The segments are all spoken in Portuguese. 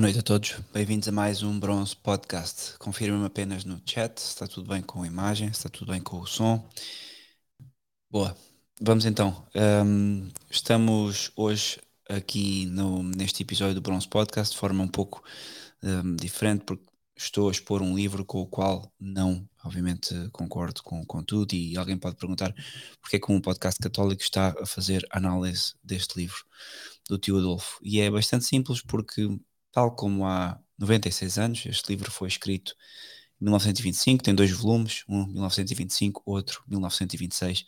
Boa noite a todos, bem-vindos a mais um Bronze Podcast. Confirmem-me apenas no chat se está tudo bem com a imagem, se está tudo bem com o som. Boa, vamos então. Um, estamos hoje aqui no, neste episódio do Bronze Podcast de forma um pouco um, diferente, porque estou a expor um livro com o qual não, obviamente, concordo com, com tudo. E alguém pode perguntar porque é que um podcast católico está a fazer análise deste livro do tio Adolfo. E é bastante simples, porque, tal como há 96 anos, este livro foi escrito em 1925, tem dois volumes, um 1925, outro 1926.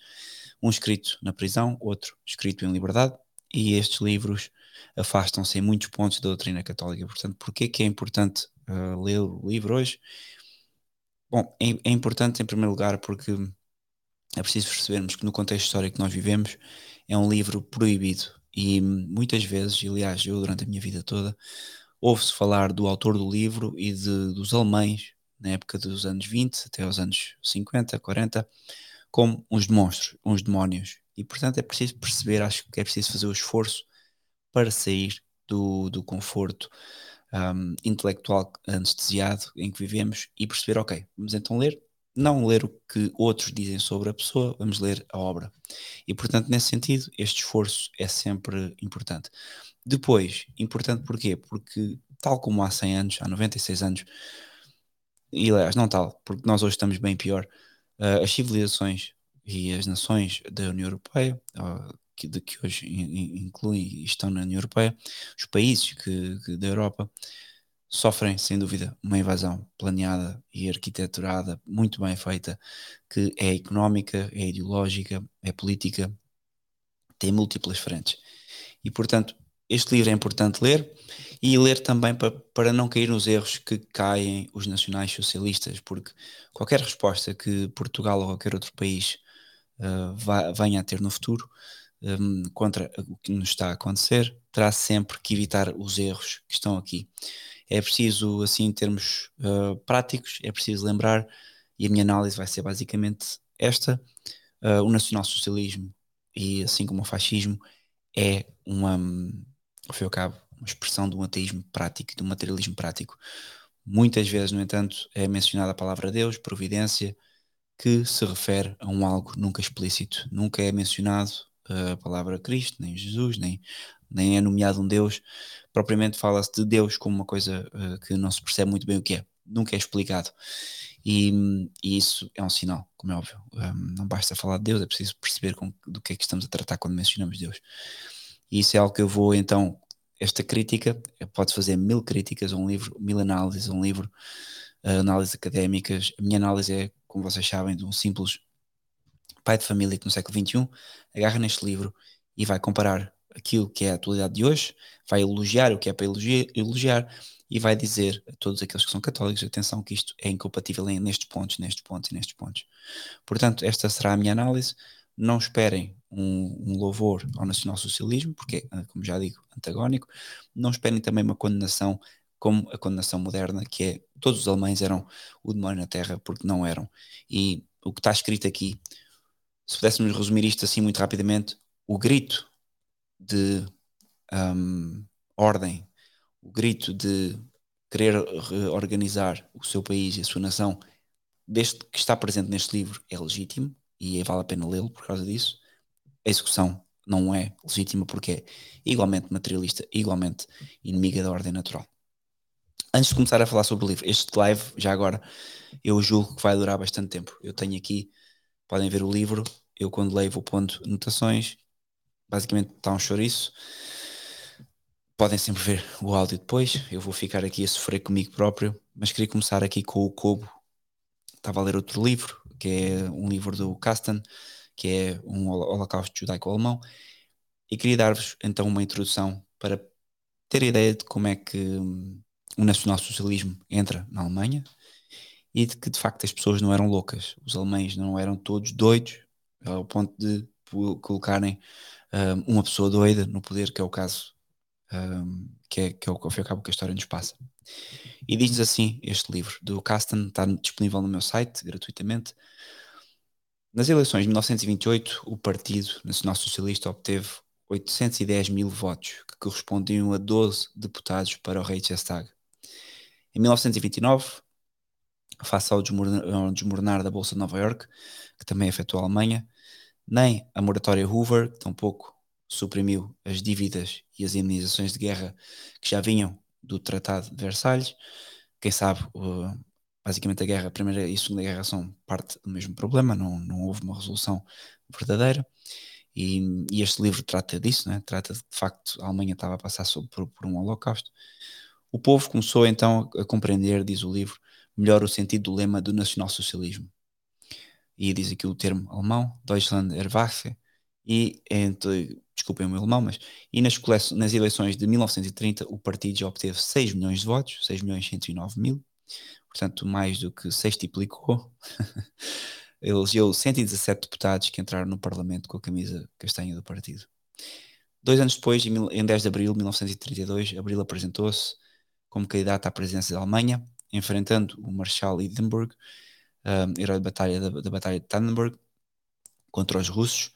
Um escrito na prisão, outro escrito em liberdade, e estes livros afastam-se em muitos pontos da doutrina católica. Portanto, porquê que é importante uh, ler o livro hoje? Bom, é, é, importante em primeiro lugar porque é preciso percebermos que no contexto histórico que nós vivemos é um livro proibido e muitas vezes, aliás, eu durante a minha vida toda, ouve-se falar do autor do livro e de, dos alemães na época dos anos 20 até aos anos 50, 40, como uns monstros, uns demónios. E portanto é preciso perceber, acho que é preciso fazer o esforço para sair do, do conforto um, intelectual anestesiado em que vivemos e perceber, ok, vamos então ler, não ler o que outros dizem sobre a pessoa, vamos ler a obra. E portanto, nesse sentido, este esforço é sempre importante. Depois, importante porquê? Porque, tal como há 100 anos, há 96 anos, e aliás, não tal, porque nós hoje estamos bem pior, uh, as civilizações e as nações da União Europeia, que, de que hoje incluem e estão na União Europeia, os países que, que, da Europa sofrem, sem dúvida, uma invasão planeada e arquiteturada, muito bem feita, que é económica, é ideológica, é política, tem múltiplas frentes. E, portanto, este livro é importante ler e ler também para, para não cair nos erros que caem os nacionais socialistas, porque qualquer resposta que Portugal ou qualquer outro país uh, venha a ter no futuro um, contra o que nos está a acontecer, terá sempre que evitar os erros que estão aqui. É preciso, assim, em termos uh, práticos, é preciso lembrar, e a minha análise vai ser basicamente esta: uh, o nacionalsocialismo e assim como o fascismo é uma, e ao cabo, uma expressão de um ateísmo prático, de um materialismo prático. Muitas vezes, no entanto, é mencionada a palavra Deus, providência, que se refere a um algo nunca explícito, nunca é mencionado a palavra Cristo, nem Jesus, nem, nem é nomeado um Deus. Propriamente fala-se de Deus como uma coisa uh, que não se percebe muito bem o que é, nunca é explicado. E, e isso é um sinal, como é óbvio. Um, não basta falar de Deus, é preciso perceber com, do que é que estamos a tratar quando mencionamos Deus. E isso é algo que eu vou então. Esta crítica, pode fazer mil críticas a um livro, mil análises a um livro, uh, análises académicas. A minha análise é como vocês sabem, de um simples pai de família que no século XXI agarra neste livro e vai comparar aquilo que é a atualidade de hoje, vai elogiar o que é para elogiar, elogiar e vai dizer a todos aqueles que são católicos, atenção que isto é incompatível nestes pontos, nestes pontos e nestes pontos. Portanto, esta será a minha análise. Não esperem um, um louvor ao nacionalsocialismo, porque é, como já digo, antagónico. Não esperem também uma condenação como a condenação moderna, que é todos os alemães eram o demónio na Terra, porque não eram. E o que está escrito aqui, se pudéssemos resumir isto assim muito rapidamente, o grito de um, ordem, o grito de querer reorganizar o seu país e a sua nação, desde que está presente neste livro, é legítimo e vale a pena lê-lo por causa disso. A execução não é legítima porque é igualmente materialista, igualmente inimiga da ordem natural. Antes de começar a falar sobre o livro, este live, já agora, eu julgo que vai durar bastante tempo. Eu tenho aqui, podem ver o livro, eu quando leio vou pondo anotações, basicamente está um chouriço. Podem sempre ver o áudio depois, eu vou ficar aqui a sofrer comigo próprio, mas queria começar aqui com o Kobo. Estava a ler outro livro, que é um livro do Kasten, que é um holocausto judaico-alemão, e queria dar-vos então uma introdução para ter ideia de como é que hum, o nacionalsocialismo entra na Alemanha e de que de facto as pessoas não eram loucas, os alemães não eram todos doidos ao ponto de colocarem um, uma pessoa doida no poder, que é o caso um, que, é, que é o ao cabo que a história nos passa. E diz-nos assim este livro do Kasten, está disponível no meu site gratuitamente. Nas eleições de 1928, o Partido Nacional Socialista obteve 810 mil votos, que correspondiam a 12 deputados para o Reichstag. Em 1929, face ao desmoronar, da Bolsa de Nova York, que também afetou a Alemanha, nem a moratória Hoover, que tampouco suprimiu as dívidas e as indenizações de guerra que já vinham do Tratado de Versalhes. Quem sabe, basicamente a guerra, a Primeira e a Segunda Guerra são parte do mesmo problema, não, não houve uma resolução verdadeira. E, e, este livro trata disso, né? trata de que de facto a Alemanha estava a passar por, por um holocausto. O povo começou então a compreender, diz o livro, melhor o sentido do lema do nacionalsocialismo. E diz aqui o termo alemão, Deutschland erwache, e entre, desculpem o meu alemão, mas e nas, nas eleições de 1930 o partido já obteve 6 milhões de votos, 6 milhões e 109 mil, portanto mais do que sextiplicou. Elegeu 117 deputados que entraram no Parlamento com a camisa castanha do partido. Dois anos depois, em 10 de abril de 1932, Abril apresentou-se como candidato à presidência da Alemanha, enfrentando o Marshal Hindenburg, um, herói da batalha, da, da Batalha de Tannenberg, contra os russos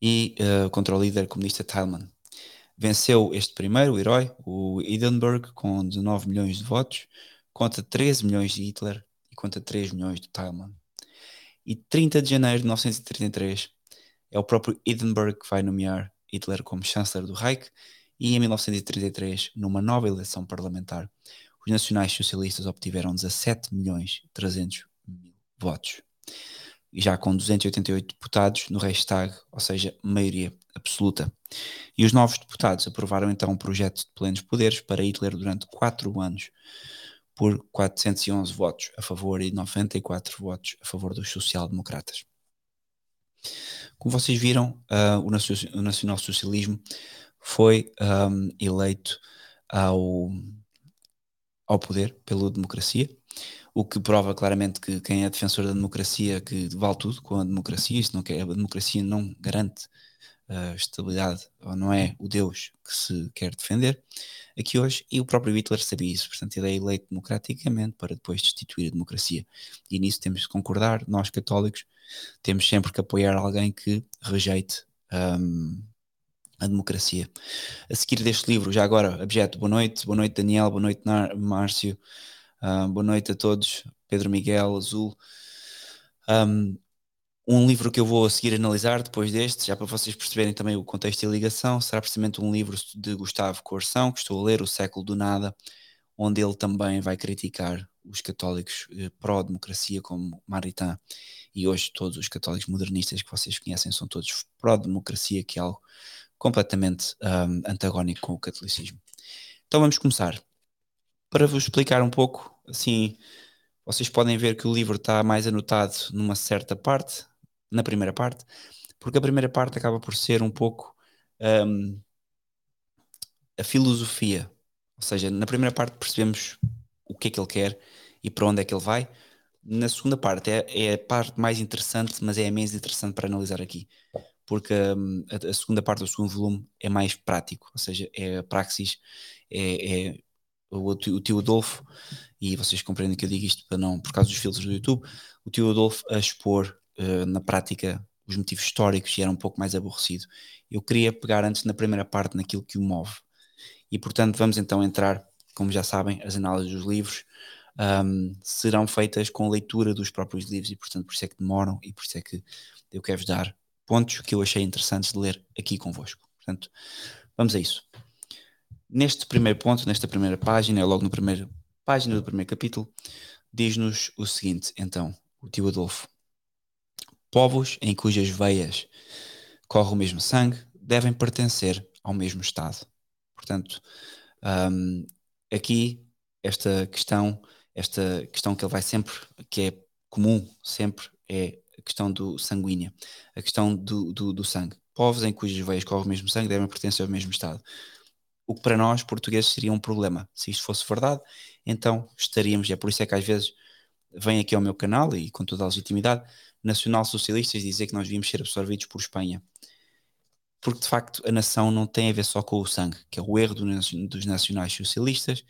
e uh, contra o líder comunista Thälmann. Venceu este primeiro, herói, o Hindenburg, com 19 milhões de votos, contra 13 milhões de Hitler e contra 3 milhões de Thälmann. E 30 de janeiro de 1933 é o próprio Hindenburg que vai nomear Hitler como chanceler do Reich e em 1933, numa nova eleição parlamentar, os nacionais socialistas obtiveram 17 milhões 300 mil votos. E já com 288 deputados no Reichstag, ou seja, maioria absoluta. E os novos deputados aprovaram então um projeto de plenos poderes para Hitler durante quatro anos, por 411 votos a favor e 94 votos a favor dos social-democratas. Como vocês viram, uh, o nacional-socialismo foi um, eleito ao, ao poder pela democracia, o que prova claramente que quem é defensor da democracia que vale tudo com a democracia, isto não quer, a democracia não garante uh, estabilidade, ou não é o Deus que se quer defender aqui hoje, e o próprio Hitler sabia isso, portanto ele é eleito democraticamente para depois destituir a democracia, e nisso temos que concordar, nós católicos temos sempre que apoiar alguém que rejeite um, a democracia. A seguir deste livro, já agora, objeto, boa noite, boa noite Daniel, boa noite Márcio, uh, boa noite a todos, Pedro Miguel, Azul. Um, um livro que eu vou a seguir analisar depois deste, já para vocês perceberem também o contexto e a ligação, será precisamente um livro de Gustavo Corsão, que estou a ler, O Século do Nada, onde ele também vai criticar os católicos eh, pró-democracia, como Maritain, e hoje todos os católicos modernistas que vocês conhecem são todos pró-democracia, que é algo completamente um, antagónico com o catolicismo. Então vamos começar. Para vos explicar um pouco, assim, vocês podem ver que o livro está mais anotado numa certa parte, na primeira parte, porque a primeira parte acaba por ser um pouco um, a filosofia. Ou seja, na primeira parte percebemos o que é que ele quer e para onde é que ele vai. Na segunda parte é, é a parte mais interessante, mas é a menos interessante para analisar aqui. Porque um, a, a, segunda parte do segundo volume é mais prático, ou seja, é a praxis, é, é o, o tio Adolfo, e vocês compreendem que eu digo isto para não, por causa dos filtros do YouTube, o tio Adolfo a expor uh, na prática os motivos históricos e era um pouco mais aborrecido. Eu queria pegar antes na primeira parte naquilo que o move. E portanto vamos então entrar, como já sabem, as análises dos livros um, serão feitas com leitura dos próprios livros e portanto por isso é que demoram e por isso é que eu quero-vos dar pontos que eu achei interessantes de ler aqui convosco. Portanto, vamos a isso. Neste primeiro ponto, nesta primeira página, logo na primeira página do primeiro capítulo, diz-nos o seguinte, então, o tio Adolfo povos em cujas veias corre o mesmo sangue devem pertencer ao mesmo Estado. Portanto, um, aqui esta questão, esta questão que ele vai sempre, que é comum sempre, é a questão do sanguínea, a questão do, do, do sangue. Povos em cujas veias corre o mesmo sangue devem pertencer ao mesmo Estado. O que para nós, portugueses, seria um problema. Se isto fosse verdade, então estaríamos, é por isso é que às vezes vem aqui ao meu canal e com toda a legitimidade, nacional-socialistas dizer que nós devíamos ser absorvidos por Espanha. Porque de facto a nação não tem a ver só com o sangue, que é o erro do, dos nacionais-socialistas,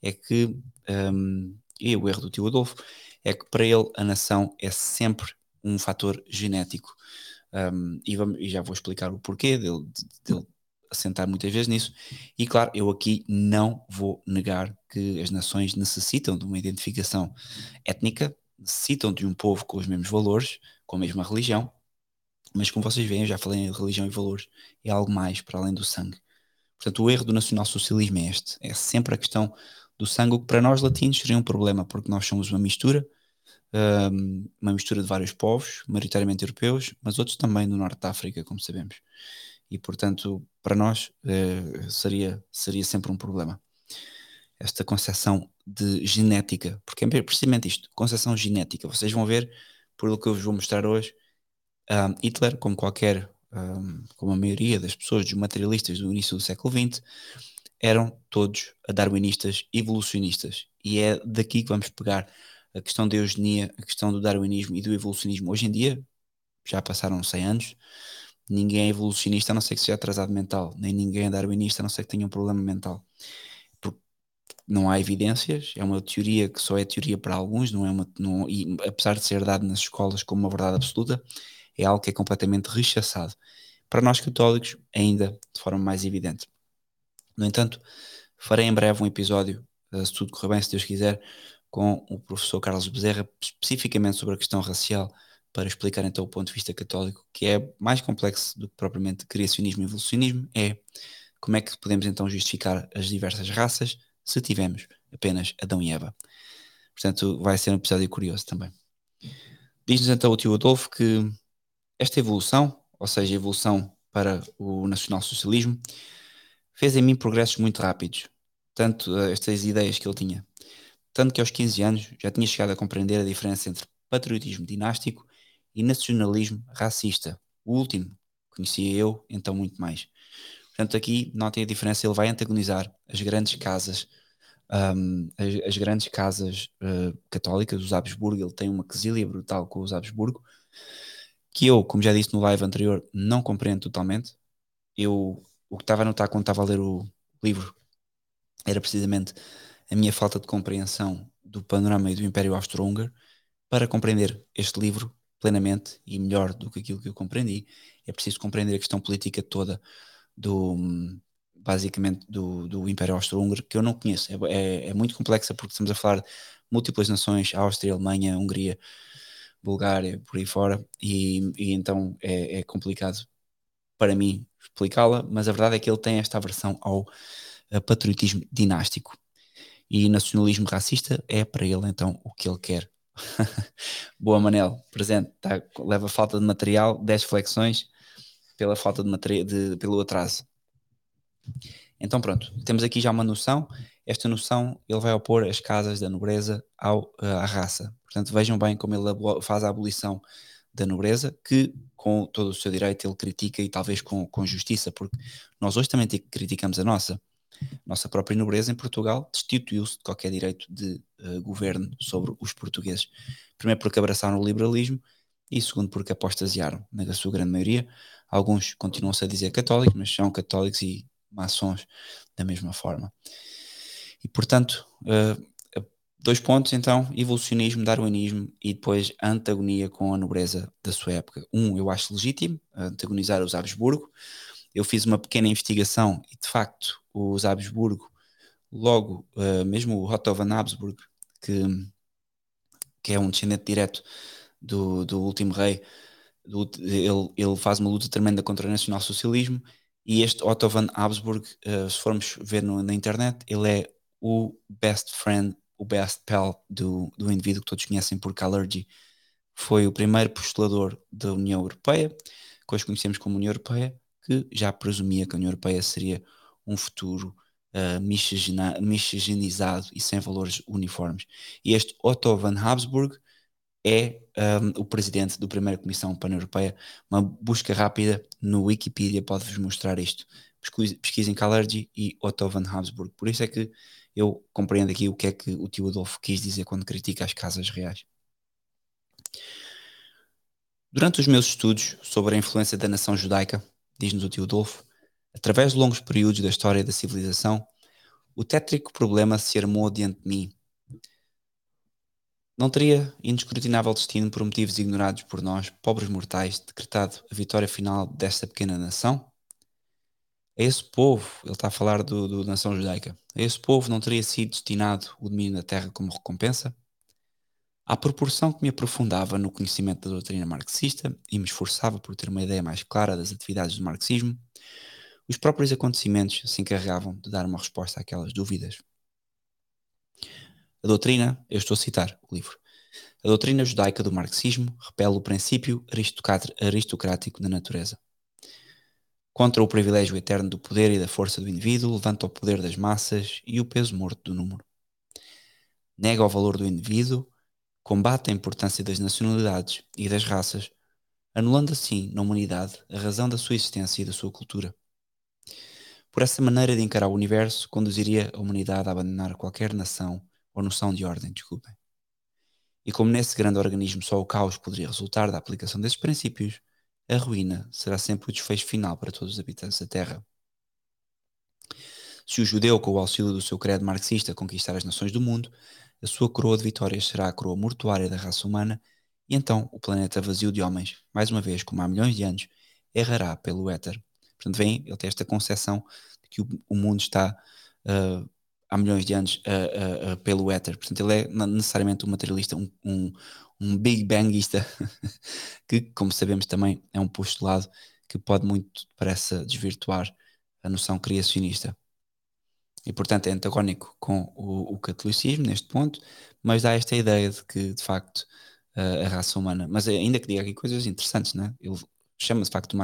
é que, um, e o erro do tio Adolfo, é que para ele a nação é sempre um fator genético. Um, e, vamos, e, já vou explicar o porquê dele, dele assentar muitas vezes nisso. E claro, eu aqui não vou negar que as nações necessitam de uma identificação étnica, necessitam de um povo com os mesmos valores, com a mesma religião, mas como vocês veem, eu já falei em religião e valores, é algo mais para além do sangue. Portanto, o erro do nacionalsocialismo é este: é sempre a questão do sangue, o que para nós latinos seria um problema, porque nós somos uma mistura, uma mistura de vários povos, maioritariamente europeus, mas outros também do norte da África, como sabemos. E, portanto, para nós uh, seria, seria sempre um problema. Esta concepção de genética, porque é precisamente isto, concepção genética. Vocês vão ver, por o que eu vos vou mostrar hoje, um, Hitler, como qualquer, um, como a maioria das pessoas, dos materialistas do início do século XX, eram todos darwinistas evolucionistas. E é daqui que vamos pegar a questão da eugenia, a questão do darwinismo e do evolucionismo. Hoje em dia, já passaram 100 anos, ninguém é evolucionista a não ser que seja atrasado mental, nem ninguém é darwinista a não ser que tenha um problema mental. Não há evidências, é uma teoria que só é teoria para alguns, não é uma, não, e apesar de ser dado nas escolas como uma verdade absoluta, é algo que é completamente rechaçado. Para nós católicos, ainda de forma mais evidente. No entanto, farei em breve um episódio, eh, se tudo correr bem, se Deus quiser, com o professor Carlos Bezerra, especificamente sobre a questão racial, para explicar então o ponto de vista católico, que é mais complexo do que propriamente criacionismo e evolucionismo, é como é que podemos então justificar as diversas raças se tivermos apenas Adão e Eva. Portanto, vai ser um episódio curioso também. Diz-nos então o tio Adolfo que esta evolução, ou seja, a evolução para o nacionalsocialismo, fez em mim progressos muito rápidos, tanto eh, estas ideias que ele tinha, tanto que aos 15 anos já tinha chegado a compreender a diferença entre patriotismo dinástico e nacionalismo racista. O último conhecia eu, então muito mais. Portanto, aqui notem a diferença, ele vai antagonizar as grandes casas, um, as, as, grandes casas uh, católicas, os Habsburgo, ele tem uma quesilha brutal com os Habsburgo, que eu, como já disse no live anterior, não compreendo totalmente. Eu, o que estava a notar quando estava a ler o livro era precisamente a minha falta de compreensão do panorama e do Império Austro-Húngaro para compreender este livro plenamente e melhor do que aquilo que eu compreendi. É preciso compreender a questão política toda do basicamente do, do Império Austro-Húngaro que eu não conheço. É, é, é, muito complexa porque estamos a falar de múltiplas nações, Áustria, Alemanha, Hungria, Bulgária, por aí fora, e, e então é, é, complicado para mim explicá-la, mas a verdade é que ele tem esta aversão ao patriotismo dinástico. E nacionalismo racista é para ele então o que ele quer. Boa Manel, presente, tá, leva falta de material, 10 flexões pela falta de material, de, pelo atraso. Então pronto, temos aqui já uma noção. Esta noção ele vai opor as casas da nobreza ao, à raça. Portanto, vejam bem como ele faz a abolição da nobreza, que com todo o seu direito ele critica e talvez com, com justiça, porque nós hoje também criticamos a nossa. Nossa própria nobreza em Portugal destituiu-se de qualquer direito de uh, governo sobre os portugueses. Primeiro porque abraçaram o liberalismo e segundo porque apostasiaram, na sua grande maioria. Alguns continuam-se a dizer católicos, mas são católicos e maçons da mesma forma. E portanto, uh, Dois pontos, então, evolucionismo, darwinismo e depois antagonia com a nobreza da sua época. Um, eu acho legítimo, antagonizar os Habsburgo. Eu fiz uma pequena investigação e, de facto, os Habsburgo, logo, uh, mesmo o Otto von Habsburg, que, que é um descendente direto do, do último rei, ele, ele faz uma luta tremenda contra o nacionalsocialismo e este Otto von Habsburg, uh, se formos ver no, na internet, ele é o best friend o best pal do, do indivíduo que todos conhecem por Calergy, foi o primeiro postulador da União Europeia, que hoje conhecemos como União Europeia, que já presumia que a União Europeia seria um futuro uh, miscigenizado e sem valores uniformes. E este Otto von Habsburg é um, o presidente da primeira Comissão Pan-Europeia. Uma busca rápida no Wikipedia pode-vos mostrar isto. Pesquisem Calergy e Otto von Habsburg. Por isso é que eu compreendo aqui o que é que o tio Adolfo quis dizer quando critica as casas reais. Durante os meus estudos sobre a influência da nação judaica, diz-nos o tio Adolfo, através de longos períodos da história da civilização, o tétrico problema se armou diante de mim. Não teria inescrutinável destino por motivos ignorados por nós, pobres mortais, decretado a vitória final desta pequena nação? A esse povo, ele está a falar do, do nação judaica, a esse povo não teria sido destinado o domínio da terra como recompensa? À proporção que me aprofundava no conhecimento da doutrina marxista e me esforçava por ter uma ideia mais clara das atividades do marxismo, os próprios acontecimentos se encarregavam de dar uma resposta àquelas dúvidas. A doutrina, eu estou a citar o livro, a doutrina judaica do marxismo repele o princípio aristocrático da natureza. Contra o privilégio eterno do poder e da força do indivíduo, levanta o poder das massas e o peso morto do número. Nega o valor do indivíduo, combate a importância das nacionalidades e das raças, anulando assim na humanidade a razão da sua existência e da sua cultura. Por essa maneira de encarar o universo, conduziria a humanidade a abandonar qualquer nação ou noção de ordem, desculpem. E como nesse grande organismo só o caos poderia resultar da aplicação desses princípios, a ruína será sempre o desfecho final para todos os habitantes da Terra. Se o judeu, com o auxílio do seu credo marxista, conquistar as nações do mundo, a sua coroa de vitórias será a coroa mortuária da raça humana, e então o planeta vazio de homens, mais uma vez, como há milhões de anos, errará pelo éter. Portanto, vem, ele tem esta concepção de que o, o mundo está uh, há milhões de anos uh, uh, pelo éter. Portanto, ele é necessariamente um materialista, um, um, um Big Bangista, que, como sabemos, também é um postulado que pode muito, parece, desvirtuar a noção criacionista. E, portanto, é antagónico com o, o catolicismo neste ponto, mas dá esta ideia de que, de facto, a raça humana. Mas ainda que diga aqui coisas interessantes, né? ele chama de facto o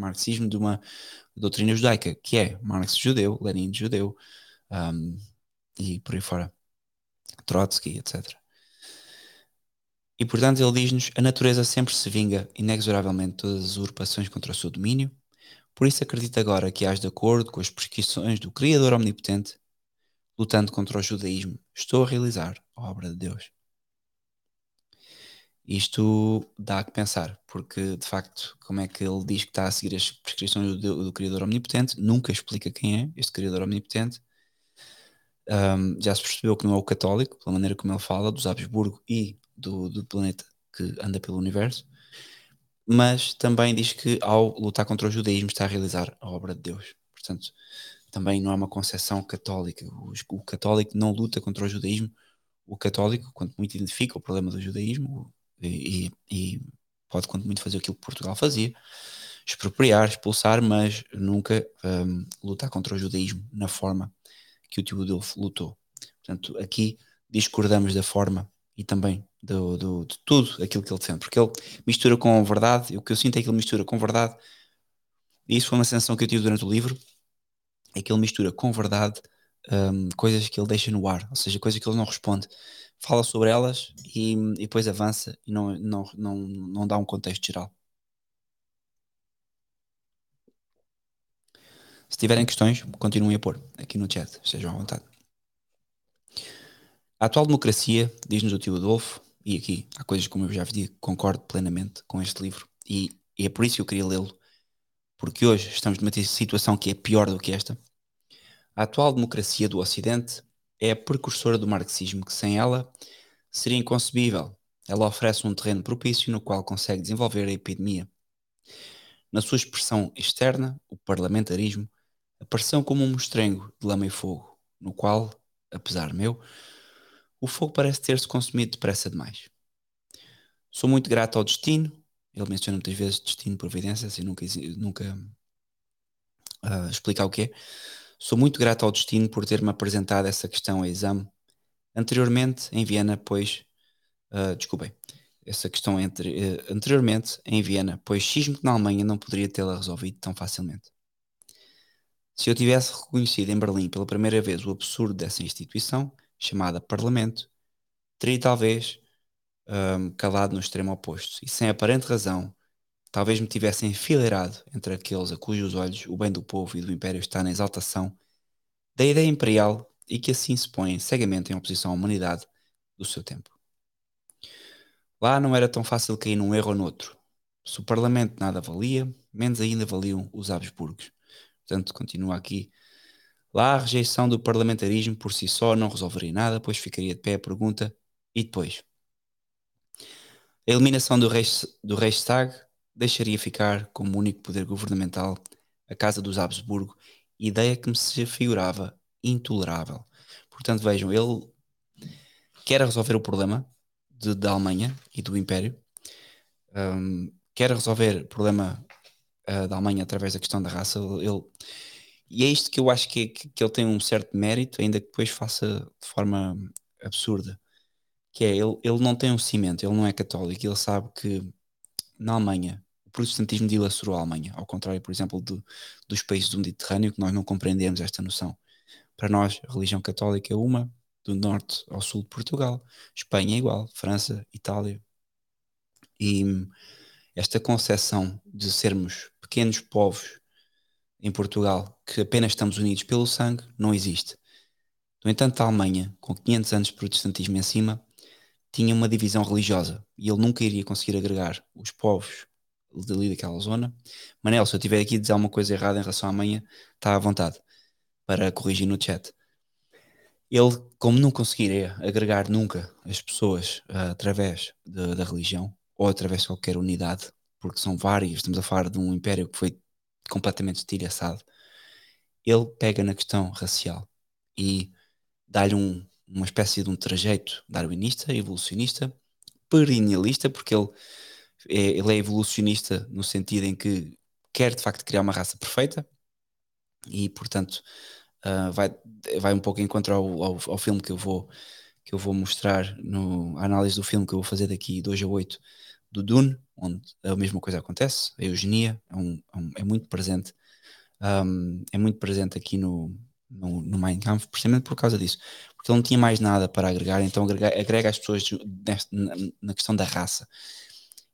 marxismo de uma doutrina judaica, que é Marx judeu, Lenin judeu, um, e por aí fora, Trotsky, etc. E portanto ele diz-nos: a natureza sempre se vinga inexoravelmente de todas as usurpações contra o seu domínio, por isso acredita agora que age de acordo com as prescrições do Criador Omnipotente, lutando contra o judaísmo, estou a realizar a obra de Deus. Isto dá a pensar, porque de facto, como é que ele diz que está a seguir as prescrições do, do Criador Omnipotente? Nunca explica quem é este Criador Omnipotente, um, já se percebeu que não é o católico, pela maneira como ele fala, dos Habsburgo e do, do planeta que anda pelo universo, mas também diz que ao lutar contra o judaísmo está a realizar a obra de Deus. Portanto, também não é uma concepção católica. O, o católico não luta contra o judaísmo. O católico, quanto muito identifica o problema do judaísmo e, e pode, quanto muito, fazer aquilo que Portugal fazia, expropriar, expulsar, mas nunca um, lutar contra o judaísmo na forma que o Teodulfo lutou. Portanto, aqui discordamos da forma e também do, do, de tudo aquilo que ele defende, porque ele mistura com verdade, o que eu sinto é que ele mistura com verdade, e isso foi uma sensação que eu tive durante o livro, é que ele mistura com verdade um, coisas que ele deixa no ar, ou seja, coisas que ele não responde, fala sobre elas e, e depois avança e não, não, não, não dá um contexto geral. Se tiverem questões, continuem a pôr aqui no chat, estejam à vontade. A atual democracia, diz-nos o tio Adolfo, e aqui há coisas como eu já disse, concordo plenamente com este livro, e, e é por isso que eu queria lê-lo, porque hoje estamos numa situação que é pior do que esta. A atual democracia do Ocidente é a precursora do marxismo, que sem ela seria inconcebível. Ela oferece um terreno propício no qual consegue desenvolver a epidemia. Na sua expressão externa, o parlamentarismo apareceu como um mostrengo de lama e fogo, no qual, apesar meu, o fogo parece ter-se consumido depressa demais. Sou muito grato ao destino, ele menciona muitas vezes destino, providência, assim nunca, nunca uh, explicar o que é. Sou muito grato ao destino por ter-me apresentado essa questão a exame anteriormente em Viena, pois, uh, desculpem, essa questão entre, uh, anteriormente em Viena, pois xismo que na Alemanha não poderia tê-la resolvido tão facilmente. Se eu tivesse reconhecido em Berlim pela primeira vez o absurdo dessa instituição, chamada Parlamento, teria talvez um, calado no extremo oposto e, sem aparente razão, talvez me tivesse enfileirado entre aqueles a cujos olhos o bem do povo e do império está na exaltação da ideia imperial e que assim se põem cegamente em oposição à humanidade do seu tempo. Lá não era tão fácil cair num erro ou noutro. Se o Parlamento nada valia, menos ainda valiam os Habsburgos. Portanto, continua aqui. Lá a rejeição do parlamentarismo por si só não resolveria nada, pois ficaria de pé a pergunta: e depois? A eliminação do, do Reichstag deixaria ficar como único poder governamental a casa dos Habsburgo, ideia que me se figurava intolerável. Portanto, vejam, ele quer resolver o problema de, da Alemanha e do Império, um, quer resolver o problema uh, da Alemanha através da questão da raça. Ele, e é isto que eu acho que, que, que ele tem um certo mérito, ainda que depois faça de forma absurda. Que é, ele, ele não tem um cimento, ele não é católico, ele sabe que na Alemanha o protestantismo dilacerou a Alemanha, ao contrário, por exemplo, do, dos países do Mediterrâneo, que nós não compreendemos esta noção. Para nós, a religião católica é uma, do norte ao sul de Portugal, Espanha é igual, França, Itália. E esta concepção de sermos pequenos povos em Portugal, que apenas estamos unidos pelo sangue, não existe. No entanto, a Alemanha, com 500 anos de protestantismo em cima, tinha uma divisão religiosa e ele nunca iria conseguir agregar os povos dali daquela zona. Manel, se eu tiver aqui a dizer alguma coisa errada em relação à manhã, está à vontade para corrigir no chat. Ele, como não conseguiria agregar nunca as pessoas uh, através de, da religião ou através de qualquer unidade, porque são vários, estamos a falar de um império que foi completamente estilhaçado, ele pega na questão racial e dá-lhe um, uma espécie de um trajeto darwinista, evolucionista, perennialista, porque ele é, ele é evolucionista no sentido em que quer de facto criar uma raça perfeita e portanto uh, vai, vai um pouco em contra ao, ao, ao, filme que eu vou que eu vou mostrar no a análise do filme que eu vou fazer daqui 2 a 8 do Dune, onde a mesma coisa acontece, a eugenia é, é, um, é muito presente um, é muito presente aqui no, no, no Mein Kampf, precisamente por causa disso, porque ele não tinha mais nada para agregar, então agrega, agrega as pessoas na, na, questão da raça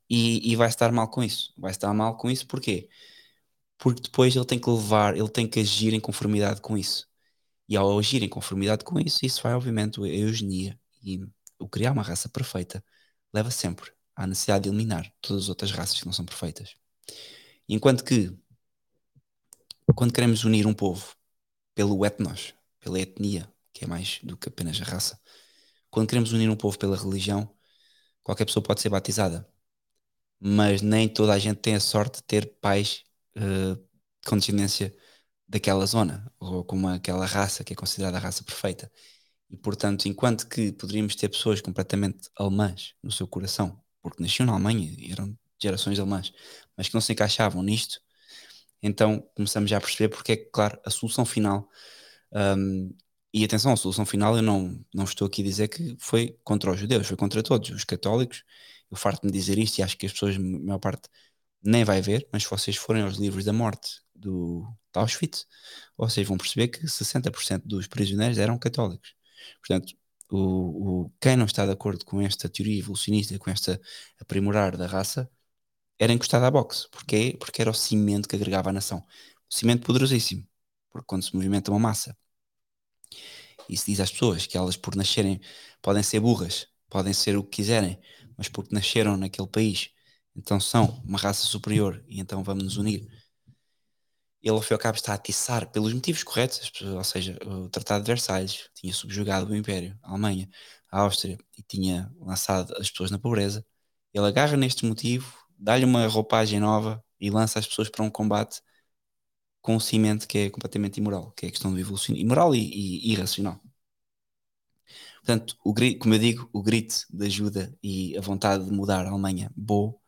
e, e vai estar mal com isso. Vai estar mal com isso porquê? Porque depois ele tem que levar, ele tem que agir em conformidade com isso. E ao agir em conformidade com isso, isso vai obviamente a eugenia e o criar uma raça perfeita leva sempre à necessidade de eliminar todas as outras raças que não são perfeitas. Enquanto que quando queremos unir um povo pelo etnos, pela etnia, que é mais do que apenas a raça, quando queremos unir um povo pela religião, qualquer pessoa pode ser batizada mas nem toda a gente tem a sorte de ter pais uh, com descendência daquela zona, ou com aquela raça que é considerada a raça perfeita. E portanto, enquanto que poderíamos ter pessoas completamente alemãs no seu coração, porque nasciam na Alemanha e eram gerações alemãs, mas que não se encaixavam nisto, então começamos já a perceber porque é que, claro, a solução final, um, e atenção, a solução final eu não, não estou aqui a dizer que foi contra os judeus, foi contra todos, os católicos eu farto-me dizer isto e acho que as pessoas, a maior parte, nem vai ver, mas se vocês forem aos livros da morte do Auschwitz, vocês vão perceber que 60% dos prisioneiros eram católicos. Portanto, o, o, quem não está de acordo com esta teoria evolucionista, com esta aprimorar da raça, era encostado à boxe. Porquê? Porque era o cimento que agregava à nação. Cimento poderosíssimo. Porque quando se movimenta uma massa e se diz às pessoas que elas, por nascerem, podem ser burras, podem ser o que quiserem, mas porque nasceram naquele país, então são uma raça superior e então vamos nos unir. Ele, ao fim e ao cabo, está a atiçar pelos motivos corretos, ou seja, o Tratado de Versalhes tinha subjugado o Império, a Alemanha, a Áustria e tinha lançado as pessoas na pobreza. Ele agarra neste motivo, dá-lhe uma roupagem nova e lança as pessoas para um combate com um cimento que é completamente imoral, que é a questão do evolução, imoral e, e irracional. Portanto, o como eu digo, o grito de ajuda e a vontade de mudar a Alemanha, bom,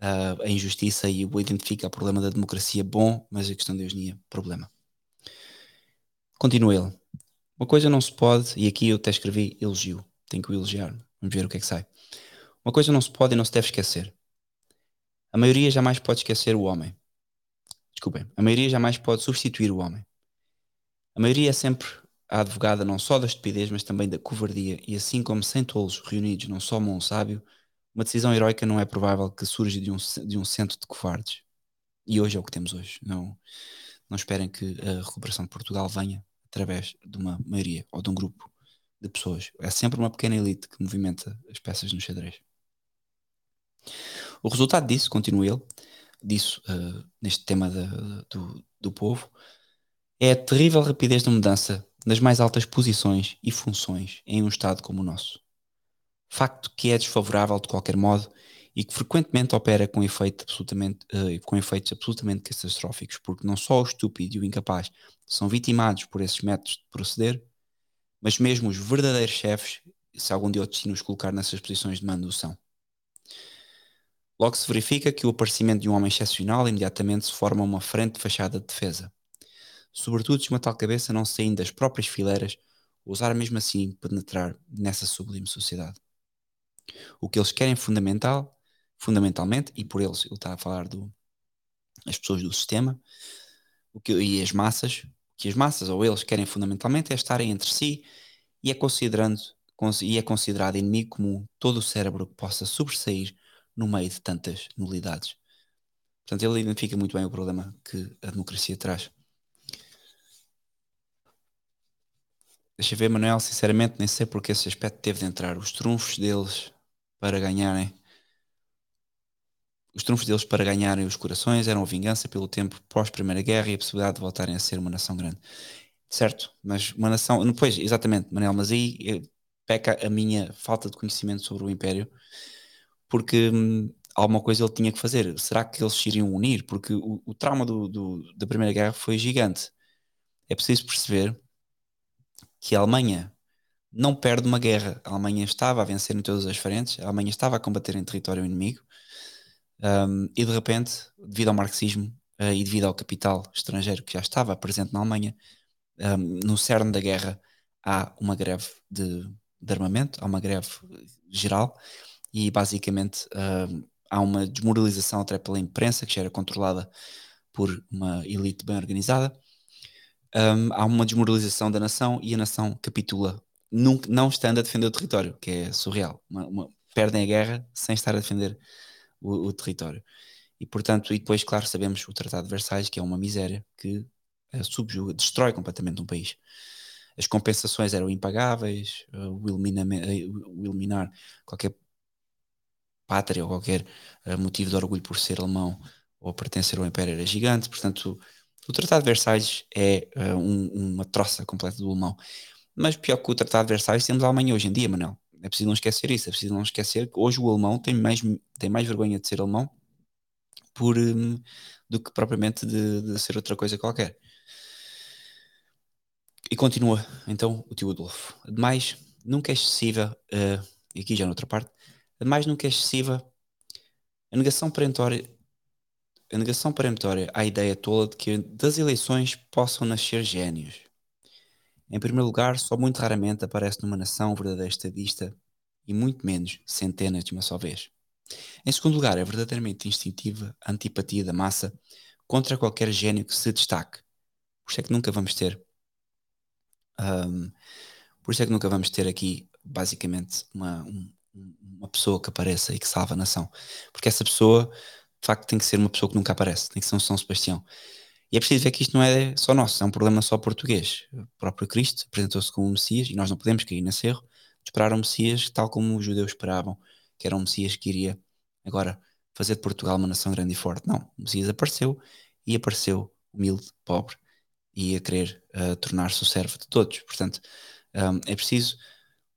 uh, a injustiça e o identifica o problema da democracia, bom, mas a questão da eugenia, problema. Continua ele. Uma coisa não se pode, e aqui eu até escrevi elogio, tenho que o elogiar, vamos ver o que é que sai. Uma coisa não se pode e não se deve esquecer. A maioria jamais pode esquecer o homem. Desculpem, a maioria jamais pode substituir o homem. A maioria é sempre a advogada não só da estupidez, mas também da covardia, e assim como cem tolos reunidos não somam um sábio, uma decisão heroica não é provável que surja de um, de um centro de covardes. E hoje é o que temos hoje. Não, não esperem que a recuperação de Portugal venha através de uma maioria ou de um grupo de pessoas. É sempre uma pequena elite que movimenta as peças no xadrez. O resultado disso, continua ele, disso uh, neste tema do, do povo, é a terrível rapidez de mudança nas mais altas posições e funções em um Estado como o nosso. Facto que é desfavorável de qualquer modo e que frequentemente opera com, efeito absolutamente, uh, com efeitos absolutamente catastróficos, porque não só o estúpido e o incapaz são vitimados por esses métodos de proceder, mas mesmo os verdadeiros chefes, se algum dia o destino os colocar nessas posições de mando, são. Logo se verifica que o aparecimento de um homem excepcional imediatamente se forma uma frente de fachada de defesa. Sobretudo se uma tal cabeça não saindo das próprias fileiras, ousar mesmo assim penetrar nessa sublime sociedade. O que eles querem fundamental, fundamentalmente, e por eles ele está a falar do, as pessoas do sistema, o que, e as massas, o que as massas ou eles querem fundamentalmente é estarem entre si e é considerando e é considerado inimigo comum todo o cérebro que possa sobressair no meio de tantas nulidades. Portanto, ele identifica muito bem o problema que a democracia traz. Deixa ver, Manuel, sinceramente nem sei porque esse aspecto teve de entrar. Os trunfos deles para ganharem os trunfos deles para ganharem os corações eram a vingança pelo tempo pós-Primeira Guerra e a possibilidade de voltarem a ser uma nação grande. Certo, mas uma nação. Pois, exatamente, Manuel, mas aí eh, peca a minha falta de conhecimento sobre o Império porque hum, alguma coisa ele tinha que fazer. Será que eles se iriam unir? Porque o, o trauma do, do, da Primeira Guerra foi gigante. É preciso perceber que a Alemanha não perde uma guerra. A Alemanha estava a vencer em todas as frentes, a Alemanha estava a combater em território inimigo, um, e de repente, devido ao marxismo uh, e devido ao capital estrangeiro que já estava presente na Alemanha, um, no cerne da guerra há uma greve de, de armamento, há uma greve geral, e basicamente uh, há uma desmoralização até pela imprensa, que já era controlada por uma elite bem organizada. Um, há uma desmoralização da nação e a nação capitula, nunca, não estando a defender o território, que é surreal. Uma, uma, perdem a guerra sem estar a defender o, o, território. E portanto, e depois, claro, sabemos o Tratado de Versalhes, que é uma miséria que uh, subjuga, destrói completamente um país. As compensações eram impagáveis, uh, o, uh, o eliminar qualquer pátria ou qualquer motivo de orgulho por ser alemão ou pertencer ao Império era gigante. Portanto, o Tratado de Versalhes é uh, um, uma troça completa do alemão. Mas pior que o Tratado de Versalhes, temos a Alemanha hoje em dia, Manuel. É preciso não esquecer isso. É preciso não esquecer que hoje o alemão tem mais, tem mais vergonha de ser alemão por, um, do que propriamente de, de ser outra coisa qualquer. E continua, então, o tio Adolfo. Ademais, nunca é excessiva, uh, e aqui já noutra parte, mais nunca é excessiva. A negação perentória, a negação peremptória à ideia tola de que das eleições possam nascer gênios. Em primeiro lugar, só muito raramente aparece numa nação verdadeira estadista e muito menos centenas de uma só vez. Em segundo lugar, é verdadeiramente instintiva a antipatia da massa contra qualquer gênio que se destaque. Por isso é que nunca vamos ter. Um, por isso é que nunca vamos ter aqui, basicamente, uma, um, uma pessoa que apareça e que salva a nação. Porque essa pessoa, de facto, tem que ser uma pessoa que nunca aparece, tem que ser um São Sebastião. E é preciso ver que isto não é só nosso, é um problema só português. O próprio Cristo apresentou-se como um Messias e nós não podemos cair nesse erro de esperar um Messias tal como os judeus esperavam, que era um Messias que iria agora fazer de Portugal uma nação grande e forte. Não, o Messias apareceu e apareceu humilde, pobre e a querer uh, tornar-se o servo de todos. Portanto, um, é preciso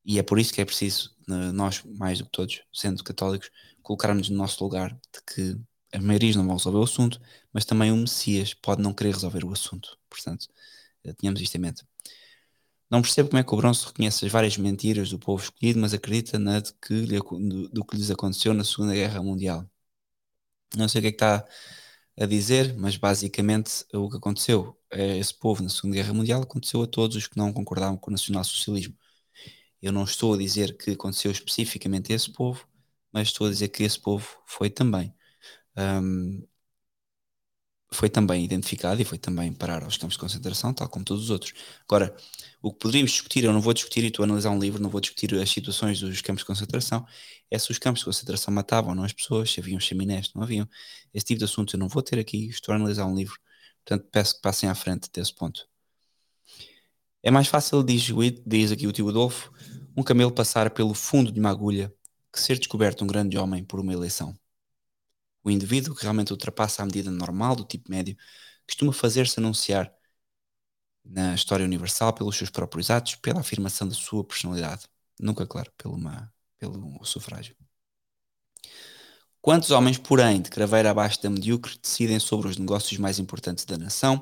e é por isso que é preciso, nós, mais do que todos, sendo católicos, colocarmos no nosso lugar de que as maiorias não vão resolver o assunto, mas também o Messias pode não querer resolver o assunto. Portanto, eh, tínhamos isto em mente. Não percebo como é que o Bronze reconhece as várias mentiras do povo escolhido, mas acredita na de que, do, do que lhes aconteceu na Segunda Guerra Mundial. Não sei o que é que está a dizer, mas basicamente o que aconteceu a esse povo na Segunda Guerra Mundial aconteceu a todos os que não concordavam com o nacionalsocialismo. Eu não estou a dizer que aconteceu especificamente a esse povo, mas estou a dizer que esse povo foi também um, foi também identificado e foi também parar aos campos de concentração, tal como todos os outros. Agora, o que poderíamos discutir, eu não vou discutir, e a analisar um livro, não vou discutir as situações dos campos de concentração, é se os campos de concentração matavam ou não as pessoas, se haviam chaminés, não haviam. Esse tipo de assuntos eu não vou ter aqui, estou a analisar um livro, portanto peço que passem à frente desse ponto. É mais fácil, diz, diz aqui o tio Adolfo, um camelo passar pelo fundo de uma agulha que ser descoberto um grande homem por uma eleição. O indivíduo que realmente ultrapassa a medida normal do tipo médio costuma fazer-se anunciar na história universal pelos seus próprios atos, pela afirmação da sua personalidade. Nunca, claro, pelo, uma, pelo sufrágio. Quantos homens, porém, de craveira abaixo da medíocre, decidem sobre os negócios mais importantes da nação,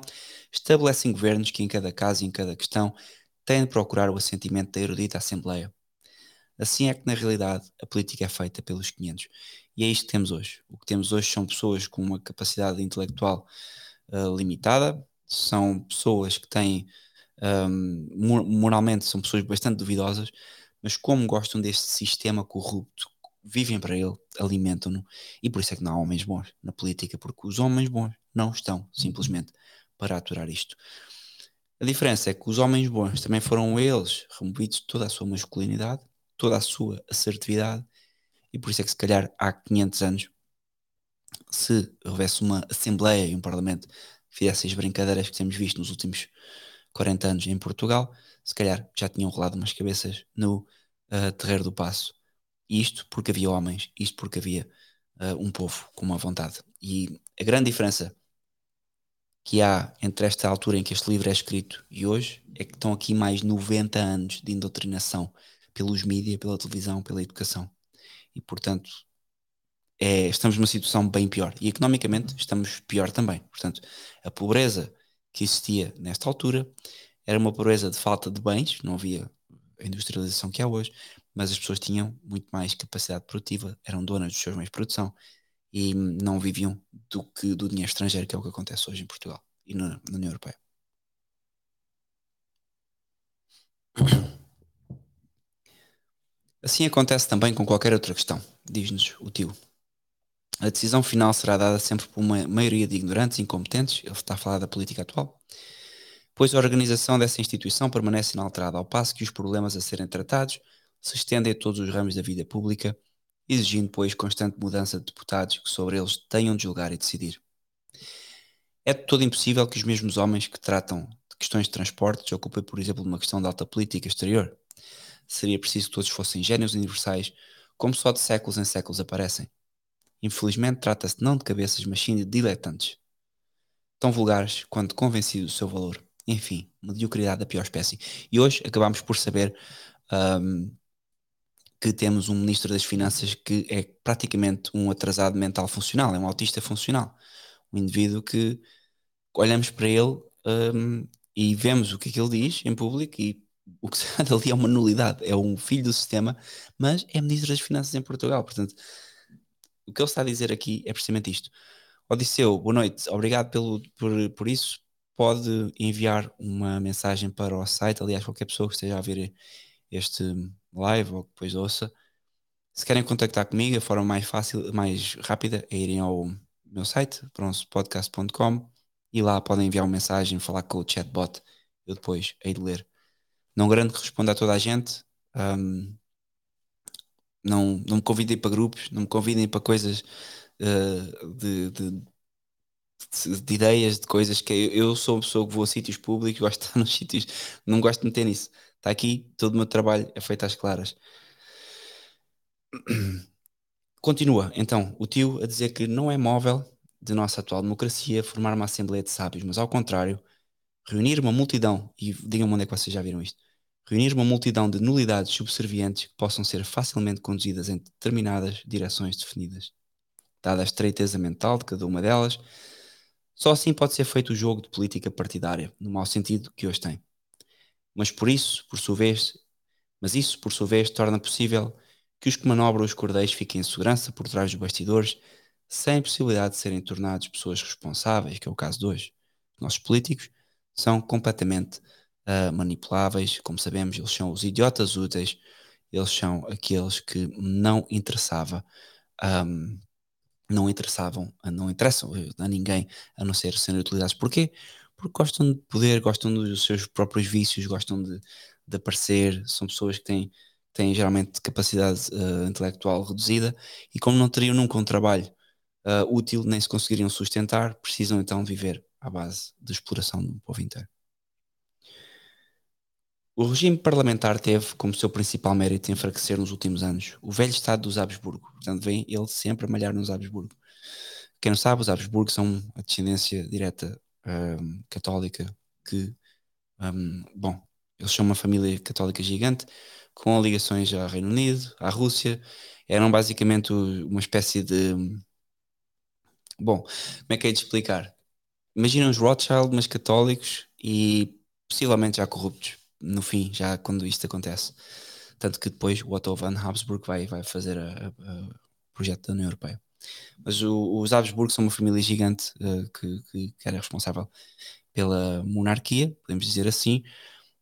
estabelecem governos que, em cada caso e em cada questão, têm de procurar o assentimento da erudita Assembleia. Assim é que, na realidade, a política é feita pelos 500. E é isto que temos hoje. O que temos hoje são pessoas com uma capacidade intelectual uh, limitada, são pessoas que têm, um, moralmente, são pessoas bastante duvidosas, mas como gostam deste sistema corrupto, vivem para ele, alimentam-no, e por isso é que não há homens bons na política, porque os homens bons não estão simplesmente para aturar isto. A diferença é que os homens bons também foram eles removidos toda a sua masculinidade, toda a sua assertividade, e por isso é que se calhar há 500 anos, se houvesse uma Assembleia e um Parlamento que fizesse as brincadeiras que temos visto nos últimos 40 anos em Portugal, se calhar já tinham rolado umas cabeças no uh, terreiro do passo. Isto porque havia homens, isto porque havia uh, um povo com uma vontade. E a grande diferença que há entre esta altura em que este livro é escrito e hoje é que estão aqui mais 90 anos de indoutrinação pelos mídias, pela televisão, pela educação. E portanto, é, estamos numa situação bem pior. E economicamente estamos pior também. Portanto, a pobreza que existia nesta altura era uma pobreza de falta de bens, não havia a industrialização que há hoje, mas as pessoas tinham muito mais capacidade produtiva, eram donas dos seus meios de produção e não viviam do que do dinheiro estrangeiro, que é o que acontece hoje em Portugal e na, na União Europeia. Assim acontece também com qualquer outra questão, diz-nos o tio. A decisão final será dada sempre por uma maioria de ignorantes, incompetentes, ele está a falar da política atual, pois a organização dessa instituição permanece inalterada, ao passo que os problemas a serem tratados se estendem a todos os ramos da vida pública, exigindo, pois, constante mudança de deputados que sobre eles tenham de julgar e decidir. É de todo impossível que os mesmos homens que tratam de questões de transportes ocupem, por exemplo, uma questão de alta política exterior. Seria preciso que todos fossem gênios universais, como só de séculos em séculos aparecem. Infelizmente, trata-se não de cabeças, mas sim de diletantes. Tão vulgares quanto convencidos do seu valor. Enfim, mediocridade da pior espécie. E hoje acabamos por saber um, que temos um ministro das Finanças que é praticamente um atrasado mental funcional, é um autista funcional. Um indivíduo que olhamos para ele um, e vemos o que é que ele diz em público e o que sai dali é uma nulidade, é um filho do sistema, mas é ministro das Finanças em Portugal. Portanto, o que ele está a dizer aqui é precisamente isto. Odisseu, boa noite, obrigado pelo, por, por isso. Pode enviar uma mensagem para o site, aliás, qualquer pessoa que esteja a ver este live ou que depois ouça. Se querem contactar comigo, a forma mais fácil, mais rápida é irem ao meu site, bronzepodcast.com e lá podem enviar uma mensagem, falar com o chatbot. Eu depois hei de ler. Não garanto que responda a toda a gente. Um, não, não me convidem para grupos, não me convidem para coisas uh, de, de, de, de, ideias, de coisas que eu, eu, sou uma pessoa que vou a sítios públicos, gosto de estar nos sítios, não gosto de meter nisso. Está aqui, todo o meu trabalho é feito às claras. Continua, então, o tio a dizer que não é móvel de nossa atual democracia formar uma Assembleia de Sábios, mas ao contrário, reunir uma multidão, e digam-me onde é que vocês já viram isto, reunir uma multidão de nulidades subservientes que possam ser facilmente conduzidas em determinadas direções definidas. Dada a estreiteza mental de cada uma delas, só assim pode ser feito o jogo de política partidária, no mau sentido que hoje tem. Mas por isso, por sua vez, mas isso, por sua vez, torna possível que os que manobram os cordéis fiquem em segurança por trás dos bastidores, sem possibilidade de serem tornados pessoas responsáveis, que é o caso de hoje. Nossos políticos são completamente uh, manipuláveis, como sabemos, eles são os idiotas úteis, eles são aqueles que não interessava, um, não interessavam, não interessam a ninguém a não ser serem utilizados. Porquê? Porque gostam de poder, gostam dos seus próprios vícios, gostam de, de aparecer, são pessoas que têm, têm geralmente capacidade uh, intelectual reduzida e como não teriam nunca um trabalho uh, útil, nem se conseguiriam sustentar, precisam então viver à base de exploração do povo inteiro. O regime parlamentar teve como seu principal mérito enfraquecer nos últimos anos o velho Estado dos Habsburgo. Portanto, vem ele sempre a malhar nos Habsburgo. Quem não sabe, os Habsburgo são a descendência direta um, católica que, um, bom, eles são uma família católica gigante, com ligações ao Reino Unido, à Rússia, eram basicamente uma espécie de. Bom, como é que é de explicar? Imagina os Rothschild, mas católicos e possivelmente já corruptos, no fim, já quando isto acontece. Tanto que depois o Otto von Habsburg vai, vai fazer o projeto da União Europeia. Mas o, os Habsburg são uma família gigante uh, que, que, que, era responsável pela monarquia, podemos dizer assim,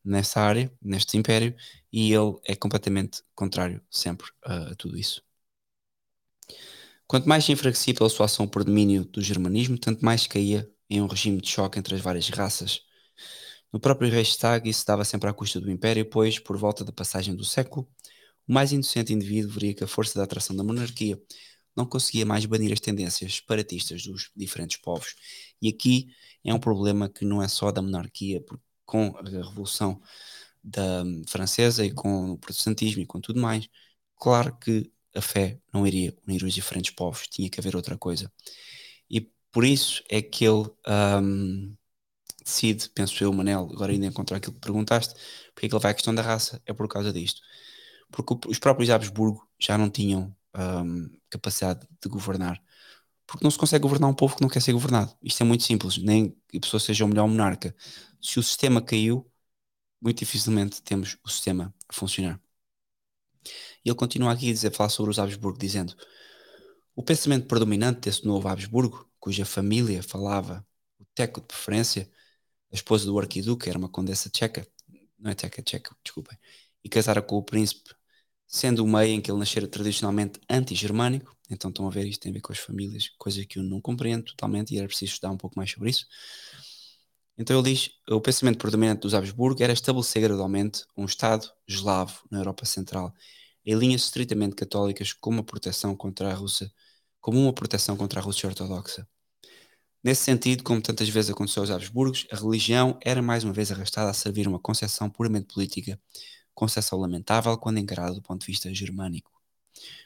nessa área, neste império, e ele é completamente contrário sempre a, a tudo isso. Quanto mais se enfraquecia pela sua ação por domínio do germanismo, tanto mais caía em um regime de choque entre as várias raças. No próprio Reichstag isso dava sempre à custa do império, pois, por volta da passagem do século, o mais inocente indivíduo veria que a força da atração da monarquia não conseguia mais banir as tendências separatistas dos diferentes povos. E aqui é um problema que não é só da monarquia, porque com a Revolução da Francesa e com o protestantismo e com tudo mais, claro que a fé não iria unir os diferentes povos, tinha que haver outra coisa. E por isso é que ele um, decide, penso eu, Manel, agora ainda encontrar aquilo que perguntaste, porque é que ele vai à questão da raça, é por causa disto. Porque os próprios Habsburgo já não tinham um, capacidade de governar. Porque não se consegue governar um povo que não quer ser governado. Isto é muito simples. Nem que a pessoa seja o melhor monarca. Se o sistema caiu, muito dificilmente temos o sistema a funcionar. E ele continua aqui a dizer, falar sobre os Habsburgo, dizendo: O pensamento predominante desse novo Habsburgo, cuja família falava o teco de preferência, a esposa do arquiduque era uma condessa tcheca, não é tcheca, tcheca, desculpem, e casara com o príncipe sendo o meio em que ele nascera tradicionalmente anti-germânico, então estão a ver isto tem a ver com as famílias, coisa que eu não compreendo totalmente e era preciso estudar um pouco mais sobre isso. Então ele diz: o pensamento predominante dos Habsburgo era estabelecer gradualmente um Estado eslavo na Europa Central, em linhas estritamente católicas, como uma proteção contra a Rússia, como uma proteção contra a Rússia ortodoxa. Nesse sentido, como tantas vezes aconteceu aos Habsburgos, a religião era mais uma vez arrastada a servir uma concepção puramente política, concepção lamentável quando encarada do ponto de vista germânico.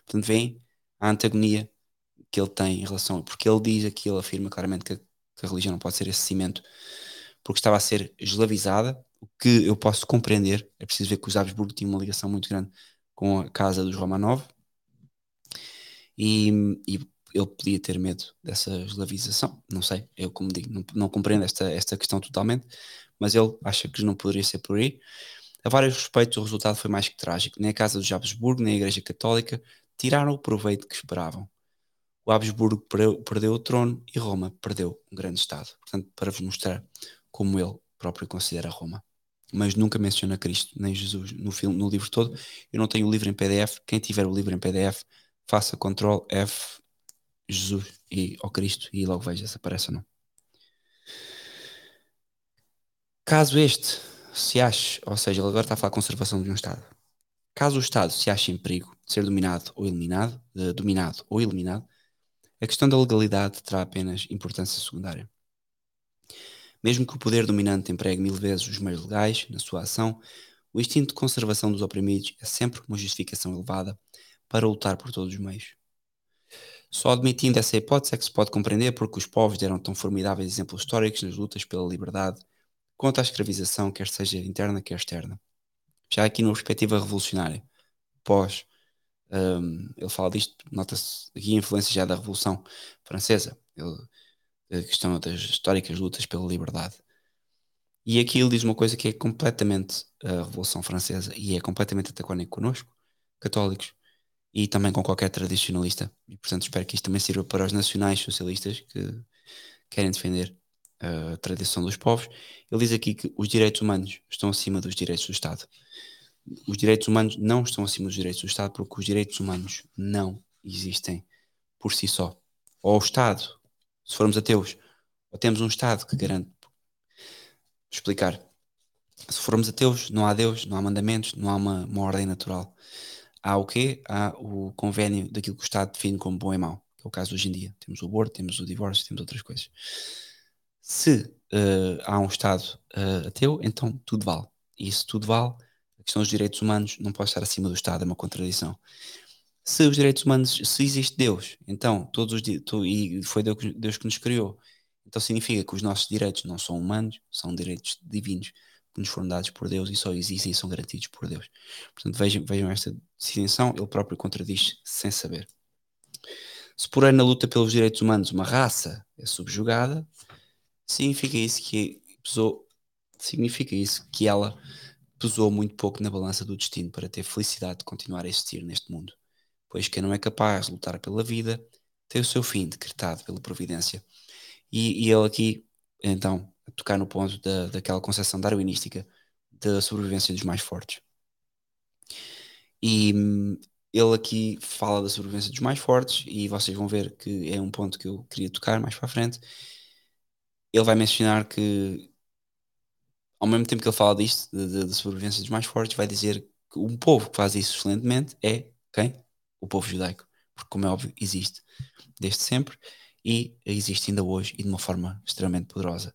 Portanto, vem a antagonia que ele tem em relação, porque ele diz aqui, ele afirma claramente que, que a religião não pode ser esse cimento, porque estava a ser eslavizada, o que eu posso compreender, é preciso ver que os Habsburgo tinham uma ligação muito grande com a casa dos Romanov, e, e ele podia ter medo dessa eslavização, não sei, eu como digo, não, não compreendo esta, esta questão totalmente, mas ele acha que não poderia ser por aí, a vários respeitos, o resultado foi mais que trágico. Nem a Casa dos Habsburgo, nem a Igreja Católica tiraram o proveito que esperavam. O Habsburgo perdeu o trono e Roma perdeu um grande Estado. Portanto, para vos mostrar como ele próprio considera Roma. Mas nunca menciona Cristo, nem Jesus no, filme, no livro todo. Eu não tenho o livro em PDF. Quem tiver o livro em PDF, faça Ctrl F Jesus e ao Cristo e logo veja se aparece ou não. Caso este se acha, ou seja, ele agora está a falar de conservação de um Estado. Caso o Estado se ache em perigo de ser dominado ou eliminado, dominado ou eliminado, a questão da legalidade terá apenas importância secundária. Mesmo que o poder dominante empregue mil vezes os meios legais na sua ação, o instinto de conservação dos oprimidos é sempre uma justificação elevada para lutar por todos os meios. Só admitindo essa hipótese é que se pode compreender porque os povos deram tão formidáveis exemplos históricos nas lutas pela liberdade contra a escravização, quer seja interna, quer externa. Já aqui numa perspectiva revolucionária, pós, um, ele fala disto, nota-se aqui a influência já da Revolução Francesa, ele, a questão das históricas lutas pela liberdade. E aqui ele diz uma coisa que é completamente a Revolução Francesa e é completamente antagónico connosco, católicos, e também com qualquer tradicionalista. E portanto espero que isto também sirva para os nacionais socialistas que querem defender a tradição dos povos, ele diz aqui que os direitos humanos estão acima dos direitos do Estado. Os direitos humanos não estão acima dos direitos do Estado porque os direitos humanos não existem por si só. Ou o Estado, se formos ateus, ou temos um Estado que garante. Explicar. Se formos ateus, não há Deus, não há mandamentos, não há uma, uma ordem natural. Há o quê? Há o convênio daquilo que o Estado define como bom e mau, que é o caso hoje em dia. Temos o aborto, temos o divórcio, temos outras coisas. Se uh, há um Estado uh, ateu, então tudo vale. E se tudo vale, a questão dos direitos humanos não pode estar acima do Estado, é uma contradição. Se os direitos humanos, se existe Deus, então todos os tu, e foi Deus, que nos criou, então significa que os nossos direitos não são humanos, são direitos divinos. Que nos foram dados por Deus e só existem e são garantidos por Deus. Portanto, vejam, vejam esta distinção, ele próprio contradiz sem saber. Se porém na luta pelos direitos humanos uma raça é subjugada, significa isso que pesou, significa isso que ela pesou muito pouco na balança do destino para ter felicidade de continuar a existir neste mundo. Pois quem não é capaz de lutar pela vida tem o seu fim decretado pela providência. E, e ele aqui, então, a tocar no ponto da, daquela concepção darwinística da sobrevivência dos mais fortes. E hum, ele aqui fala da sobrevivência dos mais fortes, e vocês vão ver que é um ponto que eu queria tocar mais para a frente. Ele vai mencionar que ao mesmo tempo que ele fala disto, da sobrevivência dos mais fortes, vai dizer que um povo que faz isso excelentemente é quem? O povo judaico. Porque, como é óbvio, existe desde sempre e existe ainda hoje e de uma forma extremamente poderosa.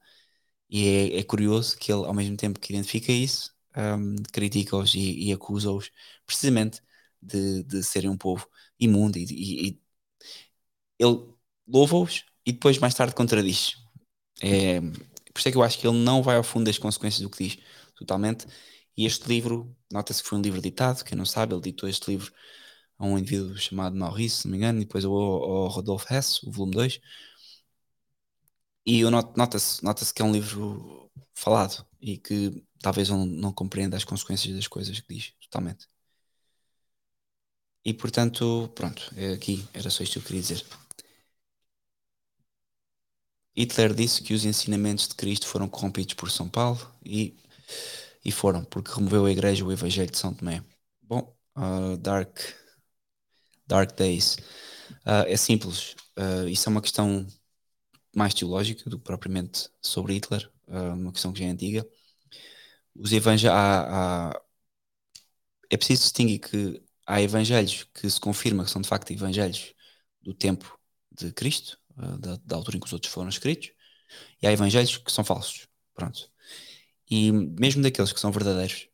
E é, é curioso que ele, ao mesmo tempo que identifica isso, um, critica-os e, e acusa-os precisamente de, de serem um povo imundo e, e, e ele louva-os e depois mais tarde contradiz. É, por isso é que eu acho que ele não vai ao fundo das consequências do que diz totalmente. E este livro, nota-se que foi um livro ditado, quem não sabe, ele ditou este livro a um indivíduo chamado Maurice, se não me engano, e depois ao, ao Rodolfo Hess, o volume 2. E nota-se nota que é um livro falado e que talvez não, não compreenda as consequências das coisas que diz totalmente. E portanto, pronto, é aqui era só isto que eu queria dizer. Hitler disse que os ensinamentos de Cristo foram corrompidos por São Paulo e, e foram, porque removeu a igreja o Evangelho de São Tomé. Bom, uh, Dark, dark Days. Uh, é simples. Uh, isso é uma questão mais teológica do que propriamente sobre Hitler, uma questão que já é antiga. Os evangelhos. É preciso distinguir que há evangelhos que se confirma que são de facto evangelhos do tempo de Cristo, eh, da, da, altura em que os outros foram escritos, e há evangelhos que são falsos. Pronto. E mesmo daqueles que são verdadeiros,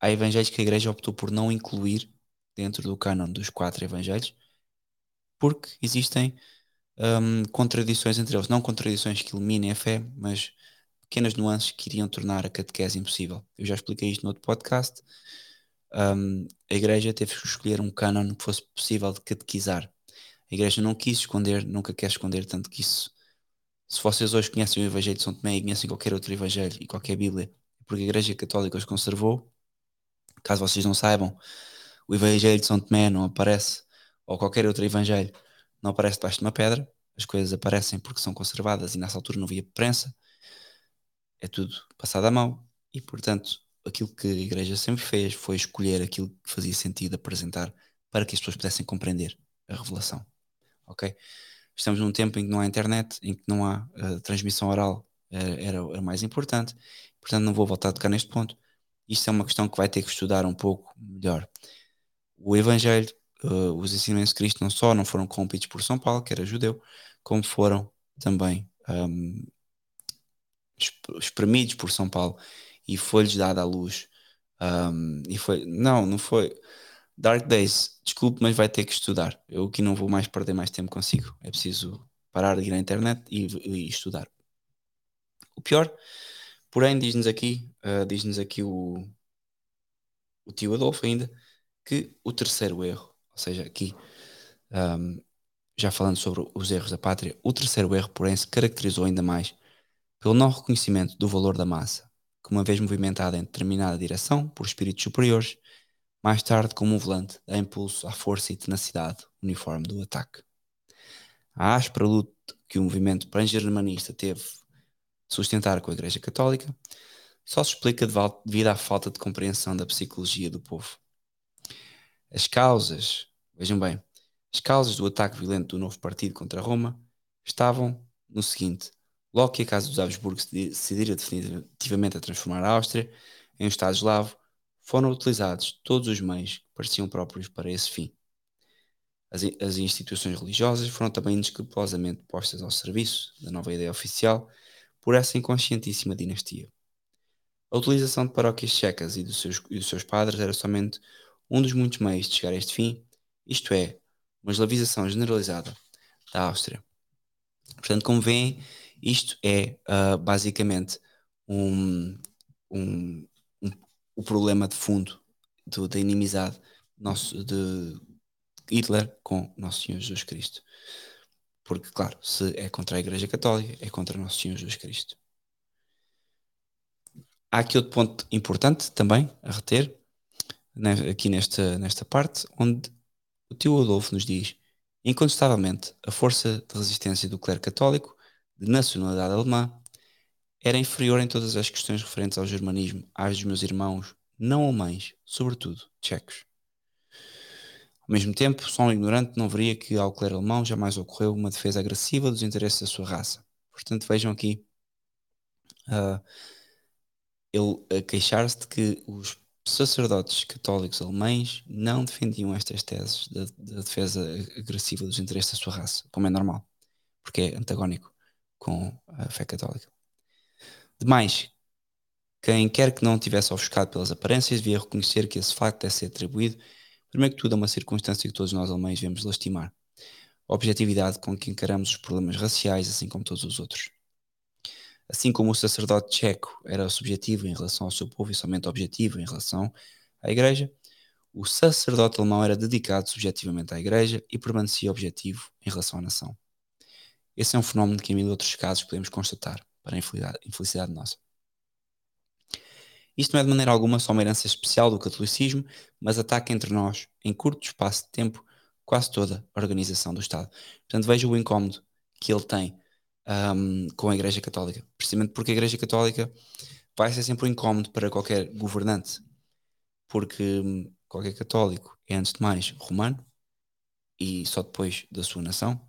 há evangelhos que a igreja optou por não incluir dentro do cânon dos quatro evangelhos, porque existem um, contradições entre eles. Não contradições que eliminem a fé, mas pequenas nuances que iriam tornar a catequese impossível. Eu já expliquei isto no outro podcast. Um, a igreja teve que escolher um cânon que fosse possível de catequizar. A igreja não quis esconder, nunca quer esconder, tanto que isso. Se vocês hoje conhecem o Evangelho de São Tomé e conhecem qualquer outro Evangelho e qualquer Bíblia, é porque a Igreja Católica os conservou. Caso vocês não saibam, o Evangelho de São Tomé não aparece, ou qualquer outro Evangelho, não aparece debaixo de uma pedra. As coisas aparecem porque são conservadas e nessa altura não havia prensa. É tudo passado à mão e, portanto, aquilo que a Igreja sempre fez foi escolher aquilo que fazia sentido apresentar para que as pessoas pudessem compreender a revelação ok? Estamos num tempo em que não há internet, em que não há uh, transmissão oral, uh, era, era mais importante, portanto não vou voltar a tocar neste ponto. Isto é uma questão que vai ter que estudar um pouco melhor. O Evangelho, uh, os ensinamentos de Cristo não só não foram corrompidos por São Paulo, que era judeu, como foram também um, espremidos por São Paulo e foi-lhes dada a luz. Um, e foi, não, não foi Dark Days, desculpe, mas vai ter que estudar. Eu aqui não vou mais perder mais tempo consigo. É preciso parar de ir à internet e, e estudar. O pior, porém, diz-nos aqui, uh, diz-nos aqui o, o tio Adolfo ainda, que o terceiro erro, ou seja, aqui, um, já falando sobre os erros da pátria, o terceiro erro, porém, se caracterizou ainda mais pelo não reconhecimento do valor da massa, que uma vez movimentada em determinada direção por espíritos superiores, mais tarde como um volante dá impulso à força e tenacidade uniforme do ataque. A áspera luta que o movimento pan-germanista teve sustentar com a Igreja Católica só se explica devido à falta de compreensão da psicologia do povo. As causas, vejam bem, as causas do ataque violento do novo partido contra Roma estavam no seguinte: logo que a Casa dos Habsburgo se decidira definitivamente a transformar a Áustria em um Estado eslavo, foram utilizados todos os meios que pareciam próprios para esse fim. As, as instituições religiosas foram também inescrupulosamente postas ao serviço da nova ideia oficial por essa inconscientíssima dinastia. A utilização de paróquias checas e dos seus, e dos seus padres era somente um dos muitos meios de chegar a este fim, isto é, uma eslavização generalizada da Áustria. Portanto, como veem, isto é uh, basicamente um, um, um, o problema de fundo do, da inimizade nosso, de Hitler com Nosso Senhor Jesus Cristo. Porque, claro, se é contra a Igreja Católica, é contra Nosso Senhor Jesus Cristo. Há aqui outro ponto importante também a reter, aqui nesta, nesta parte, onde o tio Adolfo nos diz: incontestavelmente, a força de resistência do clero católico, de nacionalidade alemã, era inferior em todas as questões referentes ao germanismo às dos meus irmãos não alemães, sobretudo tchecos. Ao mesmo tempo, só um ignorante não veria que ao clero alemão jamais ocorreu uma defesa agressiva dos interesses da sua raça. Portanto, vejam aqui uh, ele a queixar-se de que os sacerdotes católicos alemães não defendiam estas teses da, defesa agressiva dos interesses da sua raça, como é normal, porque é antagónico com a fé católica. Demais, quem quer que não tivesse ofuscado pelas aparências devia reconhecer que esse facto deve ser atribuído Primeiro que tudo, é uma circunstância que todos nós alemães devemos lastimar. A objetividade com que encaramos os problemas raciais, assim como todos os outros. Assim como o sacerdote tcheco era subjetivo em relação ao seu povo e somente objetivo em relação à Igreja, o sacerdote alemão era dedicado subjetivamente à Igreja e permanecia objetivo em relação à nação. Esse é um fenómeno que, em mil outros casos, podemos constatar, para a infelicidade nossa. Isto não é de maneira alguma só uma herança especial do catolicismo, mas ataca entre nós, em curto espaço de tempo, quase toda a organização do Estado. Portanto, veja o incómodo que ele tem um, com a Igreja Católica, precisamente porque a Igreja Católica vai ser sempre um incómodo para qualquer governante, porque hum, qualquer católico é, antes de mais, romano e só depois da sua nação,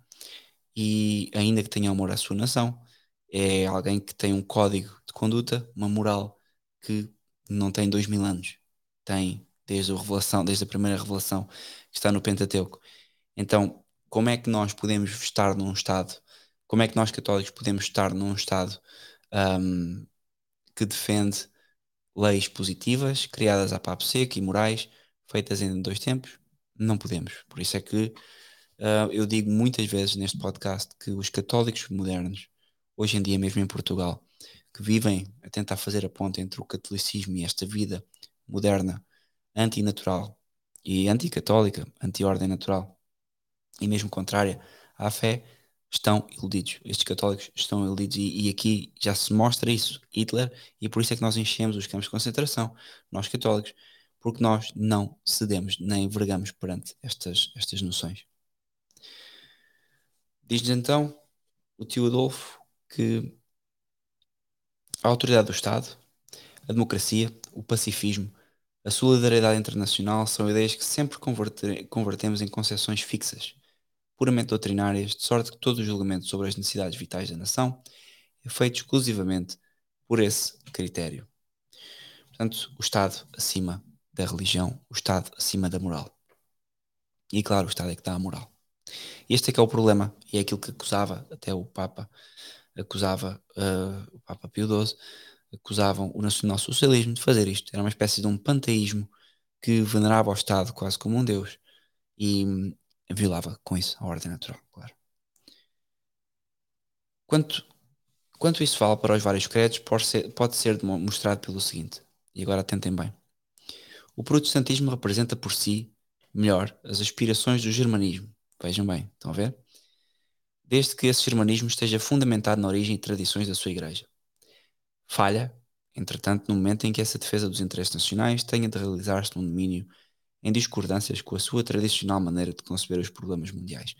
e ainda que tenha amor à sua nação, é alguém que tem um código de conduta, uma moral que não tem dois mil anos, tem desde a revelação, desde a primeira revelação que está no Pentateuco. Então, como é que nós podemos estar num estado, como é que nós católicos podemos estar num estado um, que defende leis positivas, criadas a papo seco e morais, feitas em dois tempos? Não podemos. Por isso é que uh, eu digo muitas vezes neste podcast que os católicos modernos, hoje em dia mesmo em Portugal, que vivem a tentar fazer a ponte entre o catolicismo e esta vida moderna, antinatural e anticatólica, anti-ordem natural e mesmo contrária à fé, estão iludidos. Estes católicos estão iludidos e, e, aqui já se mostra isso, Hitler, e por isso é que nós enchemos os campos de concentração, nós católicos, porque nós não cedemos nem vergamos perante estas, estas noções. Diz-nos então o tio Adolfo que a autoridade do Estado, a democracia, o pacifismo, a solidariedade internacional são ideias que sempre convertemos em concepções fixas, puramente doutrinárias, de sorte que todo o julgamento sobre as necessidades vitais da nação é feito exclusivamente por esse critério. Portanto, o Estado acima da religião, o Estado acima da moral. E claro, o Estado é que dá a moral. Este é que é o problema, e é aquilo que acusava até o Papa acusava uh, o Papa Pio XII, acusavam o nacional-socialismo de fazer isto. Era uma espécie de um panteísmo que venerava o Estado quase como um Deus e violava com isso a ordem natural, claro. Quanto, quanto isso fala para os vários credos, pode ser, pode ser mostrado pelo seguinte, e agora atentem bem. O protestantismo representa por si, melhor, as aspirações do germanismo. Vejam bem, estão a ver? desde que esse germanismo esteja fundamentado na origem e tradições da sua Igreja. Falha, entretanto, no momento em que essa defesa dos interesses nacionais tenha de realizar-se num domínio em discordâncias com a sua tradicional maneira de conceber os problemas mundiais.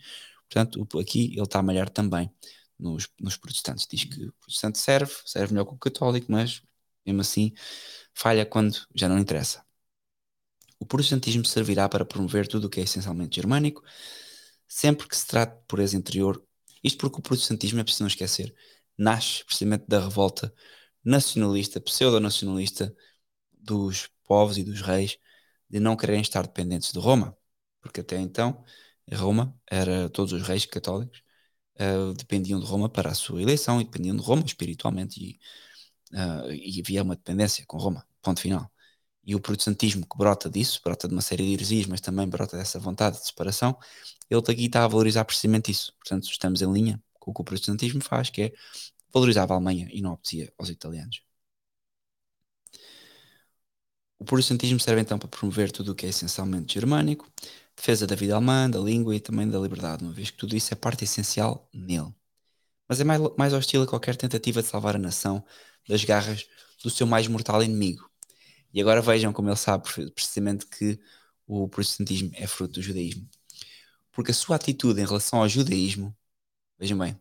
Portanto, aqui ele está a malhar também nos, nos protestantes. Diz que o protestante serve, serve melhor que o católico, mas mesmo assim falha quando já não interessa. O protestantismo servirá para promover tudo o que é essencialmente germânico, sempre que se trate de pureza interior isto porque o protestantismo, é preciso não esquecer, nasce precisamente da revolta nacionalista, pseudo-nacionalista dos povos e dos reis de não quererem estar dependentes de Roma, porque até então Roma era todos os reis católicos uh, dependiam de Roma para a sua eleição e dependiam de Roma espiritualmente e, uh, e havia uma dependência com Roma, ponto final. E o protestantismo que brota disso, brota de uma série de heresias, mas também brota dessa vontade de separação, ele aqui está a valorizar precisamente isso. Portanto, estamos em linha com o que o protestantismo faz, que é valorizava a Alemanha e não obedecia aos italianos. O protestantismo serve então para promover tudo o que é essencialmente germânico, defesa da vida alemã, da língua e também da liberdade, uma vez que tudo isso é parte essencial nele. Mas é mais, mais hostil a qualquer tentativa de salvar a nação das garras do seu mais mortal inimigo. E agora vejam como ele sabe precisamente que o protestantismo é fruto do judaísmo. Porque a sua atitude em relação ao judaísmo, vejam bem,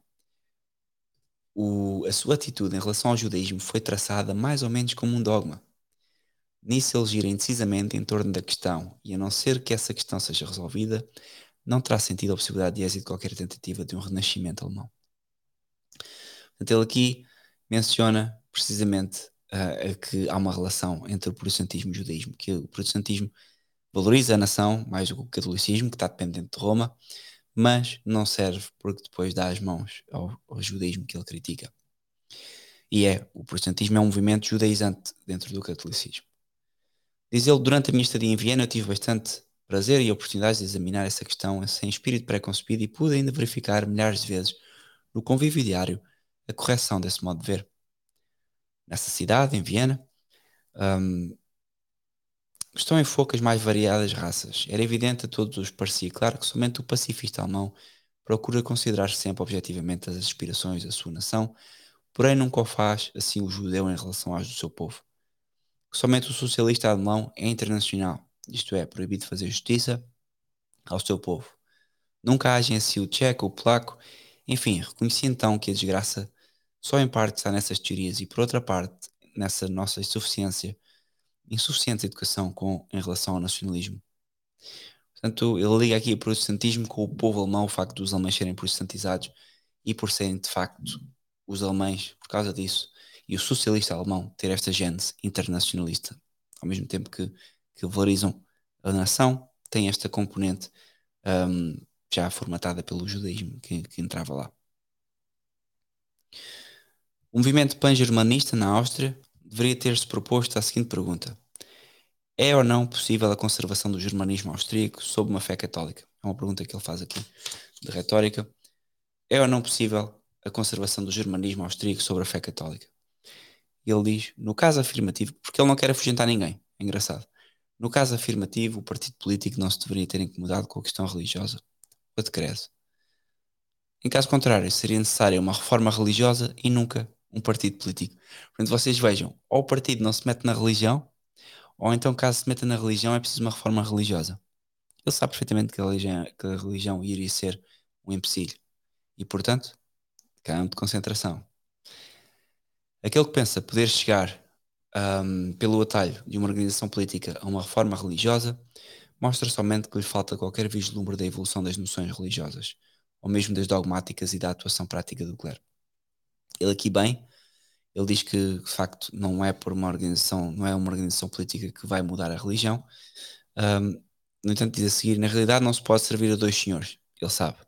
o, a sua atitude em relação ao judaísmo foi traçada mais ou menos como um dogma. Nisso ele gira indecisamente em torno da questão, e a não ser que essa questão seja resolvida, não terá sentido a possibilidade de êxito de qualquer tentativa de um renascimento alemão. Portanto, ele aqui menciona precisamente uh, que há uma relação entre o protestantismo e o judaísmo, que o protestantismo valoriza a nação mais do que o catolicismo, que está dependente de Roma, mas não serve porque depois dá as mãos ao, ao judaísmo que ele critica. E é, o protestantismo é um movimento judaizante dentro do catolicismo. Diz ele, durante a minha estadia em Viena eu tive bastante prazer e oportunidades de examinar essa questão sem espírito pré-concebido e pude ainda verificar milhares de vezes no convívio diário a correção desse modo de ver. Nessa cidade, em Viena, um, estão em foco as mais variadas raças. Era evidente a todos os parecia claro que somente o pacifista alemão procura considerar sempre objetivamente as aspirações da sua nação, porém nunca o faz assim o judeu em relação às do seu povo. Somente o socialista alemão é internacional, isto é, proibido fazer justiça ao seu povo. Nunca agem assim o tcheco, o polaco, enfim, reconheci então que a desgraça só em parte está nessas teorias e por outra parte nessa nossa insuficiência insuficiente educação com, em relação ao nacionalismo. Portanto, ele liga aqui o protestantismo com o povo alemão, o facto dos alemães serem protestantizados e por serem de facto os alemães, por causa disso, e o socialista alemão ter esta gênese internacionalista, ao mesmo tempo que, que valorizam a nação, tem esta componente um, já formatada pelo judaísmo que, que entrava lá. O movimento pan-germanista na Áustria deveria ter-se proposto a seguinte pergunta: É ou não possível a conservação do germanismo austríaco sob uma fé católica? É uma pergunta que ele faz aqui de retórica. É ou não possível a conservação do germanismo austríaco sobre a fé católica? E ele diz, no caso afirmativo, porque ele não quer afugentar ninguém, é engraçado. No caso afirmativo, o partido político não se deveria ter incomodado com a questão religiosa. O decreto. Em caso contrário, seria necessária uma reforma religiosa e nunca um partido político. Portanto, vocês vejam, ou o partido não se mete na religião, ou então, caso se meta na religião, é preciso uma reforma religiosa. Ele sabe perfeitamente que a religião, que a religião iria ser um empecilho. E, portanto, campo de concentração. Aquele que pensa poder chegar um, pelo atalho de uma organização política a uma reforma religiosa mostra somente que lhe falta qualquer vislumbre da evolução das noções religiosas, ou mesmo das dogmáticas e da atuação prática do clero ele aqui bem, ele diz que de facto não é por uma organização, não é uma organização política que vai mudar a religião. Um, no entanto, diz a seguir: na realidade não se pode servir a dois senhores, ele sabe.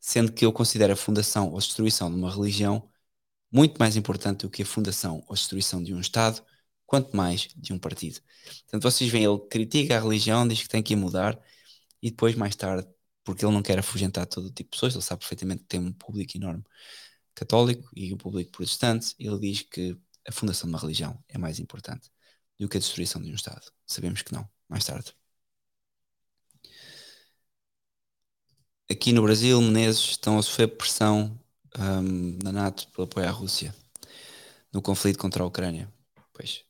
Sendo que eu considero a fundação ou destruição de uma religião muito mais importante do que a fundação ou destruição de um Estado, quanto mais de um partido. Portanto, vocês veem, ele critica a religião, diz que tem que mudar, e depois, mais tarde, porque ele não quer afugentar todo tipo de pessoas, ele sabe perfeitamente que tem um público enorme católico e o público protestante, ele diz que a fundação de uma religião é mais importante do que a destruição de um Estado. Sabemos que não, mais tarde. Aqui no Brasil, Menezes estão a sofrer pressão um, da NATO pelo apoio à Rússia no conflito contra a Ucrânia. Pois.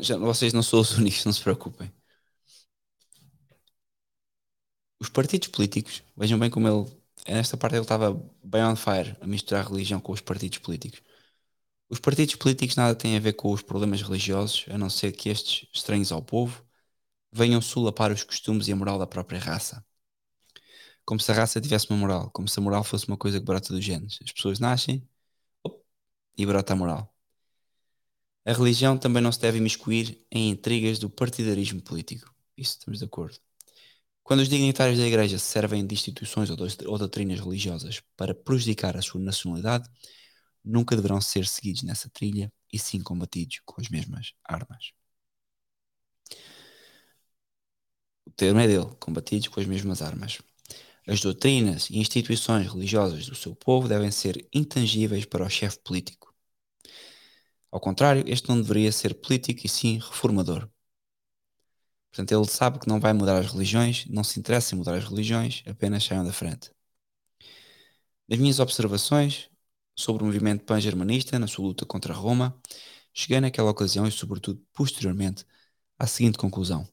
Já, vocês não são os únicos, não se preocupem. Os partidos políticos, vejam bem como ele nesta parte ele estava bem on fire a misturar a religião com os partidos políticos. Os partidos políticos nada têm a ver com os problemas religiosos, a não ser que estes, estranhos ao povo, venham solapar os costumes e a moral da própria raça. Como se a raça tivesse uma moral, como se a moral fosse uma coisa que brota dos genes. As pessoas nascem op, e brota a moral. A religião também não se deve imiscuir em intrigas do partidarismo político. Isso estamos de acordo. Quando os dignitários da Igreja se servem de instituições ou doutrinas religiosas para prejudicar a sua nacionalidade, nunca deverão ser seguidos nessa trilha e sim combatidos com as mesmas armas. O termo é dele, combatidos com as mesmas armas. As doutrinas e instituições religiosas do seu povo devem ser intangíveis para o chefe político. Ao contrário, este não deveria ser político e sim reformador. Portanto, ele sabe que não vai mudar as religiões, não se interessa em mudar as religiões, apenas saiam da frente. Nas minhas observações sobre o movimento pan-germanista na sua luta contra Roma, cheguei naquela ocasião e, sobretudo, posteriormente, à seguinte conclusão.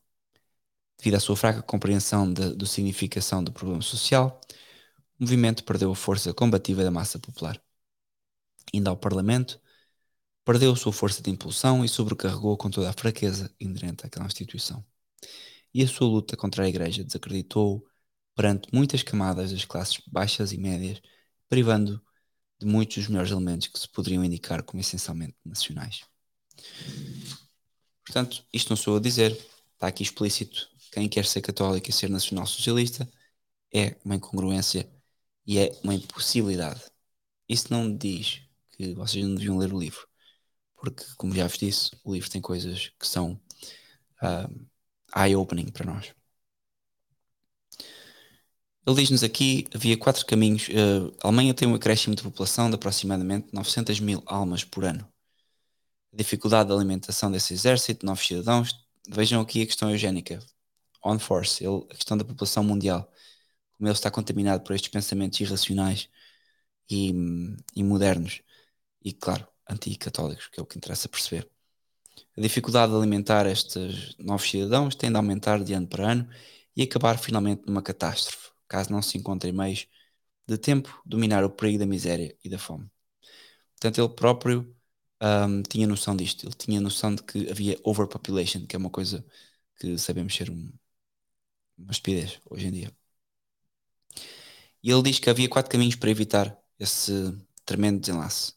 Devido à sua fraca compreensão da significação do problema social, o movimento perdeu a força combativa da massa popular. Indo ao Parlamento, perdeu a sua força de impulsão e sobrecarregou com toda a fraqueza inerente àquela instituição e a sua luta contra a Igreja desacreditou perante muitas camadas das classes baixas e médias, privando de muitos dos melhores elementos que se poderiam indicar como essencialmente nacionais. Portanto, isto não sou a dizer, está aqui explícito. Quem quer ser católico e ser nacional-socialista é uma incongruência e é uma impossibilidade. Isso não diz que vocês não deviam ler o livro, porque, como já vos disse, o livro tem coisas que são uh, eye-opening para nós. Ele diz-nos aqui, havia quatro caminhos. Uh, a Alemanha tem um acréscimo de população de aproximadamente 900 mil almas por ano. A dificuldade da alimentação desse exército, novos cidadãos. Vejam aqui a questão eugénica. On force, ele, a questão da população mundial. Como ele está contaminado por estes pensamentos irracionais e, e modernos. E, claro, anti-católicos, que é o que interessa perceber. A dificuldade de alimentar estes novos cidadãos tende a aumentar de ano para ano e acabar finalmente numa catástrofe, caso não se encontrem meios de tempo dominar o perigo da miséria e da fome. Portanto, ele próprio um, tinha noção disto, ele tinha noção de que havia overpopulation, que é uma coisa que sabemos ser um, uma estupidez hoje em dia. E ele diz que havia quatro caminhos para evitar esse tremendo desenlace.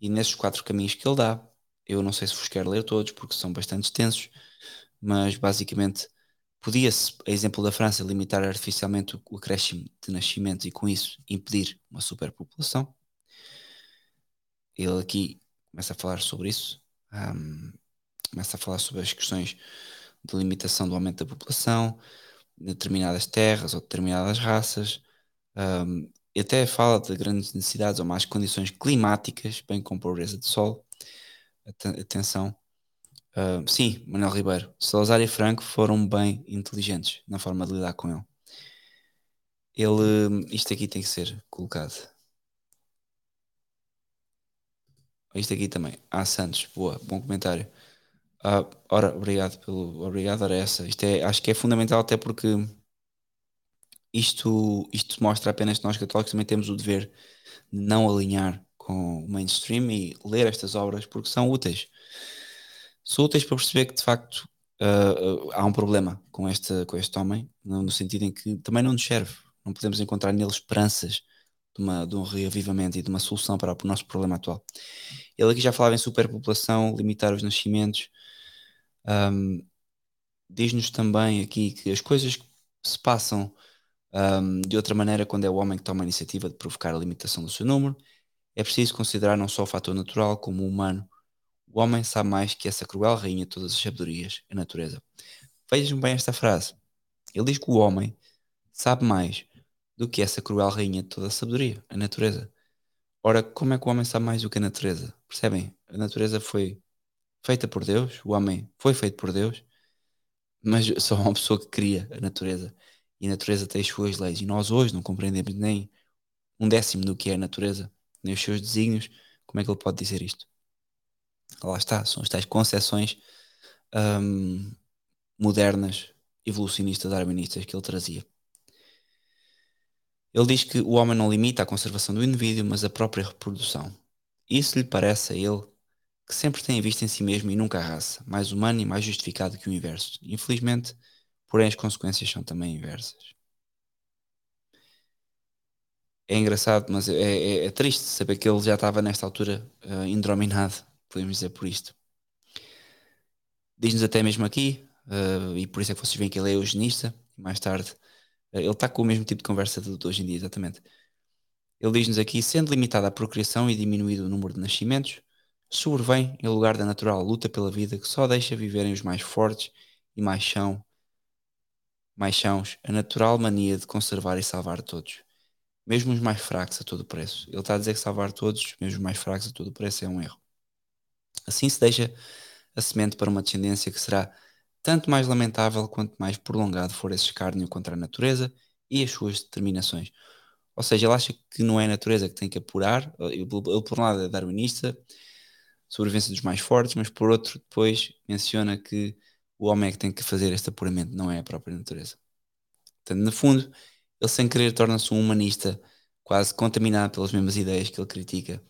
E nesses quatro caminhos que ele dá, eu não sei se vos quero ler todos porque são bastante extensos, mas basicamente podia-se, a exemplo da França, limitar artificialmente o acréscimo de nascimentos e com isso impedir uma superpopulação. Ele aqui começa a falar sobre isso, um, começa a falar sobre as questões de limitação do aumento da população, de determinadas terras ou determinadas raças, um, e até fala de grandes necessidades ou más condições climáticas, bem como pobreza de sol atenção. Uh, sim, Manuel Ribeiro. Salazar e Franco foram bem inteligentes na forma de lidar com ele. Ele, isto aqui tem que ser colocado. Isto aqui também. Ah, Santos, boa, bom comentário. Ah, ora, obrigado pelo. Obrigado, ora essa. Isto é, acho que é fundamental até porque isto, isto mostra apenas que nós católicos também temos o dever de não alinhar com o mainstream e ler estas obras porque são úteis. São úteis para perceber que de facto uh, há um problema com este, com este homem, no, sentido em que também não nos serve. Não podemos encontrar nele esperanças de, uma, de um reavivamento e de uma solução para o nosso problema atual. Ele aqui já falava em superpopulação, limitar os nascimentos. Um, Diz-nos também aqui que as coisas se passam um, de outra maneira quando é o homem que toma a iniciativa de provocar a limitação do seu número é preciso considerar não só o fator natural como o humano. O homem sabe mais que essa cruel rainha de todas as sabedorias, a natureza. Vejam bem esta frase. Ele diz que o homem sabe mais do que essa cruel rainha de toda a sabedoria, a natureza. Ora, como é que o homem sabe mais do que a natureza? Percebem? A natureza foi feita por Deus, o homem foi feito por Deus, mas só uma pessoa que cria a natureza. E a natureza tem as suas leis. E nós hoje não compreendemos nem um décimo do que é a natureza nem os seus desígnios, como é que ele pode dizer isto? Lá está, são as tais concepções um, modernas, evolucionistas, darwinistas que ele trazia. Ele diz que o homem não limita a conservação do indivíduo, mas a própria reprodução. Isso lhe parece a ele que sempre tem em vista em si mesmo e nunca a raça, mais humano e mais justificado que o inverso. Infelizmente, porém, as consequências são também inversas é engraçado, mas é, é, é, triste saber que ele já estava nesta altura uh, indrominado, podemos dizer por isto. Diz-nos até mesmo aqui, uh, e por isso é que vocês veem que ele é eugenista, mais tarde uh, ele está com o mesmo tipo de conversa de, de hoje em dia, exatamente. Ele diz-nos aqui, sendo limitada a procriação e diminuído o número de nascimentos, sobrevém, em lugar da natural luta pela vida que só deixa viverem os mais fortes e mais chão, mais chãos, a natural mania de conservar e salvar todos mesmo os mais fracos a todo preço. Ele está a dizer que salvar todos, mesmo os mais fracos a todo preço, é um erro. Assim se deixa a semente para uma descendência que será tanto mais lamentável quanto mais prolongado for esse escárnio contra a natureza e as suas determinações. Ou seja, ele acha que não é a natureza que tem que apurar, ele, por um lado é darwinista, sobrevivência dos mais fortes, mas por outro depois menciona que o homem é que tem que fazer este apuramento, não é a própria natureza. Portanto, no fundo, ele sem querer torna-se um humanista quase contaminado pelas mesmas ideias que ele critica.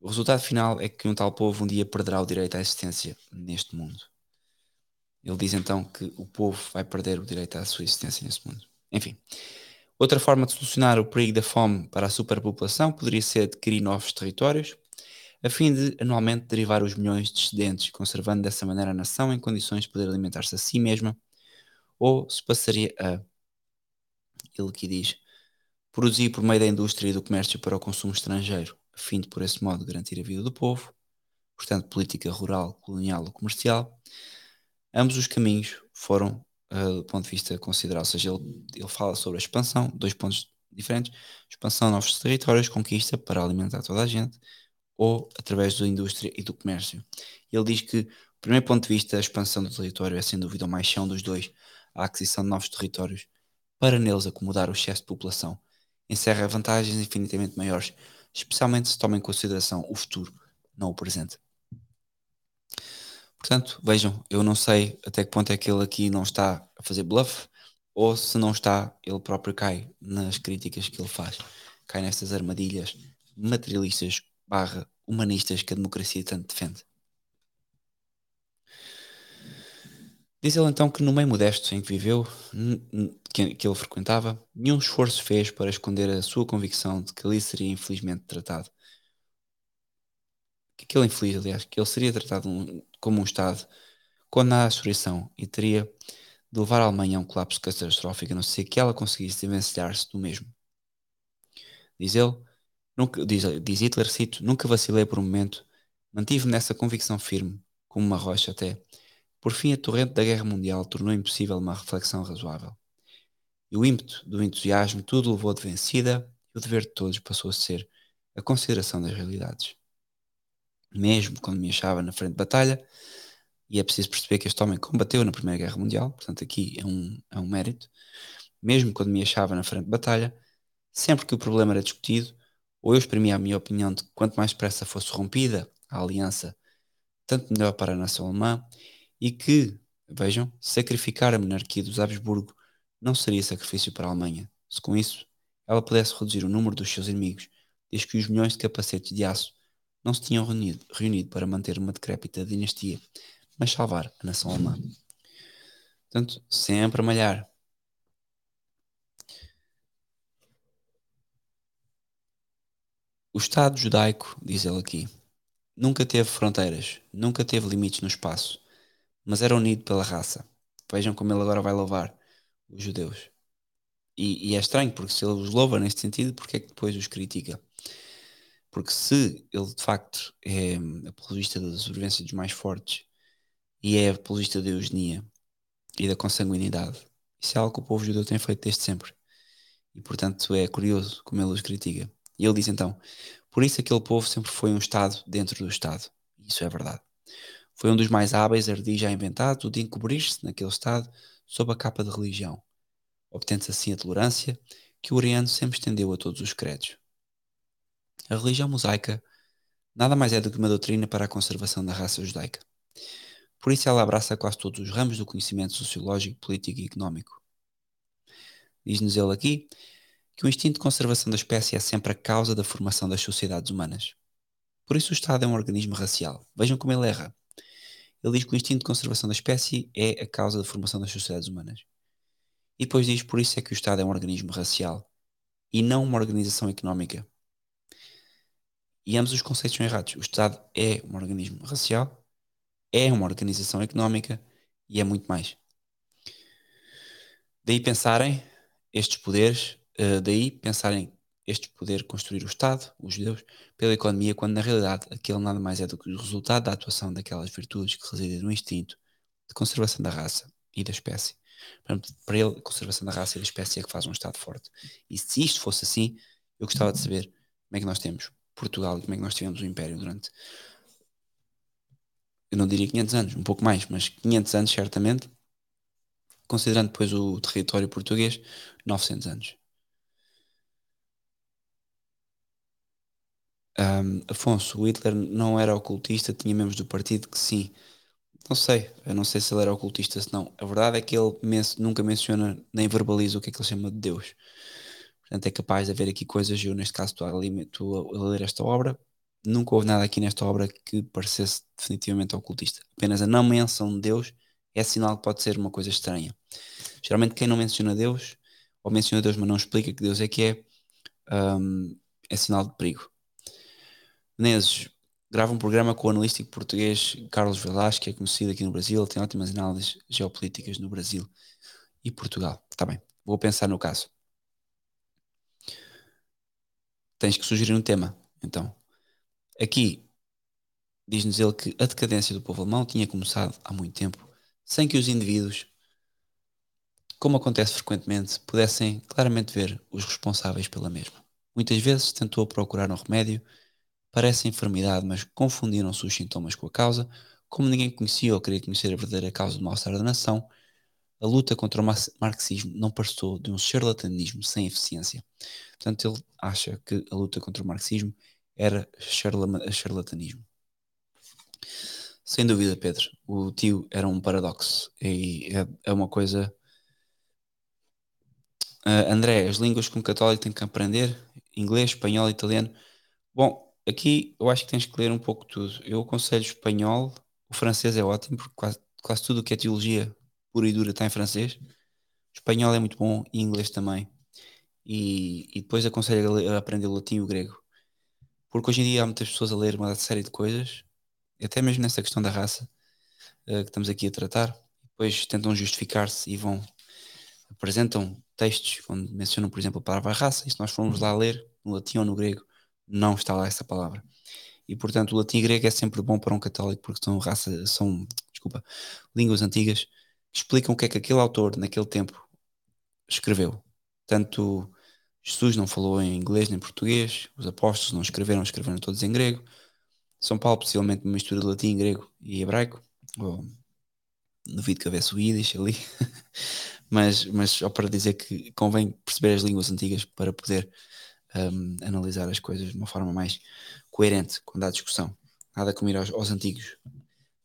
O resultado final é que um tal povo um dia perderá o direito à existência neste mundo. Ele diz então que o povo vai perder o direito à sua existência neste mundo. Enfim, outra forma de solucionar o perigo da fome para a superpopulação poderia ser adquirir novos territórios, a fim de anualmente derivar os milhões de excedentes, conservando dessa maneira a nação em condições de poder alimentar-se a si mesma, ou se passaria a, ele que diz, produzir por meio da indústria e do comércio para o consumo estrangeiro, a fim de, por esse modo, garantir a vida do povo, portanto, política rural, colonial ou comercial. Ambos os caminhos foram, uh, do ponto de vista considerado, ou seja, ele, ele fala sobre a expansão, dois pontos diferentes, expansão de novos territórios, conquista para alimentar toda a gente, ou através da indústria e do comércio. Ele diz que, do primeiro ponto de vista, a expansão do território é sem dúvida o mais chão dos dois, a aquisição de novos territórios, para neles acomodar o excesso de população, encerra vantagens infinitamente maiores, especialmente se toma em consideração o futuro, não o presente. Portanto, vejam, eu não sei até que ponto é que ele aqui não está a fazer bluff, ou se não está, ele próprio cai nas críticas que ele faz, cai nestas armadilhas materialistas barra humanistas que a democracia tanto defende. Diz ele então que no meio modesto em que viveu, que, ele frequentava, nenhum esforço fez para esconder a sua convicção de que ali seria infelizmente tratado. Que aquele infeliz, aliás, que ele seria tratado como um Estado condenado à destruição e teria de levar a Alemanha a um colapso catastrófico, a não ser que ela conseguisse vencilhar-se do mesmo. Diz ele, nunca, diz, diz Hitler, cito, nunca vacilei por um momento, mantive-me nessa convicção firme, como uma rocha até, por fim, a torrente da guerra mundial tornou impossível uma reflexão razoável. E o ímpeto do entusiasmo tudo levou de vencida e o dever de todos passou a ser a consideração das realidades. Mesmo quando me achava na frente de batalha, e é preciso perceber que este homem combateu na Primeira Guerra Mundial, portanto aqui é um, é um mérito, mesmo quando me achava na frente de batalha, sempre que o problema era discutido, ou eu exprimia a minha opinião de que quanto mais depressa fosse rompida a aliança, tanto melhor para a nação alemã, e que, vejam, sacrificar a monarquia dos Habsburgo não seria sacrifício para a Alemanha, se com isso ela pudesse reduzir o número dos seus inimigos, desde que os milhões de capacetes de aço não se tinham reunido, reunido para manter uma decrépita dinastia, mas salvar a nação alemã. Portanto, sempre a malhar. O Estado judaico, diz ele aqui, nunca teve fronteiras, nunca teve limites no espaço, mas era unido pela raça. Vejam como ele agora vai louvar os judeus. E, e é estranho, porque se ele os louva neste sentido, porque é que depois os critica? Porque se ele de facto é apologista da sobrevivência dos mais fortes e é apologista da eugenia e da consanguinidade, isso é algo que o povo judeu tem feito desde sempre. E portanto é curioso como ele os critica. E ele diz então: por isso aquele povo sempre foi um Estado dentro do Estado. Isso é verdade. Foi um dos mais hábeis ardis já inventados o de encobrir-se naquele estado sob a capa de religião, obtendo-se assim a tolerância que o Oriano sempre estendeu a todos os credos. A religião mosaica nada mais é do que uma doutrina para a conservação da raça judaica. Por isso ela abraça quase todos os ramos do conhecimento sociológico, político e económico. Diz-nos ele aqui que o instinto de conservação da espécie é sempre a causa da formação das sociedades humanas. Por isso o Estado é um organismo racial. Vejam como ele erra. Ele diz que o instinto de conservação da espécie é a causa da formação das sociedades humanas. E depois diz por isso é que o Estado é um organismo racial e não uma organização económica. E ambos os conceitos são errados. O Estado é um organismo racial, é uma organização económica e é muito mais. Daí pensarem estes poderes, uh, daí pensarem este poder construir o Estado, os judeus, pela economia, quando na realidade aquele nada mais é do que o resultado da atuação daquelas virtudes que residem no instinto de conservação da raça e da espécie. para ele, a conservação da raça e da espécie é que faz um Estado forte. E se isto fosse assim, eu gostava de saber como é que nós temos Portugal e como é que nós tivemos o Império durante eu não diria 500 anos, um pouco mais, mas 500 anos certamente, considerando depois o território português, 900 anos. Um, Afonso, Hitler não era ocultista, tinha membros do partido que sim. Não sei, eu não sei se ele era ocultista, se não. A verdade é que ele men nunca menciona nem verbaliza o que é que ele chama de Deus. Portanto, é capaz de haver aqui coisas, eu neste caso estou a, estou a ler esta obra, nunca houve nada aqui nesta obra que parecesse definitivamente ocultista. Apenas a não menção de Deus é sinal que pode ser uma coisa estranha. Geralmente quem não menciona Deus, ou menciona Deus mas não explica que Deus é que é, um, é sinal de perigo. Menezes grava um programa com o analístico português Carlos Velasco, que é conhecido aqui no Brasil, tem ótimas análises geopolíticas no Brasil e Portugal. Está bem, vou pensar no caso. Tens que sugerir um tema, então. Aqui diz-nos ele que a decadência do povo alemão tinha começado há muito tempo, sem que os indivíduos, como acontece frequentemente, pudessem claramente ver os responsáveis pela mesma. Muitas vezes tentou procurar um remédio Parece enfermidade, mas confundiram-se os sintomas com a causa. Como ninguém conhecia ou queria conhecer a verdadeira causa do mal-estar da nação, a luta contra o marxismo não passou de um charlatanismo sem eficiência. Portanto, ele acha que a luta contra o marxismo era charlatanismo. Sem dúvida, Pedro, o tio era um paradoxo e é, é uma coisa. Uh, André, as línguas que um católico tem que aprender: inglês, espanhol, italiano. Bom, aqui eu acho que tens que ler um pouco tudo. Eu aconselho espanhol, o francês é ótimo, porque quase, quase tudo o que é teologia pura e dura está em francês. Espanhol é muito bom e inglês também. E, e depois aconselho a, a aprender o latim e o grego. Porque hoje em dia há muitas pessoas a ler uma série de coisas, até mesmo nessa questão da raça uh, que estamos aqui a tratar. Depois tentam justificar-se e vão apresentam textos onde mencionam, por exemplo, a palavra raça, e se nós formos lá ler no latim ou no grego, não está lá essa palavra. E portanto o latim e grego é sempre bom para um católico porque são raça, são, desculpa, línguas antigas que explicam o que é que aquele autor naquele tempo escreveu. Tanto Jesus não falou em inglês nem português, os apóstolos não escreveram, escreveram todos em grego. São Paulo possivelmente uma mistura de latim, grego e hebraico. Ou, duvido que houvesse o Yiddish ali. mas, mas só para dizer que convém perceber as línguas antigas para poder um, analisar as coisas de uma forma mais coerente quando há discussão. Nada como ir aos, aos antigos.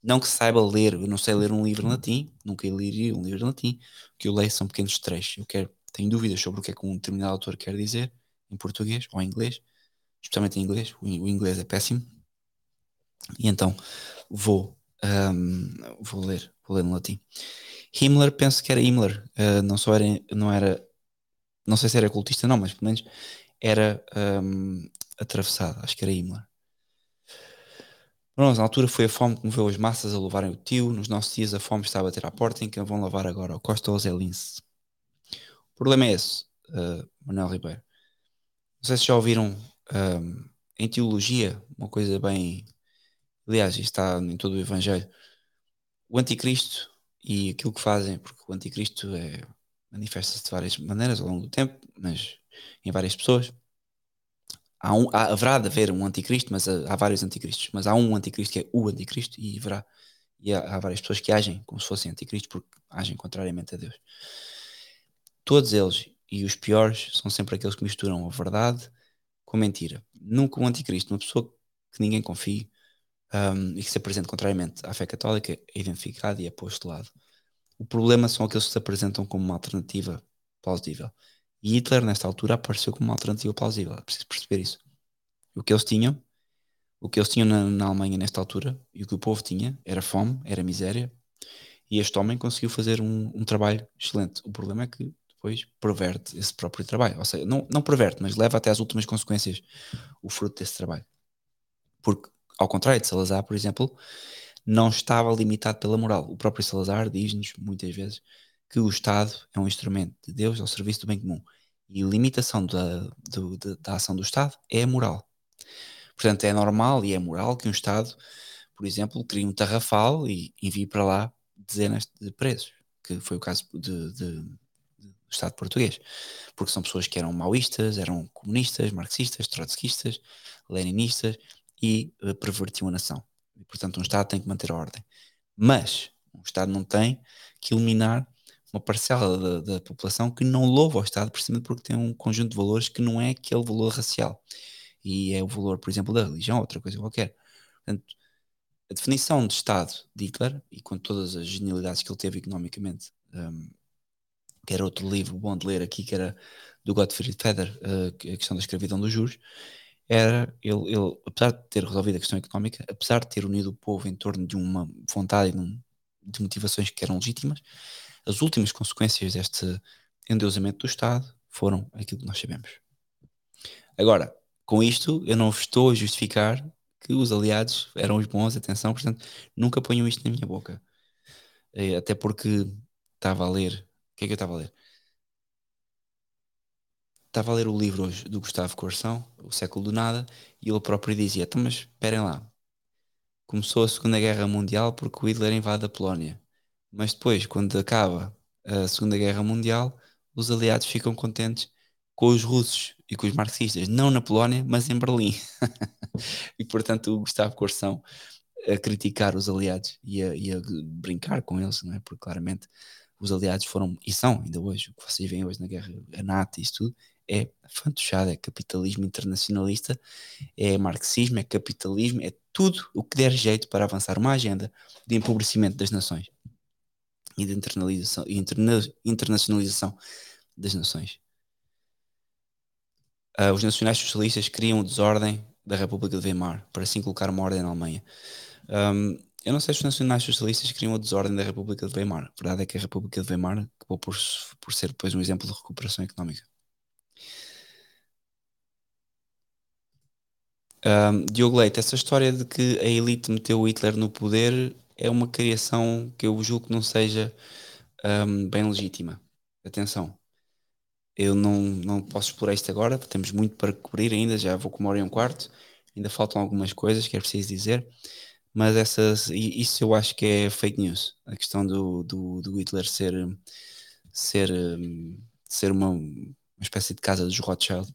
Não que saiba ler, eu não sei ler um livro em latim, nunca liria um livro em latim. O que eu leio são pequenos trechos. Eu quero, tenho dúvidas sobre o que é que um determinado autor quer dizer em português ou em inglês, especialmente em inglês. O, o inglês é péssimo. E então vou, um, vou ler, vou ler no latim. Himmler, penso que era Himmler, uh, não só era, não era, não sei se era cultista, não, mas pelo menos era um, atravessada, acho que era Imola. Pronto, na altura foi a fome que moveu as massas a levarem o tio, nos nossos dias a fome está a bater à porta em quem vão lavar agora, o Costa ou Zé Lince. O problema é esse, uh, Manuel Ribeiro. Não sei se já ouviram um, em teologia, uma coisa bem. Aliás, isto está em todo o Evangelho. O anticristo e aquilo que fazem, porque o anticristo é, manifesta-se de várias maneiras ao longo do tempo, mas em várias pessoas. Há um, há, haverá de haver um anticristo, mas há, há, vários anticristos, mas há um anticristo que é o anticristo e haverá e há, há várias pessoas que agem como se fossem anticristos porque agem contrariamente a Deus. Todos eles, e os piores, são sempre aqueles que misturam a verdade com mentira. Nunca um anticristo, uma pessoa que ninguém confie um, e que se apresenta contrariamente à fé católica, é identificado e é posto de lado. O problema são aqueles que se apresentam como uma alternativa plausível. E Hitler, nesta altura, apareceu como uma alternativa plausível. É preciso perceber isso. O que eles tinham, o que eles tinham na, na, Alemanha nesta altura, e o que o povo tinha, era fome, era miséria, e este homem conseguiu fazer um, um trabalho excelente. O problema é que depois perverte esse próprio trabalho. Ou seja, não, não perverte, mas leva até às últimas consequências o fruto desse trabalho. Porque, ao contrário de Salazar, por exemplo, não estava limitado pela moral. O próprio Salazar diz-nos muitas vezes que o Estado é um instrumento de Deus ao serviço do bem comum. E limitação da, do, da, da ação do Estado é moral. Portanto, é normal e é moral que um Estado, por exemplo, crie um tarrafal e envie para lá dezenas de presos, que foi o caso de, de, do Estado português. Porque são pessoas que eram maoístas, eram comunistas, marxistas, trotskistas, leninistas e uh, pervertiam a nação. E, portanto, um Estado tem que manter a ordem. Mas um Estado não tem que eliminar uma parcela da, da, população que não louva o Estado precisamente porque tem um conjunto de valores que não é aquele valor racial. E é o valor, por exemplo, da religião, outra coisa qualquer. Portanto, a definição de Estado de Hitler, e com todas as genialidades que ele teve economicamente, um, que era outro livro bom de ler aqui, que era do Gottfried Feder, uh, a questão da escravidão dos juros, era ele, ele, apesar de ter resolvido a questão económica, apesar de ter unido o povo em torno de uma vontade e de, um, de motivações que eram legítimas, as últimas consequências deste endeusamento do Estado foram aquilo que nós sabemos. Agora, com isto, eu não estou a justificar que os aliados eram os bons, atenção, portanto, nunca ponham isto na minha boca. Eh, até porque estava a ler. O que é que eu estava a ler? Estava a ler o livro hoje do Gustavo Coração, O Século do Nada, e ele próprio dizia: então, mas esperem lá. Começou a Segunda Guerra Mundial porque o Hitler invade a Polónia. Mas depois, quando acaba a Segunda Guerra Mundial, os aliados ficam contentes com os russos e com os marxistas, não na Polónia, mas em Berlim. e portanto, o Gustavo Corsão a criticar os aliados e a, e a, brincar com eles, não é? Porque claramente os aliados foram e são ainda hoje, o que vocês veem hoje na guerra, a NATO e isso tudo, é fantochada, é capitalismo internacionalista, é marxismo, é capitalismo, é tudo o que der jeito para avançar uma agenda de empobrecimento das nações e de internalização, interna, internacionalização das nações. Uh, os nacionais socialistas criam desordem da República de Weimar para assim colocar uma ordem na Alemanha. Um, eu não sei se os nacionais socialistas criam a desordem da República de Weimar. A verdade é que a República de Weimar acabou por, por ser depois um exemplo de recuperação económica. Um, Diogo Leite, essa história de que a elite meteu o Hitler no poder é uma criação que eu julgo que não seja um, bem legítima. Atenção, eu não, não posso explorar isto agora, temos muito para cobrir ainda, já vou com uma hora e um quarto, ainda faltam algumas coisas que é preciso dizer, mas essas, isso eu acho que é fake news, a questão do, do, do Hitler ser, ser, ser uma, uma espécie de casa dos Rothschild,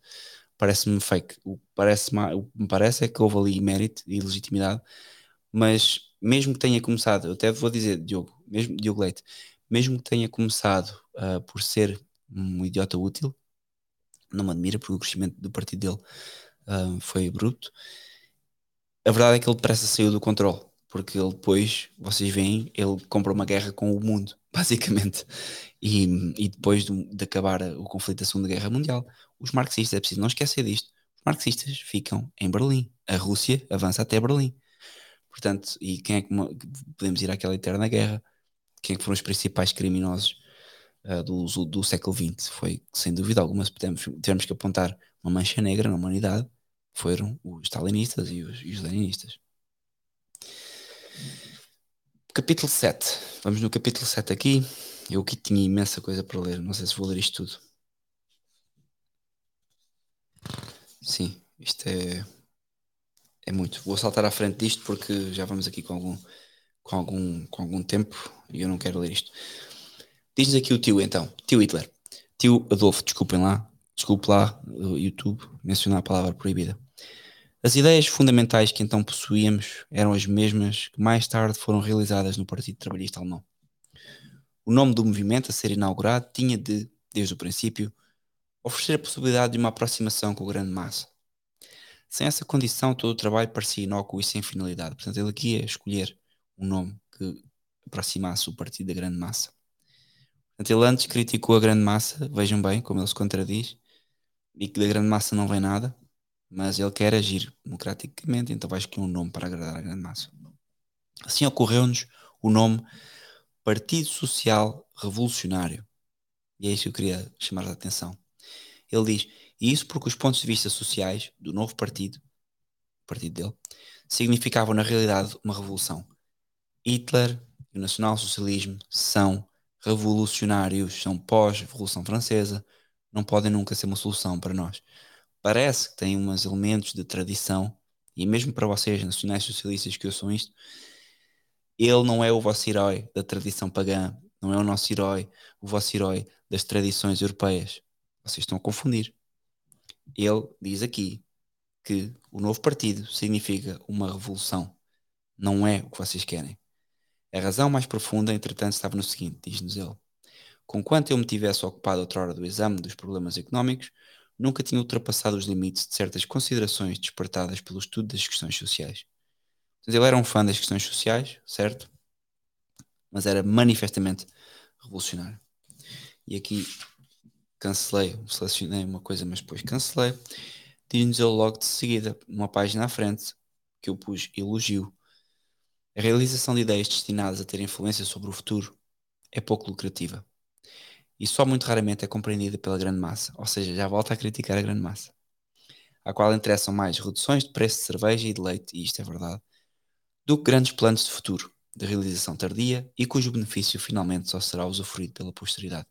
parece-me fake. O parece, o que me parece é que houve ali mérito e legitimidade, mas mesmo que tenha começado, eu até vou dizer, Diogo, mesmo, Diogo Leite, mesmo que tenha começado uh, por ser um idiota útil, não me admira porque o crescimento do partido dele uh, foi bruto. A verdade é que ele depressa saiu do controle, porque ele depois, vocês veem, ele compra uma guerra com o mundo, basicamente. E, e depois de, de, acabar o conflito da Segunda Guerra Mundial, os marxistas, é preciso não esquecer disto, os marxistas ficam em Berlim. A Rússia avança até Berlim. Portanto, e quem é que podemos ir àquela eterna guerra? Quem é que foram os principais criminosos uh, do, do, século XX. Foi, sem dúvida alguma, se tivermos que apontar uma mancha negra na humanidade, foram os stalinistas e os, e os leninistas. Capítulo 7. Vamos no capítulo 7 aqui. Eu aqui tinha imensa coisa para ler. Não sei se vou ler isto tudo. Sim, isto é, é muito. Vou saltar à frente disto porque já vamos aqui com algum, com algum, com algum tempo e eu não quero ler isto. Diz-nos aqui o tio então, tio Hitler. Tio Adolfo, desculpem lá, desculpe lá, YouTube, mencionar a palavra proibida. As ideias fundamentais que então possuíamos eram as mesmas que mais tarde foram realizadas no Partido Trabalhista Alemão. O nome do movimento a ser inaugurado tinha de, desde o princípio, oferecer a possibilidade de uma aproximação com a grande massa. Sem essa condição, todo o trabalho parecia inócuo e sem finalidade. Portanto, ele aqui ia escolher um nome que aproximasse o partido da grande massa. Portanto, ele antes criticou a grande massa, vejam bem como ele se contradiz, e que da grande massa não vem nada, mas ele quer agir democraticamente, então vai escolher um nome para agradar a grande massa. Assim ocorreu-nos o nome Partido Social Revolucionário. E é isso que eu queria chamar a atenção. Ele diz, e isso porque os pontos de vista sociais do novo partido, o partido dele, significavam na realidade uma revolução. Hitler e o nacional-socialismo são revolucionários, são pós-Revolução Francesa, não podem nunca ser uma solução para nós. Parece que tem uns elementos de tradição, e mesmo para vocês, nacionais socialistas, que eu sou isto, ele não é o vosso herói da tradição pagã, não é o nosso herói, o vosso herói das tradições europeias. Vocês estão a confundir. Ele diz aqui que o novo partido significa uma revolução. não é o que vocês querem. A razão mais profunda, entretanto, estava no seguinte: diz-nos ele. Conquanto eu me tivesse ocupado outra hora do exame dos problemas económicos, nunca tinha ultrapassado os limites de certas considerações despertadas pelo estudo das questões sociais. Ele era um fã das questões sociais, certo? Mas era manifestamente revolucionário. E aqui cancelei, selecionei uma coisa, mas depois cancelei. Diz-nos ele logo de seguida, uma página à frente, que eu pus elogio. A realização de ideias destinadas a ter influência sobre o futuro é pouco lucrativa e só muito raramente é compreendida pela grande massa, ou seja, já volta a criticar a grande massa, à qual interessam mais reduções de preço de cerveja e de leite, e isto é verdade, do que grandes planos de futuro, de realização tardia e cujo benefício finalmente só será usufruído pela posteridade.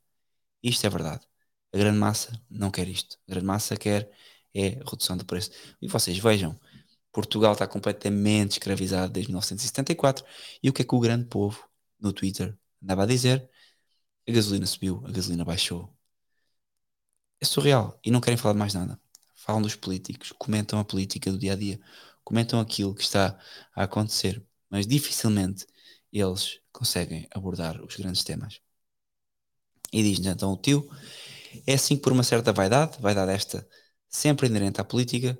Isto é verdade. A grande massa não quer isto. A grande massa quer é redução de preço. E vocês vejam, Portugal está completamente escravizado desde 1974 e o que é que o grande povo no Twitter andava a dizer? A gasolina subiu, a gasolina baixou. É surreal. E não querem falar de mais nada. Falam dos políticos, comentam a política do dia a dia, comentam aquilo que está a acontecer, mas dificilmente eles conseguem abordar os grandes temas. E diz então o tio: é assim que por uma certa vaidade, vaidade esta sempre inerente à política,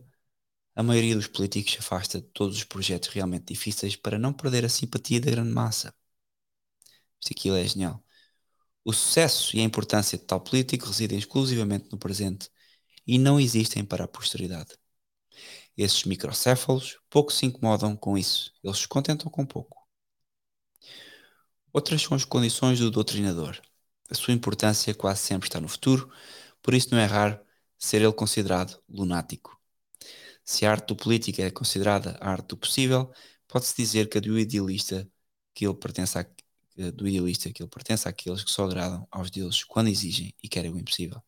a maioria dos políticos afasta todos os projetos realmente difíceis para não perder a simpatia da grande massa. Isto aqui é genial. O sucesso e a importância de tal político residem exclusivamente no presente e não existem para a posteridade. Esses microcéfalos pouco se incomodam com isso, eles se contentam com pouco. Outras são as condições do doutrinador. A sua importância quase sempre está no futuro, por isso não é raro ser ele considerado lunático. Se a arte do político é considerada a arte do possível, pode-se dizer que a do idealista que ele pertence a, do idealista que ele pertence àqueles que só agradam aos deuses quando exigem e querem o impossível.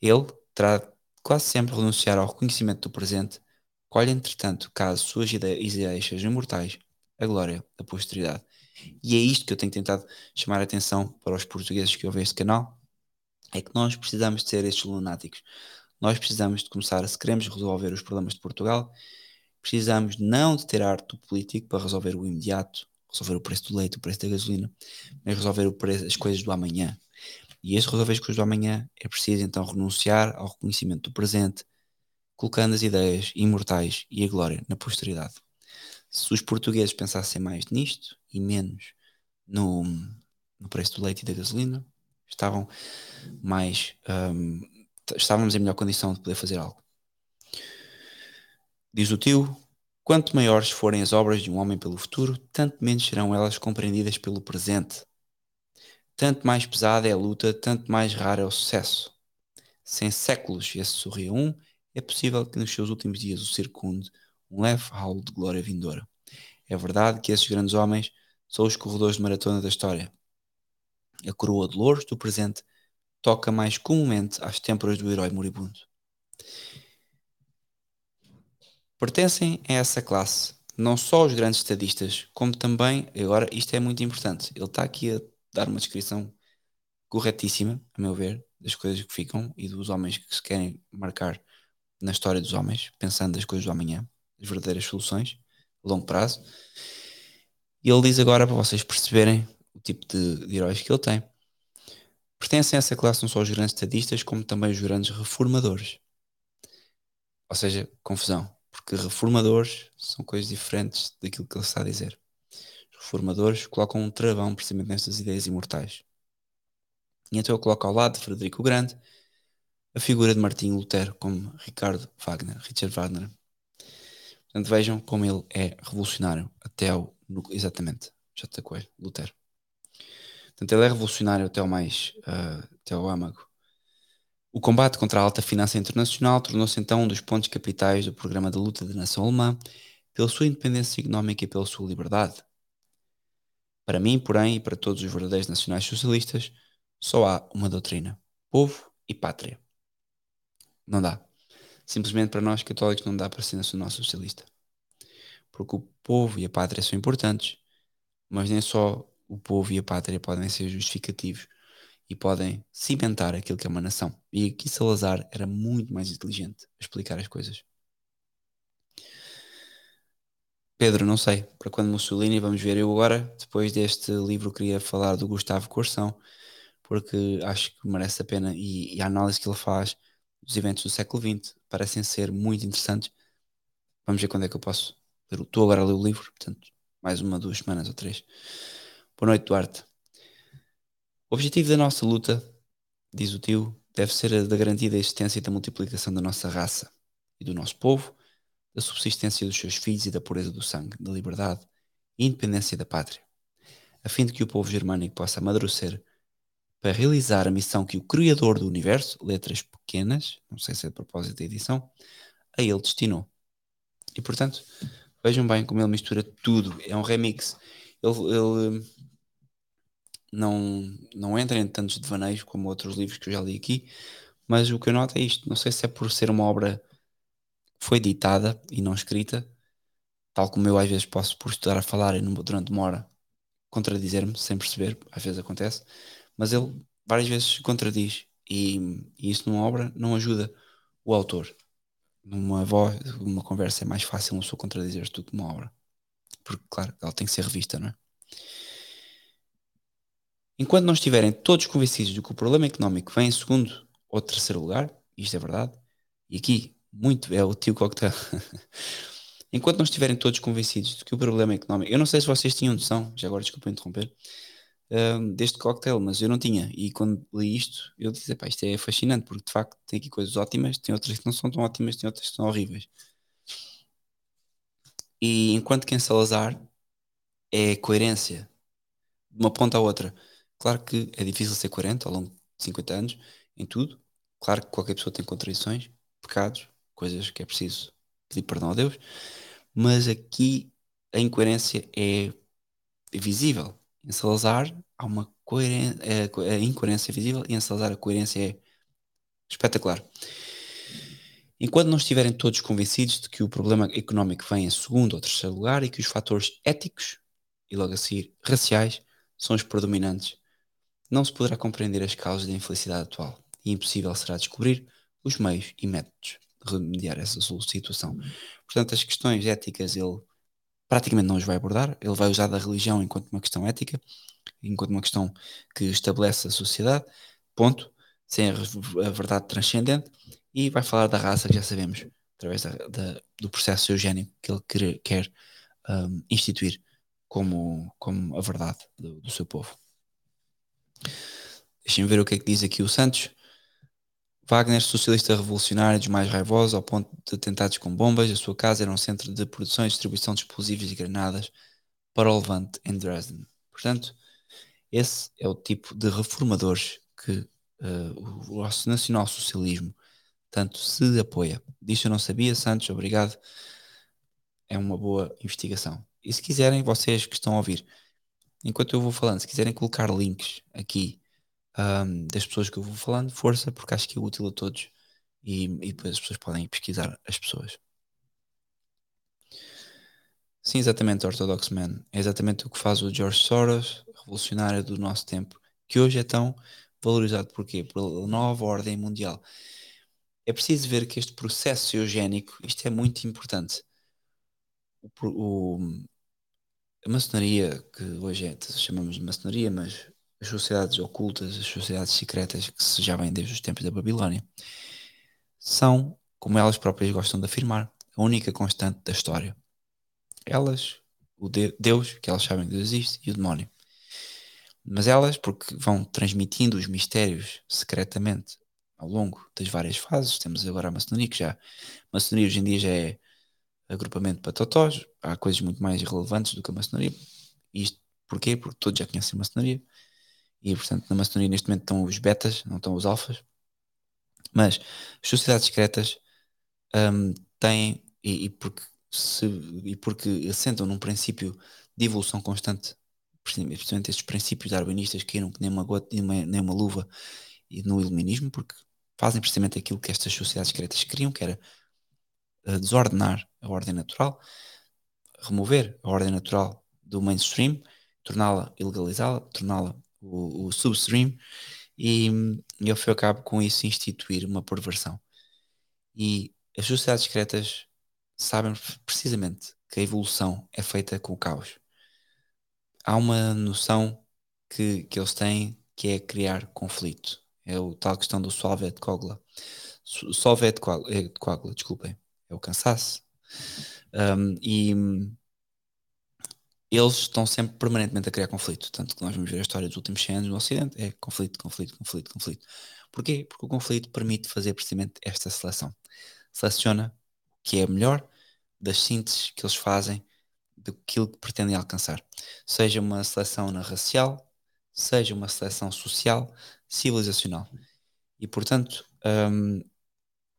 Ele terá quase sempre renunciar ao reconhecimento do presente, colhe entretanto, caso suas ideias sejam imortais, a glória da posteridade. E é isto que eu tenho tentado chamar a atenção para os portugueses que ouvem este canal, é que nós precisamos de ser estes lunáticos. Nós precisamos de começar, se queremos resolver os problemas de Portugal, precisamos não de ter arte do político para resolver o imediato, resolver o preço do leite, o preço da gasolina, mas resolver preço, as coisas do amanhã. E este resolver as coisas do amanhã é preciso então renunciar ao reconhecimento do presente, colocando as ideias imortais e a glória na posteridade. Se os portugueses pensassem mais nisto e menos no, no preço do leite e da gasolina, estavam mais um, estávamos em melhor condição de poder fazer algo. Diz o tio, Quanto maiores forem as obras de um homem pelo futuro, tanto menos serão elas compreendidas pelo presente. Tanto mais pesada é a luta, tanto mais raro é o sucesso. Sem séculos esse sorria um, é possível que nos seus últimos dias o circunde um leve ralo de glória vindoura. É verdade que esses grandes homens são os corredores de maratona da história. A coroa de louros do presente toca mais comumente às têmporas do herói moribundo pertencem a essa classe não só os grandes estadistas, como também, agora isto é muito importante, ele está aqui a dar uma descrição corretíssima, a meu ver, das coisas que ficam e dos homens que se querem marcar na história dos homens, pensando nas coisas do amanhã, as verdadeiras soluções, a longo prazo. E ele diz agora para vocês perceberem o tipo de, de heróis que ele tem. Pertencem a essa classe não só os grandes estadistas, como também os grandes reformadores. Ou seja, confusão porque reformadores são coisas diferentes daquilo que ele está a dizer. Os reformadores colocam um travão precisamente nestas ideias imortais. E então ele coloca ao lado de Frederico Grande a figura de Martinho Lutero como Ricardo Wagner, Richard Wagner. Portanto, vejam como ele é revolucionário até ao exatamente, J. Coelho, Lutero. Portanto, ele é revolucionário até ao mais, uh, até ao âmago. O combate contra a alta finança internacional tornou-se então um dos pontos capitais do programa de luta da nação alemã pela sua independência económica e pela sua liberdade. Para mim, porém, e para todos os verdadeiros nacionais socialistas, só há uma doutrina: povo e pátria. Não dá. Simplesmente para nós católicos não dá para ser nacional socialista. Porque o povo e a pátria são importantes, mas nem só o povo e a pátria podem ser justificativos e podem cimentar aquilo que é uma nação. E aqui Salazar era muito mais inteligente a explicar as coisas. Pedro, não sei, para quando Mussolini, vamos ver. Eu agora, depois deste livro, queria falar do Gustavo Corsão, porque acho que merece a pena e, e a análise que ele faz dos eventos do século XX parecem ser muito interessantes. Vamos ver quando é que eu posso. Estou agora a ler o livro, portanto, mais uma, duas semanas ou três. Boa noite, Duarte. O objetivo da nossa luta, diz o tio, deve ser a da garantia da existência e da multiplicação da nossa raça e do nosso povo, da subsistência dos seus filhos e da pureza do sangue, da liberdade e independência da pátria, a fim de que o povo germânico possa amadurecer para realizar a missão que o Criador do Universo, letras pequenas, não sei se é de propósito da edição, a ele destinou. E portanto, vejam bem como ele mistura tudo, é um remix. Ele, ele não, não entra em tantos devaneios como outros livros que eu já li aqui, mas o que eu noto é isto. Não sei se é por ser uma obra que foi ditada e não escrita, tal como eu às vezes posso, por estudar a falar e durante uma hora, contradizer-me sem perceber, às vezes acontece, mas ele várias vezes contradiz e, e isso numa obra não ajuda o autor. Numa voz, conversa é mais fácil uma pessoa contradizer-se do que numa obra. Porque, claro, ela tem que ser revista, não é? Enquanto não estiverem todos convencidos de que o problema económico vem em segundo ou terceiro lugar, isto é verdade, e aqui muito é o tio cocktail. Enquanto não estiverem todos convencidos de que o problema económico, eu não sei se vocês tinham noção, já agora desculpa interromper, um, deste cocktail, mas eu não tinha. E quando li isto, eu disse: pá, isto é fascinante, porque de facto tem aqui coisas ótimas, tem outras que não são tão ótimas, tem outras que são horríveis. E enquanto que em Salazar é coerência de uma ponta à outra. Claro que é difícil ser coerente ao longo de 50 anos em tudo. Claro que qualquer pessoa tem contradições, pecados, coisas que é preciso pedir perdão a Deus, mas aqui a incoerência é visível. Em Salazar há uma coerência, a incoerência visível e em Salazar a coerência é espetacular. Enquanto não estiverem todos convencidos de que o problema económico vem em segundo ou terceiro lugar e que os fatores éticos e logo a seguir raciais são os predominantes, não se poderá compreender as causas da infelicidade atual e impossível será descobrir os meios e métodos de remediar essa situação. Portanto, as questões éticas ele praticamente não os vai abordar, ele vai usar da religião enquanto uma questão ética, enquanto uma questão que estabelece a sociedade, ponto, sem a, verdade transcendente, e vai falar da raça que já sabemos, através da, da, do processo eugénico que ele quer, quer um, instituir como, como a verdade do, do seu povo. Deixem ver o que é que diz aqui o Santos. Wagner, socialista revolucionário dos mais raivosos, ao ponto de atentados com bombas, a sua casa era um centro de produção e distribuição de explosivos e granadas para o Levante em Dresden. Portanto, esse é o tipo de reformadores que uh, o nosso nacional-socialismo tanto se apoia. Disto eu não sabia, Santos, obrigado. É uma boa investigação. E se quiserem, vocês que estão a ouvir, enquanto eu vou falando, se quiserem colocar links aqui um, das pessoas que eu vou falando, força, porque acho que é útil a todos e, e depois as pessoas podem pesquisar as pessoas. Sim, exatamente, Orthodox Man. É exatamente o que faz o George Soros, revolucionário do nosso tempo, que hoje é tão valorizado. Porquê? Pela nova ordem mundial. É preciso ver que este processo eugénico, isto é muito importante. O, o, a maçonaria, que hoje é, chamamos de maçonaria, mas as sociedades ocultas, as sociedades secretas que se já vêm desde os tempos da Babilónia, são, como elas próprias gostam de afirmar, a única constante da história. Elas, o de Deus, que elas sabem que Deus existe, e o demónio. Mas elas, porque vão transmitindo os mistérios secretamente ao longo das várias fases, temos agora a maçonaria, que já, a maçonaria hoje em dia já é agrupamento para totós, há coisas muito mais relevantes do que a maçonaria. Isto porquê? Porque todos já conhecem a maçonaria. E, portanto, na maçonaria neste momento estão os betas, não estão os alfas. Mas as sociedades secretas um, têm, e, e, porque se, e porque assentam num princípio de evolução constante, precisamente estes princípios darwinistas que nem uma gota, nem uma, nem uma luva e no iluminismo, porque fazem precisamente aquilo que estas sociedades secretas queriam, que era uh, desordenar a ordem natural, remover a ordem natural do mainstream, torná-la ilegalizá-la, torná-la o, o substream, e, e ao fim e ao cabo com isso instituir uma perversão. E as sociedades secretas sabem precisamente que a evolução é feita com o caos. Há uma noção que, que eles têm que é criar conflito. É o tal questão do solve et cogla. Solve et coagula, desculpem. É o cansaço. Um, e eles estão sempre permanentemente a criar conflito. Tanto que nós vamos ver a história dos últimos 100 anos no Ocidente, é conflito, conflito, conflito, conflito. Porquê? Porque o conflito permite fazer precisamente esta seleção. Seleciona o que é melhor das sínteses que eles fazem daquilo que pretendem alcançar. Seja uma seleção na racial, seja uma seleção social, civilizacional. E portanto, um,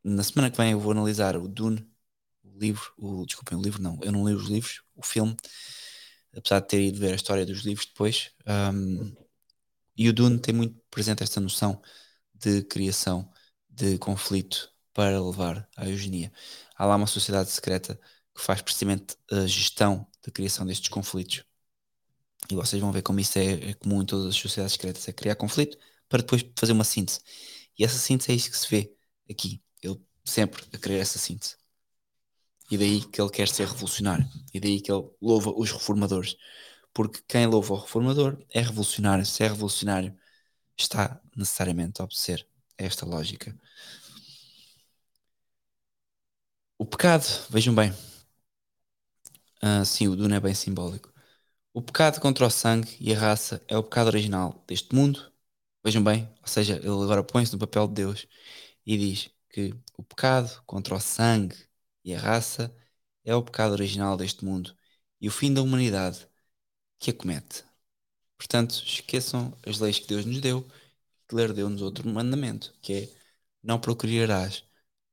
na semana que vem eu vou analisar o Dune, o livro, o, desculpem, o livro não, eu não li os livros, o filme, apesar de ter ido ver a história dos livros depois. Um, e o Dune tem muito presente esta noção de criação de conflito para levar à eugenia. Há lá uma sociedade secreta que faz precisamente a gestão da criação destes conflitos. E vocês vão ver como isso é, é comum em todas as sociedades secretas, é criar conflito para depois fazer uma síntese. E essa síntese é isso que se vê aqui. Ele sempre a querer essa síntese. E daí que ele quer ser revolucionário. E daí que ele louva os reformadores. Porque quem louva o reformador é revolucionário. Se é revolucionário, está necessariamente a obedecer a esta lógica. O pecado, vejam bem. Uh, sim, o Duna é bem simbólico. O pecado contra o sangue e a raça é o pecado original deste mundo. Vejam bem, ou seja, ele agora põe-se no papel de Deus e diz que o pecado contra o sangue e a raça é o pecado original deste mundo e o fim da humanidade que a comete. Portanto, esqueçam as leis que Deus nos deu, que Ele deu-nos outro mandamento, que é não procriarás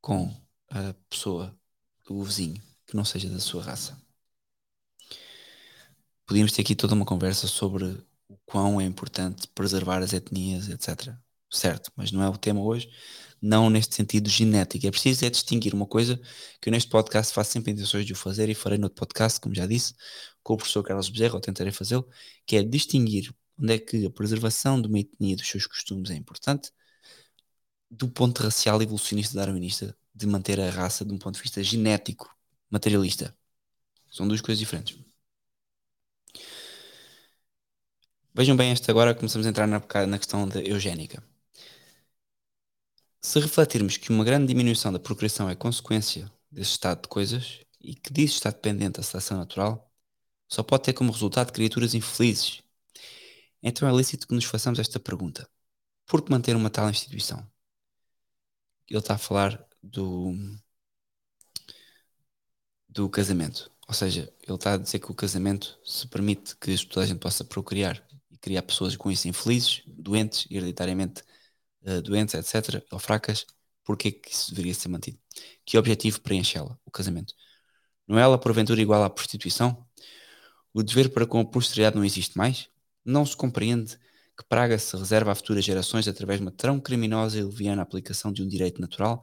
com a pessoa, o vizinho, que não seja da sua raça. Podíamos ter aqui toda uma conversa sobre o quão é importante preservar as etnias, etc. Certo, mas não é o tema hoje não neste sentido genético. É preciso é distinguir uma coisa que eu neste podcast faço sempre intenções de o fazer e farei no outro podcast, como já disse, com o professor Carlos Bezerra, ou tentarei fazê-lo, que é distinguir onde é que a preservação de uma etnia e dos seus costumes é importante do ponto racial evolucionista darwinista de manter a raça de um ponto de vista genético, materialista. São duas coisas diferentes. Vejam bem esta agora, começamos a entrar na, na questão da eugénica. Se refletirmos que uma grande diminuição da procriação é consequência desse estado de coisas e que disso está dependente da seleção natural, só pode ter como resultado criaturas infelizes. Então é lícito que nos façamos esta pergunta: por que manter uma tal instituição? Ele está a falar do, do casamento. Ou seja, ele está a dizer que o casamento se permite que toda a gente possa procriar e criar pessoas com isso infelizes, doentes, hereditariamente uh, doentes, etc., ou fracas, porque que isso deveria ser mantido? Que objetivo preenchê-la, o casamento? Não é ela, porventura, igual à prostituição? O dever para com a posteridade não existe mais? Não se compreende que praga se reserva a futuras gerações através de uma tão criminosa e leviana aplicação de um direito natural,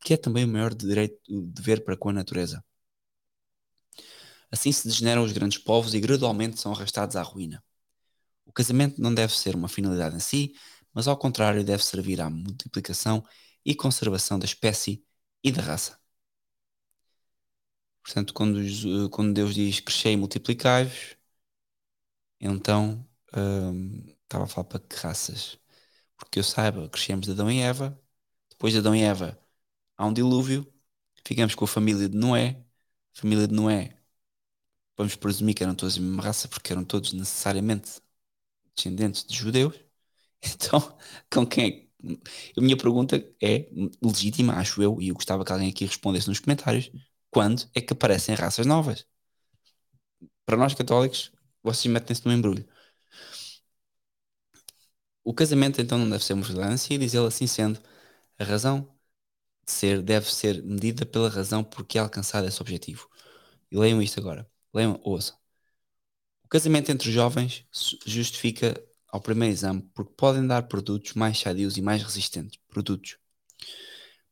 que é também o maior direito, o dever para com a natureza. Assim se degeneram os grandes povos e gradualmente são arrastados à ruína. O casamento não deve ser uma finalidade em si, mas ao contrário deve servir à multiplicação e conservação da espécie e da raça. Portanto, quando, quando Deus diz crescei e multiplicai-vos, então hum, estava a falar para que raças? Porque eu saiba, crescemos de Adão e Eva, depois de Adão e Eva há um dilúvio, ficamos com a família de Noé, a família de Noé, vamos presumir que eram todos a mesma raça, porque eram todos necessariamente descendentes de judeus, Então, com quem é a minha pergunta é legítima, acho eu, e eu gostava que alguém aqui respondesse nos comentários: quando é que aparecem raças novas? Para nós católicos, vocês metem-se no embrulho. O casamento então não deve ser uma violência e diz ele assim sendo, a razão de ser deve ser medida pela razão por que é alcançado esse objetivo. E leiam isto agora. Leiam, ouçam. O casamento entre jovens justifica ao primeiro exame porque podem dar produtos mais sadios e mais resistentes. Produtos.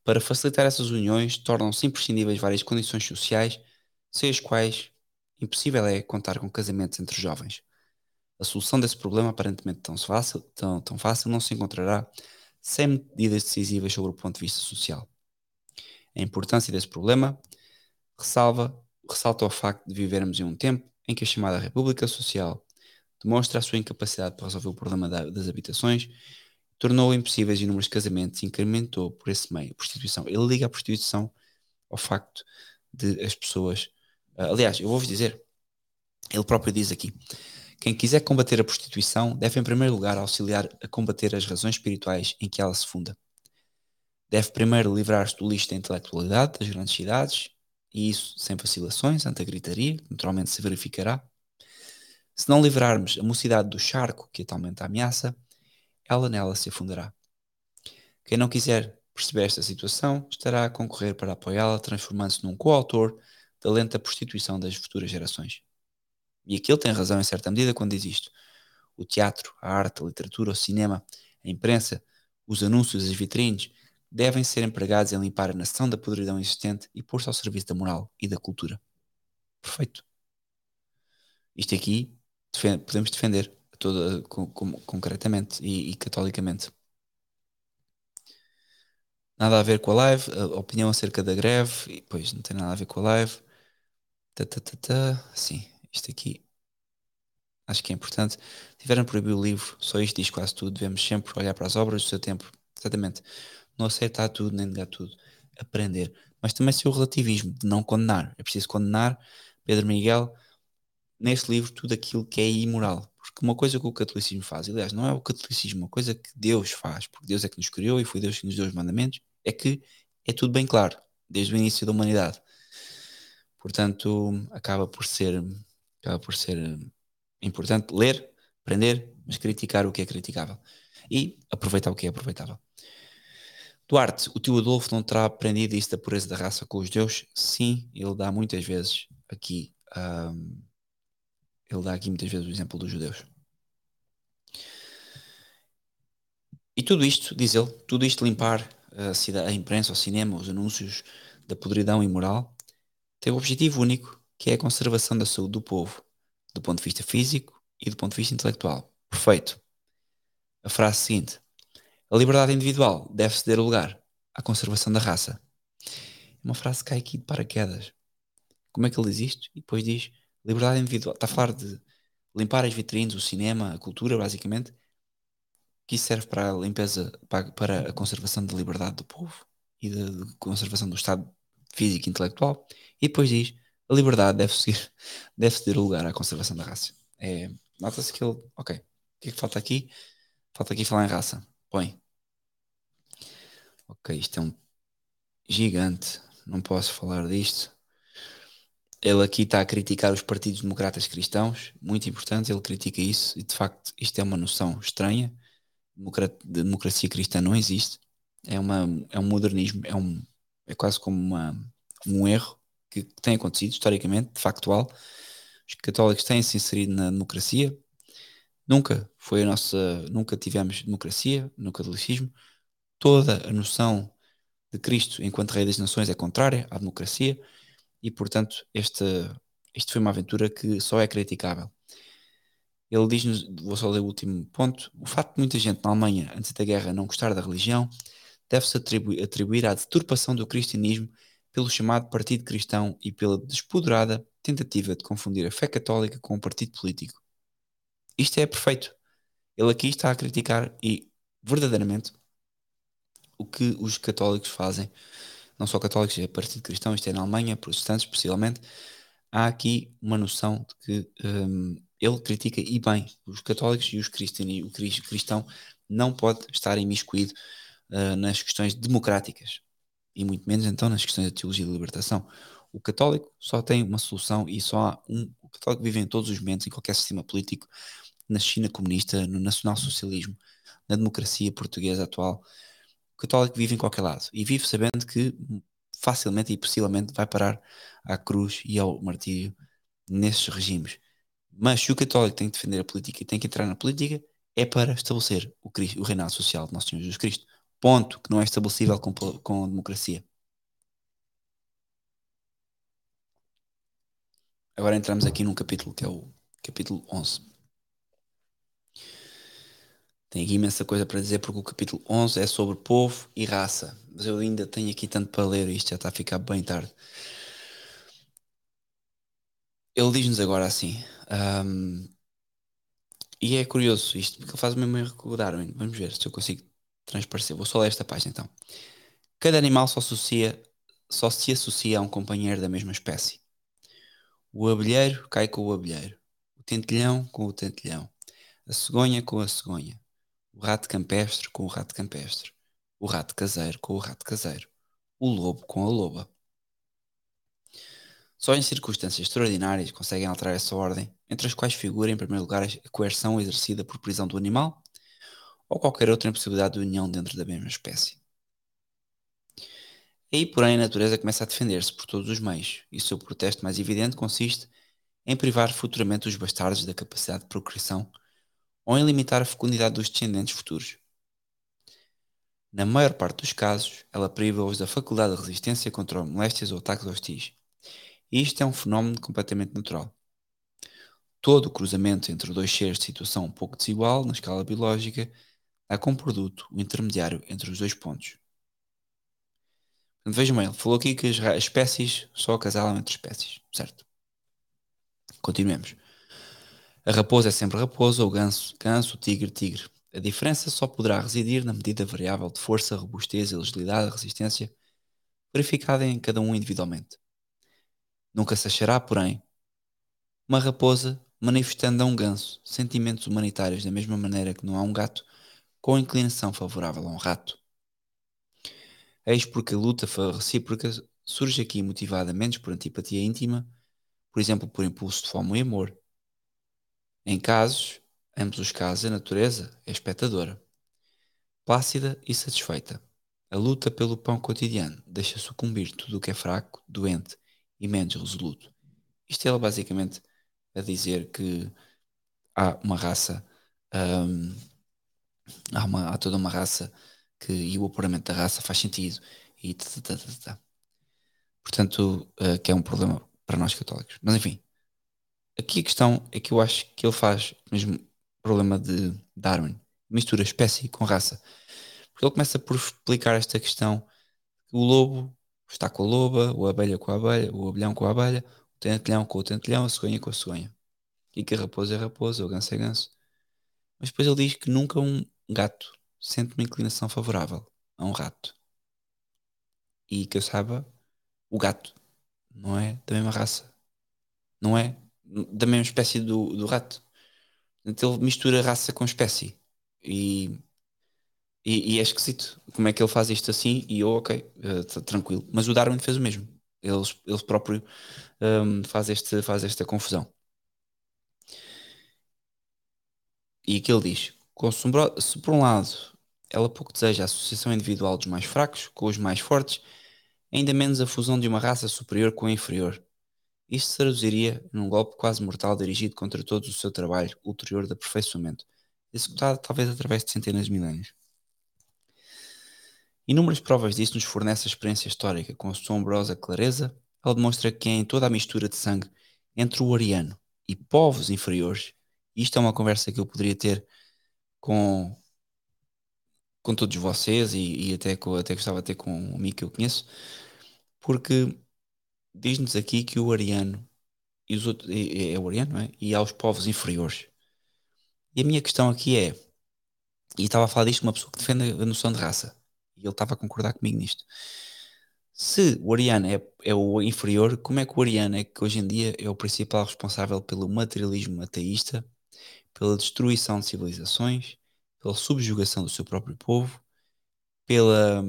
Para facilitar essas uniões, tornam-se imprescindíveis várias condições sociais, sem as quais impossível é contar com casamentos entre jovens. A solução desse problema, aparentemente tão fácil, tão, tão fácil, não se encontrará sem medidas decisivas sobre o ponto de vista social. A importância desse problema ressalva, ressalta o facto de vivermos em um tempo em que a chamada República Social demonstra a sua incapacidade para resolver o problema da, das habitações, tornou impossíveis inúmeros casamentos incrementou por esse meio a prostituição. Ele liga a prostituição ao facto de as pessoas. Uh, aliás, eu vou-vos dizer, ele próprio diz aqui: quem quiser combater a prostituição deve, em primeiro lugar, auxiliar a combater as razões espirituais em que ela se funda. Deve primeiro livrar-se do lixo da intelectualidade das grandes cidades, e isso sem vacilações, ante a gritaria, que naturalmente se verificará. Se não livrarmos a mocidade do charco que atualmente ameaça, ela nela se afundará. Quem não quiser perceber esta situação estará a concorrer para apoiá-la, transformando-se num coautor da lenta prostituição das futuras gerações. E aqui ele tem razão em certa medida quando diz isto. O teatro, a arte, a literatura, o cinema, a imprensa, os anúncios, as vitrines, devem ser empregados em limpar a nação da podridão existente e pôr-se ao serviço da moral e da cultura. Perfeito. Isto aqui defende, podemos defender toda, com, com, concretamente e, e, catolicamente. Nada a ver com a live, a opinião acerca da greve, e pois não tem nada a ver com a live. Ta, ta, ta, ta. Sim, isto aqui acho que é importante. Tiveram proibido o livro, só isto diz quase tudo. Devemos sempre olhar para as obras do seu tempo. Exatamente. Não aceitar tudo, nem negar tudo. Aprender. Mas também ser o relativismo, de não condenar. É preciso condenar, Pedro Miguel, neste livro, tudo aquilo que é imoral. Porque uma coisa que o catolicismo faz, aliás, não é o catolicismo, uma coisa que Deus faz, porque Deus é que nos criou e foi Deus que nos deu os mandamentos, é que é tudo bem claro, desde o início da humanidade. Portanto, acaba por ser acaba por ser eh, importante ler, aprender, mas criticar o que é criticável e aproveitar o que é aproveitável. Duarte, o tio Adolfo não terá aprendido isso da pureza da raça com os deuses? Sim, ele dá muitas vezes aqui, um, ele dá aqui muitas vezes o exemplo dos judeus. E tudo isto, diz ele, tudo isto limpar a, cidade, a imprensa, o cinema, os anúncios da podridão imoral, tem o objetivo único que é a conservação da saúde do povo, do ponto de vista físico e do ponto de vista intelectual. Perfeito. A frase seguinte: A liberdade individual deve ceder lugar à conservação da raça. É uma frase que cai aqui de paraquedas. Como é que ele diz isto? E depois diz: liberdade individual. Está a falar de limpar as vitrines, o cinema, a cultura, basicamente. Que isso serve para a limpeza, para a conservação da liberdade do povo e da conservação do estado físico e intelectual. E depois diz: a liberdade deve seguir, deve ceder lugar à conservação da raça. É, Nota-se que ele. Ok. O que é que falta aqui? Falta aqui falar em raça. Põe. Ok, isto é um gigante. Não posso falar disto. Ele aqui está a criticar os partidos democratas cristãos, muito importante, ele critica isso, e de facto isto é uma noção estranha. Democracia cristã não existe. É, uma, é um modernismo, é, um, é quase como uma, um erro que tem acontecido historicamente, factual. Os católicos têm se inserido na democracia. Nunca foi a nossa, nunca tivemos democracia no catolicismo. Toda a noção de Cristo enquanto Rei das Nações é contrária à democracia e, portanto, isto foi uma aventura que só é criticável. Ele diz-nos, vou só ler o último ponto, o facto de muita gente na Alemanha, antes da guerra, não gostar da religião, deve-se atribuir, atribuir à deturpação do cristianismo pelo chamado Partido Cristão e pela despoderada tentativa de confundir a fé católica com o partido político. Isto é perfeito. Ele aqui está a criticar e, verdadeiramente, o que os católicos fazem, não só católicos, é Partido Cristão, isto é na Alemanha, protestantes especialmente, há aqui uma noção de que um, ele critica e bem os católicos e os cristãos, o cristão não pode estar imiscuído uh, nas questões democráticas e muito menos então nas questões da teologia da libertação. O católico só tem uma solução e só há um. O católico vive em todos os momentos, em qualquer sistema político, na China comunista, no nacional-socialismo, na democracia portuguesa atual. Católico vive em qualquer lado e vive sabendo que facilmente e possivelmente vai parar à cruz e ao martírio nesses regimes. Mas se o católico tem que defender a política e tem que entrar na política, é para estabelecer o, Cristo, o reinado social de Nosso Senhor Jesus Cristo. Ponto, que não é estabelecível com, com a democracia. Agora entramos aqui num capítulo que é o capítulo 11. Tem aqui imensa coisa para dizer porque o capítulo 11 é sobre povo e raça. Mas eu ainda tenho aqui tanto para ler e isto já está a ficar bem tarde. ele diz-nos agora assim, um, e é curioso isto, porque ele faz o mesmo erro que o Darwin. Vamos ver se eu consigo transparecer. Vou só ler esta página então. Cada animal só, associa, só se associa a um companheiro da mesma espécie. O abelheiro cai com o abelheiro, o tentilhão com o tentilhão, a cegonha com a cegonha, o rato campestre com o rato campestre, o rato caseiro com o rato caseiro, o lobo com a loba. Só em circunstâncias extraordinárias conseguem alterar essa ordem, entre as quais figura em primeiro lugar a coerção exercida por prisão do animal ou qualquer outra impossibilidade de união dentro da mesma espécie. Aí, porém, a natureza começa a defender-se por todos os meios, e o seu protesto mais evidente consiste em privar futuramente os bastardos da capacidade de procriação ou em limitar a fecundidade dos descendentes futuros. Na maior parte dos casos, ela priva-os da faculdade de resistência contra moléstias ou ataques hostis. E isto é um fenómeno completamente natural. Todo o cruzamento entre dois seres de situação um pouco desigual na escala biológica dá como produto o intermediário entre os dois pontos. Vejam bem, ele falou aqui que as espécies só acasalam entre espécies, certo? Continuemos. A raposa é sempre raposa, o ganso, ganso, o tigre, tigre. A diferença só poderá residir na medida variável de força, robustez, agilidade, resistência, verificada em cada um individualmente. Nunca se achará, porém, uma raposa manifestando a um ganso sentimentos humanitários da mesma maneira que não há um gato com inclinação favorável a um rato. Eis porque a luta recíproca surge aqui motivada menos por antipatia íntima, por exemplo, por impulso de fome e amor. Em casos, ambos os casos, a natureza é espectadora, plácida e satisfeita. A luta pelo pão cotidiano deixa sucumbir tudo o que é fraco, doente e menos resoluto. Isto é basicamente a dizer que há uma raça, hum, há, uma, há toda uma raça que, e o apuramento da raça faz sentido. E tata. Portanto, uh, que é um problema para nós católicos. Mas enfim, aqui a questão é que eu acho que ele faz o mesmo problema de Darwin, mistura espécie com raça. Porque ele começa por explicar esta questão que o lobo está com a loba, o abelha com a abelha, o abelhão com a abelha, o tentelhão com o tentelhão, a cegonha com a cegonha. E que a raposa é raposa, o ganso é ganso. Mas depois ele diz que nunca um gato sente uma inclinação favorável a um rato. E que eu saiba, o gato não é da mesma raça. Não é da mesma espécie do, do rato. Então ele mistura raça com espécie. E, e, e, é esquisito como é que ele faz isto assim. E eu, ok, uh, tranquilo. Mas o Darwin fez o mesmo. Ele, ele próprio um, faz, este, faz esta confusão. E aqui ele diz: se por um lado ela pouco deseja a associação individual dos mais fracos com os mais fortes, ainda menos a fusão de uma raça superior com a inferior. Isto se traduziria num golpe quase mortal dirigido contra todo o seu trabalho ulterior de aperfeiçoamento, executado talvez através de centenas de milênios. Inúmeras provas disso nos fornece a experiência histórica com assombrosa clareza. Ela demonstra que em toda a mistura de sangue entre o ariano e povos inferiores, isto é uma conversa que eu poderia ter com com todos vocês e, e até, com, até gostava de ter com um amigo que eu conheço, porque diz-nos aqui que o ariano e os outros, é, o ariano, é? E aos povos inferiores. E a minha questão aqui é, e estava a falar disto uma pessoa que defende a noção de raça, e ele estava a concordar comigo nisto. Se o ariano é, é o inferior, como é que o ariano é que hoje em dia é o principal responsável pelo materialismo ateísta, pela destruição de civilizações, pela subjugação do seu próprio povo, pela,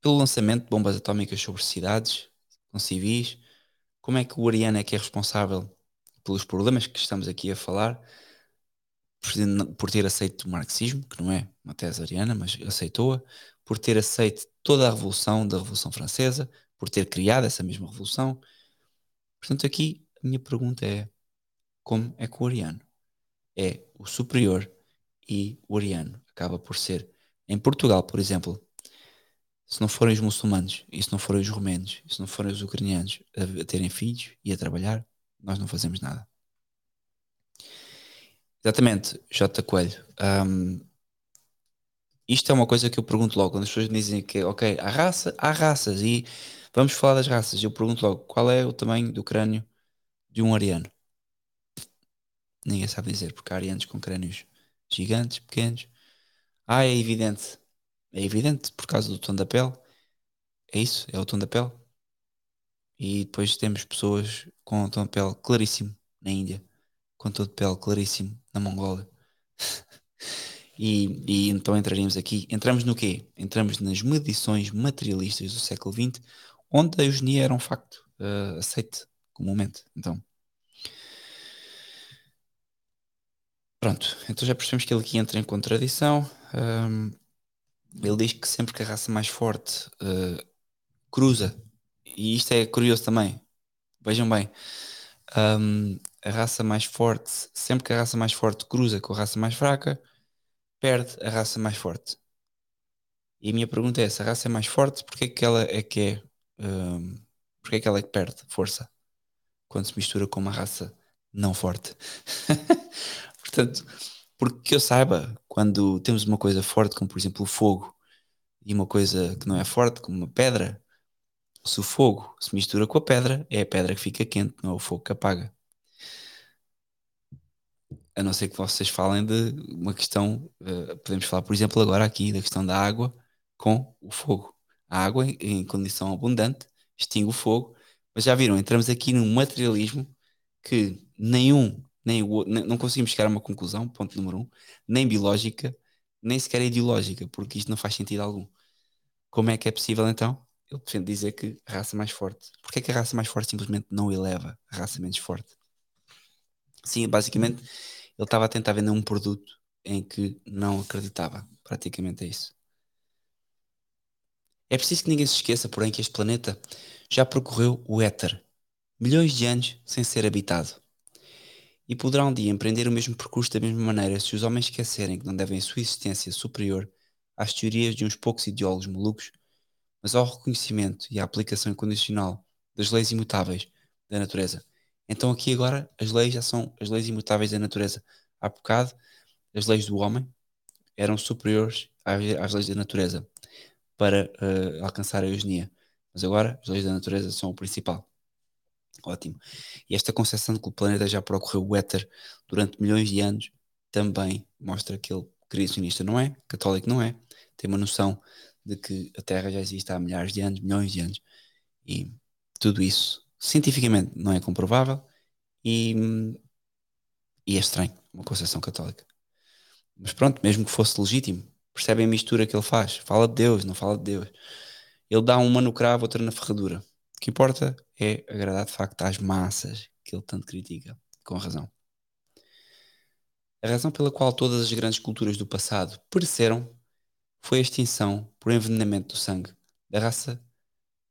pelo lançamento de bombas atómicas sobre cidades, com civis. Como é que o Ariano é que é responsável pelos problemas que estamos aqui a falar, por ter aceito o marxismo, que não é uma tese ariana, mas aceitou-a, por ter aceito toda a revolução da Revolução Francesa, por ter criado essa mesma revolução. Portanto, aqui a minha pergunta é: como é que o Ariano é o superior e o ariano. Acaba por ser. Em Portugal, por exemplo, se não forem os muçulmanos, e se não forem os romenos, e se não forem os ucranianos a, terem filhos e a trabalhar, nós não fazemos nada. Exatamente, J. Coelho. Um, isto é uma coisa que eu pergunto logo, quando as pessoas dizem que, ok, há raça, há raças, e Vamos falar das raças. Eu pergunto logo, qual é o tamanho do crânio de um ariano? Ninguém sabe dizer, porque há arianos com crânios gigantes, pequenos. Ah, é evidente. É evidente por causa do tom da pele. É isso, é o tom da pele. E depois temos pessoas com tom de pele claríssimo na Índia, com tom de pele claríssimo na Mongólia. e, e, então entraríamos aqui. Entramos no quê? Entramos nas medições materialistas do século XX, onde a eugenia era um facto uh, aceite comumente. Então, pronto. Então já percebemos que ele aqui entra em contradição. Um, ele diz que sempre que a raça mais forte uh, cruza, e isto é curioso também, vejam bem, um, a raça mais forte, sempre que a raça mais forte cruza com a raça mais fraca, perde a raça mais forte. E a minha pergunta é: se a raça é mais forte, porquê que ela é que é. Um, que ela é que perde força quando se mistura com uma raça não forte? Portanto, porque eu saiba, quando temos uma coisa forte, como por exemplo o fogo, e uma coisa que não é forte, como uma pedra, se o fogo se mistura com a pedra, é a pedra que fica quente, não é o fogo que apaga. A não ser que vocês falem de uma questão, uh, podemos falar, por exemplo, agora aqui da questão da água com o fogo. A água, em condição abundante, extingue o fogo, mas já viram, entramos aqui num materialismo que nenhum, nem não conseguimos chegar a uma conclusão, ponto número um, nem biológica, nem sequer ideológica, porque isto não faz sentido algum. Como é que é possível então? Ele defende dizer que a raça mais forte. Porquê é que a raça mais forte simplesmente não eleva a raça menos forte? Sim, basicamente ele estava a tentar vender um produto em que não acreditava. Praticamente é isso. É preciso que ninguém se esqueça, porém, que este planeta já percorreu o éter, milhões de anos sem ser habitado. E poderá um dia empreender o mesmo percurso da mesma maneira se os homens esquecerem que não devem a sua existência superior às teorias de uns poucos ideólogos malucos, mas ao reconhecimento e à aplicação incondicional das leis imutáveis da natureza. Então aqui agora as leis já são as leis imutáveis da natureza. Há bocado as leis do homem eram superiores às, leis da natureza para uh, alcançar a eugenia. Mas agora as leis da natureza são o principal. Ótimo. E esta concepção de que o planeta já procurou o éter durante milhões de anos também mostra que ele criacionista não é, católico não é, tem uma noção de que a Terra já existe há milhares de anos, milhões de anos. E tudo isso cientificamente não é comprovável e, e é estranho, uma concepção católica. Mas pronto, mesmo que fosse legítimo, percebem a mistura que ele faz. Fala de Deus, não fala de Deus. Ele dá uma no cravo, outra na ferradura. O que importa é agradar de facto às massas que ele tanto critica, com razão. A razão pela qual todas as grandes culturas do passado pereceram foi a extinção por envenenamento do sangue da raça,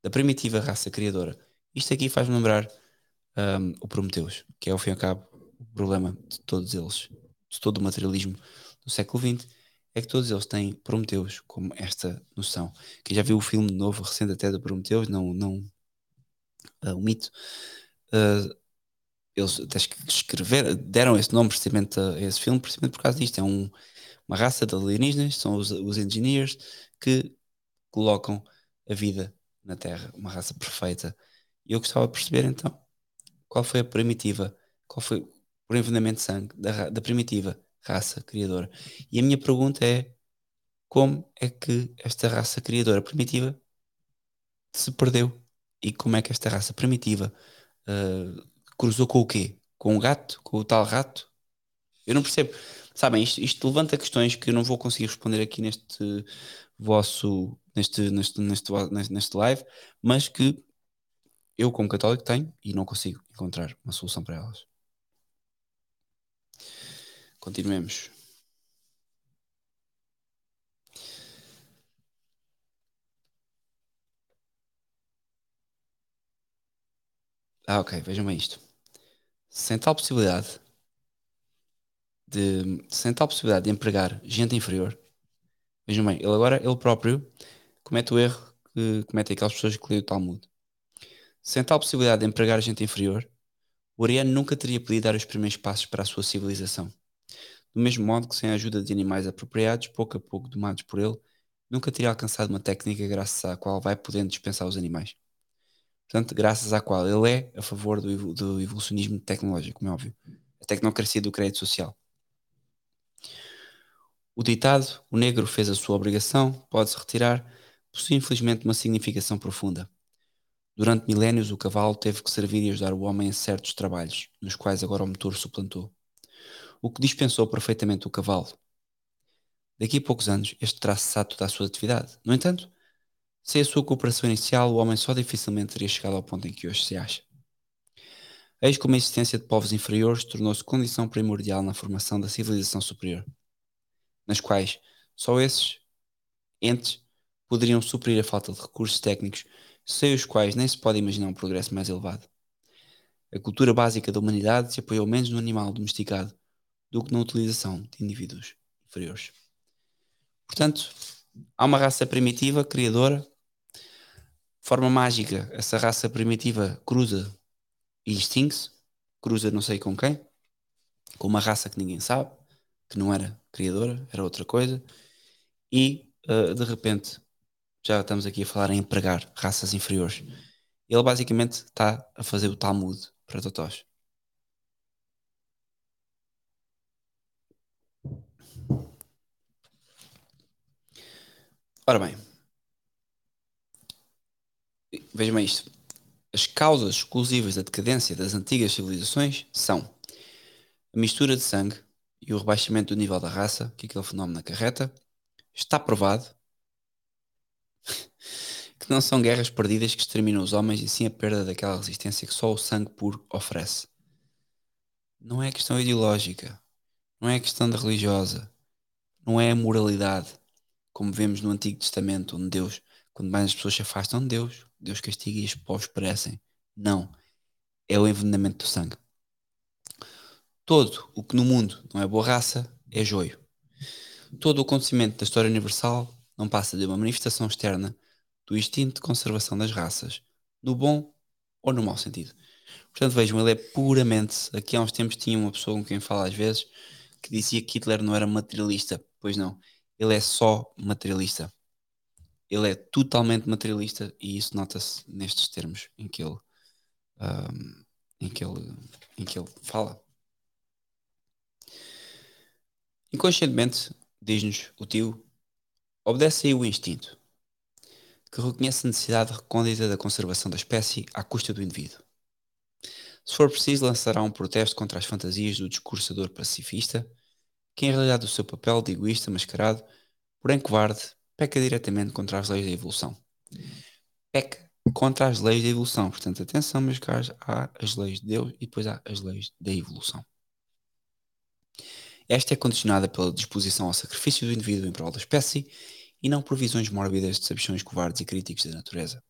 da primitiva raça criadora. Isto aqui faz-me lembrar um, o Prometeus, que é ao fim e ao cabo o problema de todos eles, de todo o materialismo do século XX, é que todos eles têm Prometeus como esta noção. Quem já viu o filme novo, recente até do Prometeus, não, não uh, o mito, uh, eles até escrever, deram esse nome precisamente a esse filme, precisamente por causa disto. É um, uma raça de alienígenas, são os, os engineers que colocam a vida na Terra, uma raça perfeita. E eu gostava de perceber então qual foi a primitiva, qual foi o envenenamento de sangue da, da primitiva raça criadora. E a minha pergunta é como é que esta raça criadora primitiva se perdeu e como é que esta raça primitiva uh, cruzou com o quê? Com o gato? Com o tal rato? Eu não percebo. Sabem, isto, isto, levanta questões que eu não vou conseguir responder aqui neste vosso, neste, neste, neste, neste live, mas que eu, como católico, tenho e não consigo encontrar uma solução para elas. Continuemos. Ah, ok, vejam bem isto. Sem tal possibilidade de, sem tal possibilidade de empregar gente inferior, vejam bem, ele agora, ele próprio, comete o erro que cometem aquelas pessoas que leem o Talmud. Sem tal possibilidade de empregar gente inferior, o Ariano nunca teria podido dar os primeiros passos para a sua civilização. Do mesmo modo que, sem a ajuda de animais apropriados, pouco a pouco domados por ele, nunca teria alcançado uma técnica graças à qual vai podendo dispensar os animais. Portanto, graças à qual ele é a favor do, do evolucionismo tecnológico, como é óbvio, a tecnocracia do crédito social. O ditado, o negro fez a sua obrigação, pode-se retirar, possui infelizmente uma significação profunda. Durante milénios, o cavalo teve que servir e ajudar o homem a certos trabalhos, nos quais agora o motor suplantou. O que dispensou perfeitamente o cavalo. Daqui a poucos anos, este terá cessado toda a sua atividade. No entanto, sem a sua cooperação inicial, o homem só dificilmente teria chegado ao ponto em que hoje se acha. Eis como a existência de povos inferiores tornou-se condição primordial na formação da civilização superior, nas quais só esses entes poderiam suprir a falta de recursos técnicos sem os quais nem se pode imaginar um progresso mais elevado. A cultura básica da humanidade se apoiou menos no animal domesticado do que na utilização de indivíduos inferiores. Portanto, há uma raça primitiva, criadora, forma mágica, essa raça primitiva cruza e extingue-se, cruza não sei com quem, com uma raça que ninguém sabe, que não era criadora, era outra coisa, e uh, de repente já estamos aqui a falar em empregar raças inferiores. Ele basicamente está a fazer o Talmud para Totós. Ora bem, vejam isto. As causas exclusivas da decadência das antigas civilizações são a mistura de sangue e o rebaixamento do nível da raça que aquele fenómeno acarreta. Está provado que não são guerras perdidas que exterminam os homens e sim a perda daquela resistência que só o sangue puro oferece. Não é questão ideológica, não é questão da religiosa, não é a moralidade, como vemos no Antigo Testamento, onde Deus, quando mais as pessoas se afastam de Deus, Deus castiga e os povos perecem. Não, é o envenenamento do sangue. Todo o que no mundo não é boa raça é joio. Todo o acontecimento da história universal não passa de uma manifestação externa do instinto de conservação das raças, no bom ou no mau sentido. Portanto, vejam, ele é puramente. Aqui há uns tempos tinha uma pessoa com quem fala às vezes que dizia que Hitler não era materialista. Pois não, ele é só materialista. Ele é totalmente materialista e isso nota-se nestes termos em que ele, um, em que ele, em que ele fala. Inconscientemente, diz-nos o tio, obedece aí o instinto que reconhece a necessidade recôndita da conservação da espécie à custa do indivíduo. Se for preciso, lançará um protesto contra as fantasias do discursador pacifista, que em realidade o seu papel de egoísta mascarado, porém covarde, peca diretamente contra as leis da evolução. Peca contra as leis da evolução. Portanto, atenção, meus caros, há as leis de Deus e depois há as leis da evolução. Esta é condicionada pela disposição ao sacrifício do indivíduo em prol da espécie e não por visões mórbidas de sabichões covardes e críticos da natureza.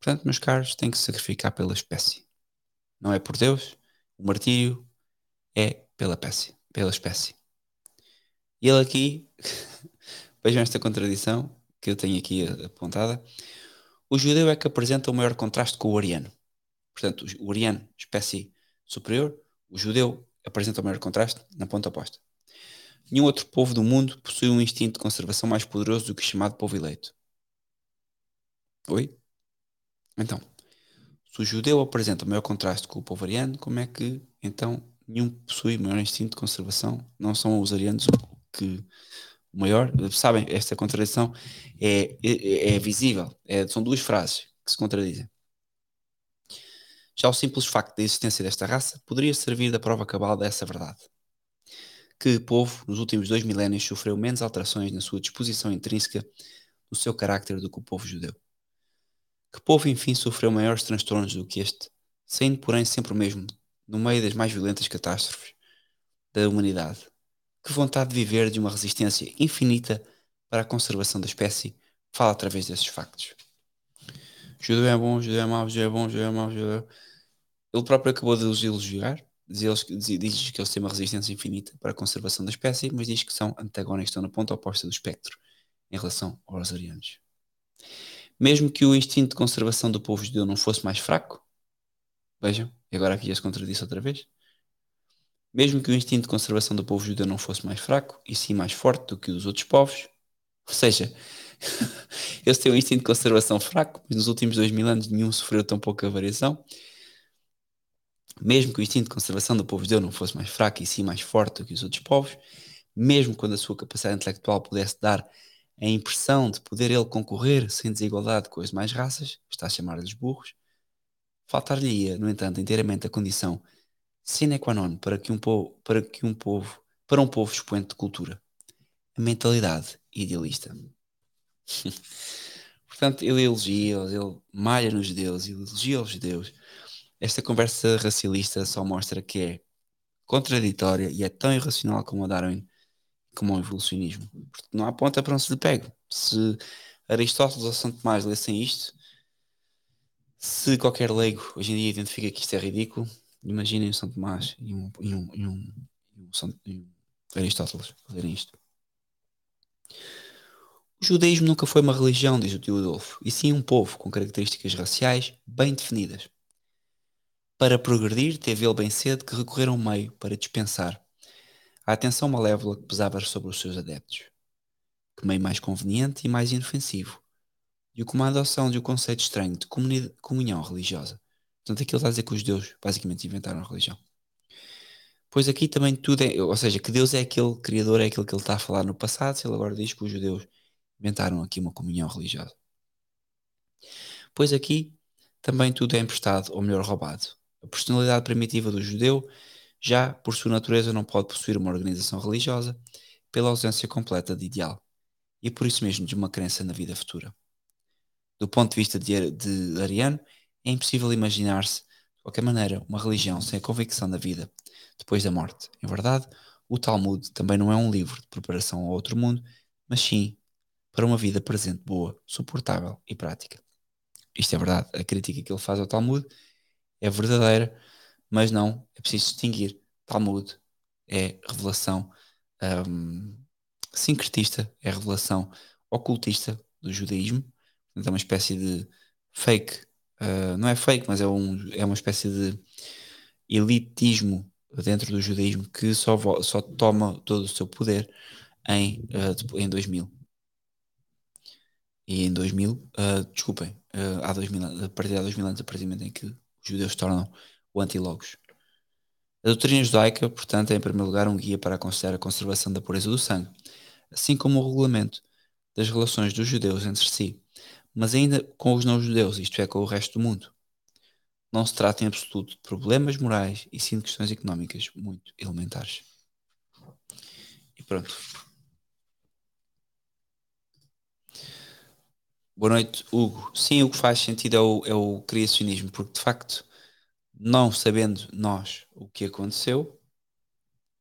Portanto, meus caros, tem que se sacrificar pela espécie. Não é por Deus, o martírio é pela espécie. Pela espécie. E ele aqui, vejam esta contradição que eu tenho aqui apontada. O judeu é que apresenta o maior contraste com o ariano. Portanto, o ariano, espécie superior, o judeu apresenta o maior contraste na ponta oposta. Nenhum outro povo do mundo possui um instinto de conservação mais poderoso do que o chamado povo eleito. Oi? Então, se o judeu apresenta o maior contraste com o povo ariano, como é que então nenhum possui maior instinto de conservação? Não são os arianos que o maior? Sabem, esta contradição é, é, é visível. É, são duas frases que se contradizem. Já o simples facto da existência desta raça poderia servir da prova cabal dessa verdade que povo, nos últimos dois milénios, sofreu menos alterações na sua disposição intrínseca no seu carácter do que o povo judeu? Que povo, enfim, sofreu maiores transtornos do que este, sendo, porém, sempre o mesmo, no meio das mais violentas catástrofes da humanidade? Que vontade de viver de uma resistência infinita para a conservação da espécie fala através desses factos. Judeu é bom, judeu é mau, judeu é bom, judeu é mau, judeu é... Ele próprio acabou de os elogiar, diz, diz que eles têm uma resistência infinita para a conservação da espécie, mas diz que são antagónicos, estão na ponta oposta do espectro em relação aos arianos. Mesmo que o instinto de conservação do povo judeu não fosse mais fraco, vejam, e agora aqui já se contradisse outra vez, mesmo que o instinto de conservação do povo judeu não fosse mais fraco, e sim mais forte do que o dos outros povos, Ou seja, eles têm um instinto de conservação fraco, mas nos últimos dois mil anos nenhum sofreu tão pouca variação. Mesmo que o instinto de conservação do povo judeu não fosse mais fraco e sim mais forte do que os outros povos, mesmo quando a sua capacidade intelectual pudesse dar a impressão de poder ele concorrer sem desigualdade com as demais raças, está a chamar-lhes burros, faltar-lhe-ia, no entanto, inteiramente a condição sine qua non para que um povo, para que um povo, para um povo expoente de cultura, a mentalidade idealista. Portanto, ele elogia-os, ele malha nos judeus, ele elogia os judeus. Esta conversa racialista só mostra que é contraditória e é tão irracional como a Darwin, como o evolucionismo. Porque não há ponta para onde se lhe pegue. Se Aristóteles ou São Tomás lessem isto, se qualquer leigo hoje em dia identifica que isto é ridículo, imaginem o São Tomás e um, e um, e um, e um, e um Aristóteles fazerem isto. O judaísmo nunca foi uma religião, diz o tio Adolfo, e sim um povo com características raciais bem definidas. Para progredir, teve ele bem cedo que recorrer a um meio para dispensar a atenção malévola que pesava sobre os seus adeptos. Que meio mais conveniente e mais inofensivo, e com uma adoção de um conceito estranho de comunhão religiosa. Portanto, aquilo está a dizer que os judeus basicamente inventaram a religião. Pois aqui também tudo é, ou seja, que Deus é aquele criador, é aquele que ele está a falar no passado, se ele agora diz que os judeus inventaram aqui uma comunhão religiosa. Pois aqui também tudo é emprestado, ou melhor, roubado. A personalidade primitiva do judeu já, por sua natureza, não pode possuir uma organização religiosa pela ausência completa de ideal e por isso mesmo de uma crença na vida futura. Do ponto de vista de, de Ariano, é impossível imaginar-se, de qualquer maneira, uma religião sem a convicção da vida depois da morte. Em verdade, o Talmud também não é um livro de preparação ao outro mundo, mas sim para uma vida presente boa, suportável e prática. Isto é verdade, a crítica que ele faz ao Talmud é verdadeira, mas não é preciso distinguir. Talmud é revelação um, sincretista, é revelação ocultista do judaísmo, é uma espécie de fake, uh, não é fake, mas é, um, é uma espécie de elitismo dentro do judaísmo que só, só toma todo o seu poder em, uh, em 2000. E em 2000, uh, ah, desculpem, uh, há 2000, a partir de 2000 anos, a partir do momento em que os judeus se tornam o antilogos. A doutrina judaica, portanto, é em primeiro lugar um guia para aconselhar a conservação da pureza do sangue, assim como o regulamento das relações dos judeus entre si, mas ainda com os não-judeus, isto é, com o resto do mundo. Não se trata em absoluto de problemas morais e sim de questões económicas muito elementares. E pronto. Boa noite, Hugo. Sim, o que faz sentido é o, é o criacionismo, porque de facto, não sabendo nós o que aconteceu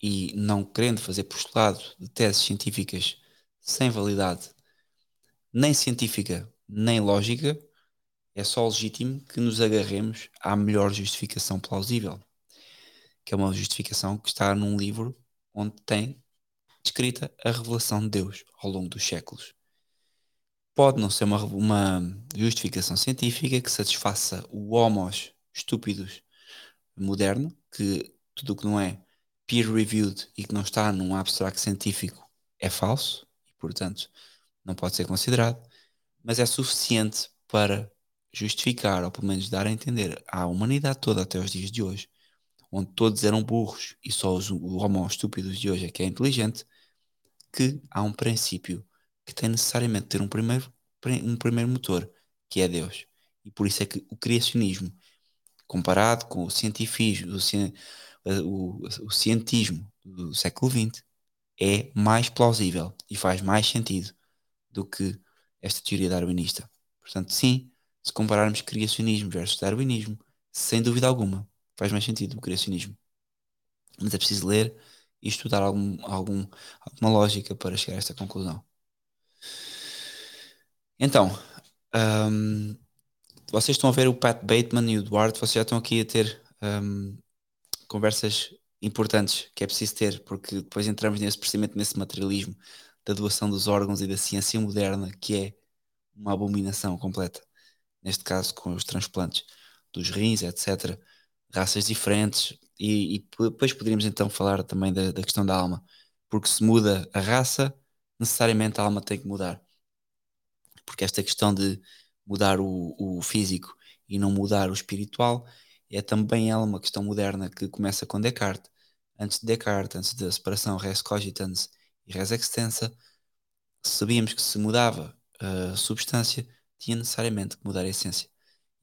e não querendo fazer postulado de teses científicas sem validade, nem científica, nem lógica, é só legítimo que nos agarremos à melhor justificação plausível, que é uma justificação que está num livro onde tem descrita a revelação de Deus ao longo dos séculos. Pode não ser uma, uma justificação científica que satisfaça o homos estúpidos moderno, que tudo o que não é peer-reviewed e que não está num abstract científico é falso, e portanto não pode ser considerado, mas é suficiente para justificar, ou pelo menos dar a entender à humanidade toda até os dias de hoje, onde todos eram burros e só os, homos estúpidos de hoje é que é inteligente, que há um princípio que tem necessariamente de ter um primeiro, um primeiro motor, que é Deus. E por isso é que o criacionismo, comparado com o cientifismo, o, o, o cientismo do século XX, é mais plausível e faz mais sentido do que esta teoria darwinista. Portanto, sim, se compararmos criacionismo versus darwinismo, sem dúvida alguma, faz mais sentido o criacionismo. Mas é preciso ler e estudar algum, algum, alguma lógica para chegar a esta conclusão. Então, um, vocês estão a ver o Pat Bateman e o Duarte, vocês já estão aqui a ter um, conversas importantes que é preciso ter, porque depois entramos nesse precisamente nesse materialismo da doação dos órgãos e da ciência moderna, que é uma abominação completa. Neste caso, com os transplantes dos rins, etc., raças diferentes, e, e depois poderíamos então falar também da, da questão da alma, porque se muda a raça, necessariamente a alma tem que mudar. Porque esta questão de mudar o, o físico e não mudar o espiritual é também ela uma questão moderna que começa com Descartes. Antes de Descartes, antes da separação res cogitans res extensa, sabíamos que se mudava a substância, tinha necessariamente que mudar a essência.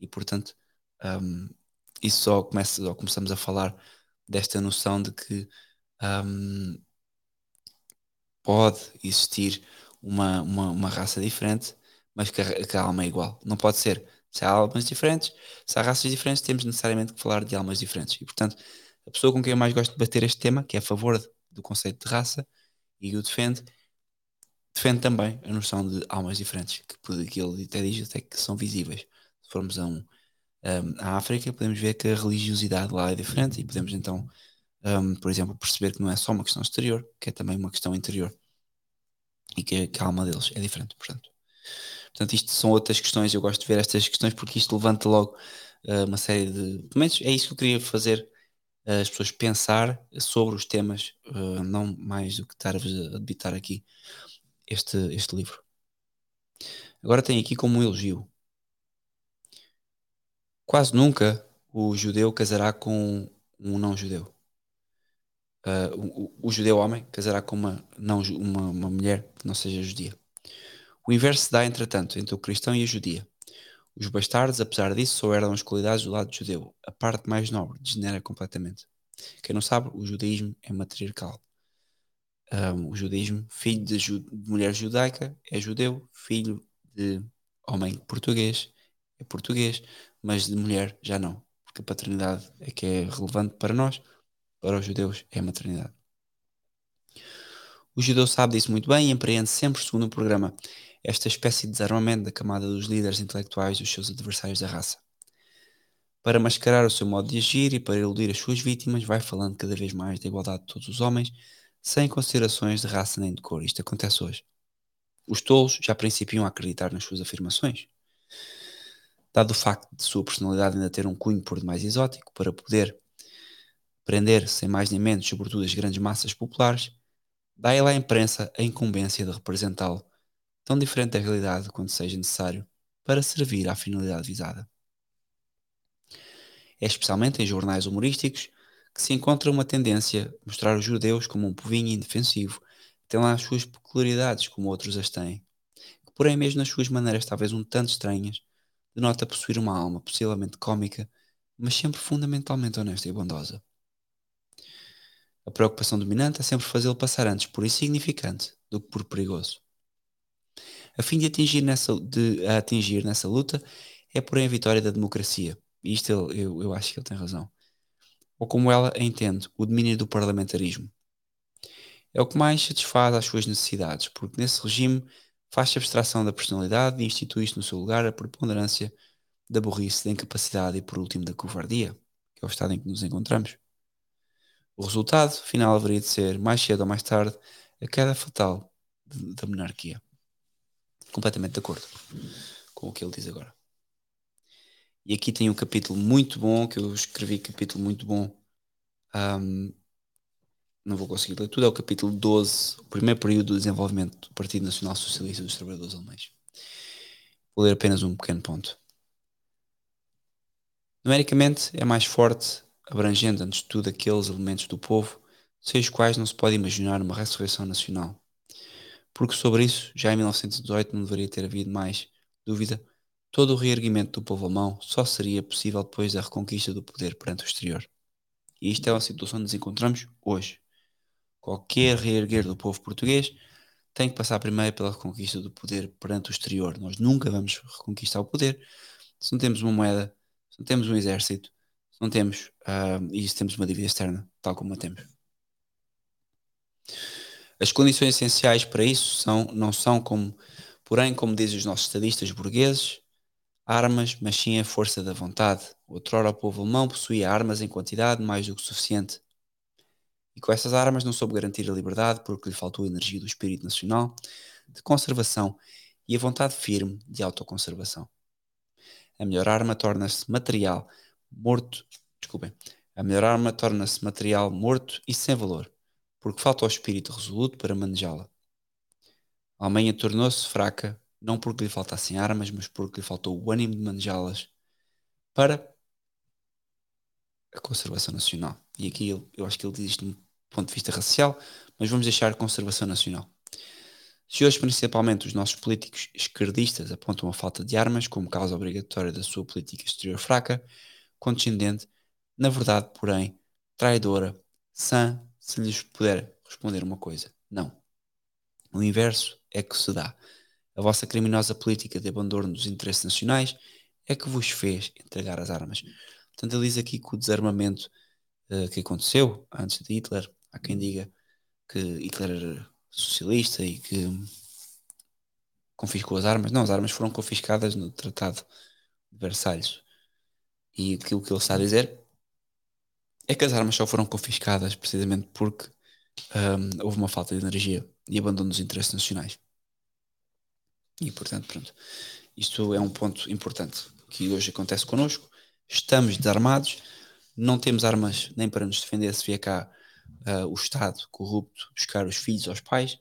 E, portanto, um, isso só, começa, só começamos a falar desta noção de que um, pode existir uma, uma, uma, raça diferente, mas que a, que a alma é igual. Não pode ser. Se há almas diferentes, se há raças diferentes, temos necessariamente que falar de almas diferentes. E, portanto, a pessoa com quem eu mais gosto de bater este tema, que é a favor do conceito de raça e o defende, defende também a noção de almas diferentes, que, que ele até diz até que são visíveis. Se formos a um, um, África, podemos ver que a religiosidade lá é diferente e podemos então, um, por exemplo, perceber que não é só uma questão exterior, que é também uma questão interior e que, que a alma deles é diferente, portanto. Portanto, isto são outras questões, eu gosto de ver estas questões porque isto levanta logo uh, uma série de. Pelo menos é isso que eu queria fazer as pessoas pensar sobre os temas, uh, não mais do que estar-vos a debitar aqui este, este livro. Agora tem aqui como um elogio. Quase nunca o judeu casará com um não-judeu. Uh, o, o, judeu homem casará com uma, não, uma, uma mulher que não seja judia. O inverso se dá, entretanto, entre o cristão e a judia. Os bastardos, apesar disso, só herdam as qualidades do lado judeu. A parte mais nobre degenera completamente. Quem não sabe, o judaísmo é matriarcal um, o judaísmo, filho de, ju de, mulher judaica é judeu, filho de homem português é português, mas de mulher já não, porque a paternidade é que é relevante para nós, para os judeus é a maternidade. O judeu sabe disso muito bem e empreende sempre, segundo o programa, esta espécie de desarmamento da camada dos líderes intelectuais dos seus adversários da raça. Para mascarar o seu modo de agir e para iludir as suas vítimas, vai falando cada vez mais da igualdade de todos os homens sem considerações de raça nem de cor. Isto acontece hoje. Os tolos já principiam a acreditar nas suas afirmações. Dado o facto de sua personalidade ainda ter um cunho por demais exótico para poder prender, sem mais nem menos, sobretudo as grandes massas populares, dá ele à imprensa a incumbência de representá-lo, tão diferente da realidade quando seja necessário, para servir à finalidade visada. É especialmente em jornais humorísticos que se encontra uma tendência a mostrar os judeus como um povinho indefensivo, que tem lá as suas peculiaridades como outros as têm, que porém mesmo nas suas maneiras talvez um tanto estranhas, denota possuir uma alma possivelmente cômica, mas sempre fundamentalmente honesta e bondosa. A preocupação dominante é sempre fazê-lo passar antes por insignificante do que por perigoso. A fim de atingir nessa, de atingir nessa luta é porém a vitória da democracia. E isto eu, eu, eu acho que ele tem razão ou como ela entende, o domínio do parlamentarismo. É o que mais satisfaz às suas necessidades, porque nesse regime faz-se abstração da personalidade e institui-se no seu lugar a preponderância da burrice, da incapacidade e, por último, da covardia, que é o estado em que nos encontramos. O resultado final haveria de ser, mais cedo ou mais tarde, a queda fatal da monarquia. Completamente de acordo com o que ele diz agora. E aqui tem um capítulo muito bom, que eu escrevi capítulo muito bom. Um, não vou conseguir ler tudo, é o capítulo 12, o primeiro período do desenvolvimento do Partido Nacional Socialista dos Trabalhadores Alemães. Vou ler apenas um pequeno ponto. Numericamente é mais forte, abrangendo antes de tudo aqueles elementos do povo sem os quais não se pode imaginar uma ressurreição nacional. Porque sobre isso, já em 1918 não deveria ter havido mais dúvida Todo o reerguimento do povo alemão só seria possível depois da reconquista do poder perante o exterior. E isto é uma situação que nos encontramos hoje. Qualquer reerguer do povo português tem que passar primeiro pela reconquista do poder perante o exterior. Nós nunca vamos reconquistar o poder se não temos uma moeda, se não temos um exército, se não temos uh, e se temos uma dívida externa, tal como a temos. As condições essenciais para isso são, não são como, porém, como dizem os nossos estadistas burgueses, armas, mas sim a força da vontade. Outrora o povo alemão possuía armas em quantidade mais do que suficiente. E com essas armas não soube garantir a liberdade porque lhe faltou a energia do espírito nacional de conservação e a vontade firme de autoconservação. A melhor arma torna-se material morto, desculpem, a melhor arma torna-se material morto e sem valor, porque falta o espírito resoluto para manejá-la. A Alemanha tornou-se fraca não porque lhe faltassem armas, mas porque lhe faltou o ânimo de manejá-las para a conservação nacional. E aqui eu, eu acho que ele diz isto um ponto de vista racial, mas vamos deixar conservação nacional. Se hoje principalmente os nossos políticos esquerdistas apontam a falta de armas como causa obrigatória da sua política exterior fraca, condescendente, na verdade, porém, traidora, sã, se lhes puder responder uma coisa, não. O inverso é que se dá. A vossa criminosa política de abandono dos interesses nacionais é que vos fez entregar as armas. Portanto, ele diz aqui que o desarmamento uh, que aconteceu antes de Hitler, há quem diga que Hitler era socialista e que confiscou as armas. Não, as armas foram confiscadas no Tratado de Versalhes. E aquilo que ele está a dizer é que as armas só foram confiscadas precisamente porque um, houve uma falta de energia e abandono dos interesses nacionais. E portanto, pronto, isto é um ponto importante que hoje acontece connosco. Estamos desarmados, não temos armas nem para nos defender se vier cá uh, o Estado corrupto buscar os filhos aos pais,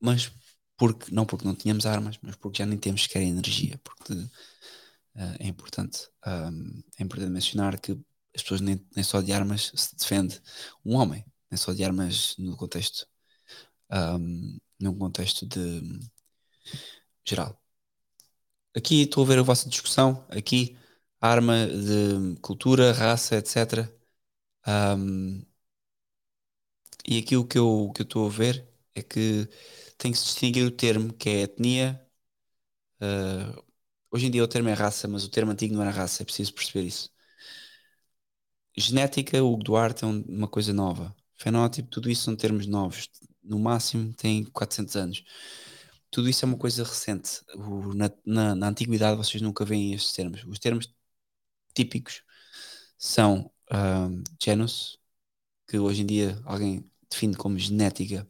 mas porque, não porque não tínhamos armas, mas porque já nem temos sequer energia, porque uh, é importante um, é importante mencionar que as pessoas nem, nem só de armas se defende um homem, nem só de armas no contexto um, num contexto de geral. Aqui estou a ver a vossa discussão, aqui arma de cultura, raça, etc. Um, e aqui o que eu, estou a ver é que tem que se distinguir o termo que é etnia. Uh, hoje em dia o termo é raça, mas o termo antigo não era raça, é preciso perceber isso. Genética, o Duarte é uma coisa nova. Fenótipo, tudo isso são termos novos. No máximo tem 400 anos. Tudo isso é uma coisa recente. O, na, na, na, antiguidade vocês nunca veem estes termos. Os termos típicos são uh, genus, que hoje em dia alguém define como genética,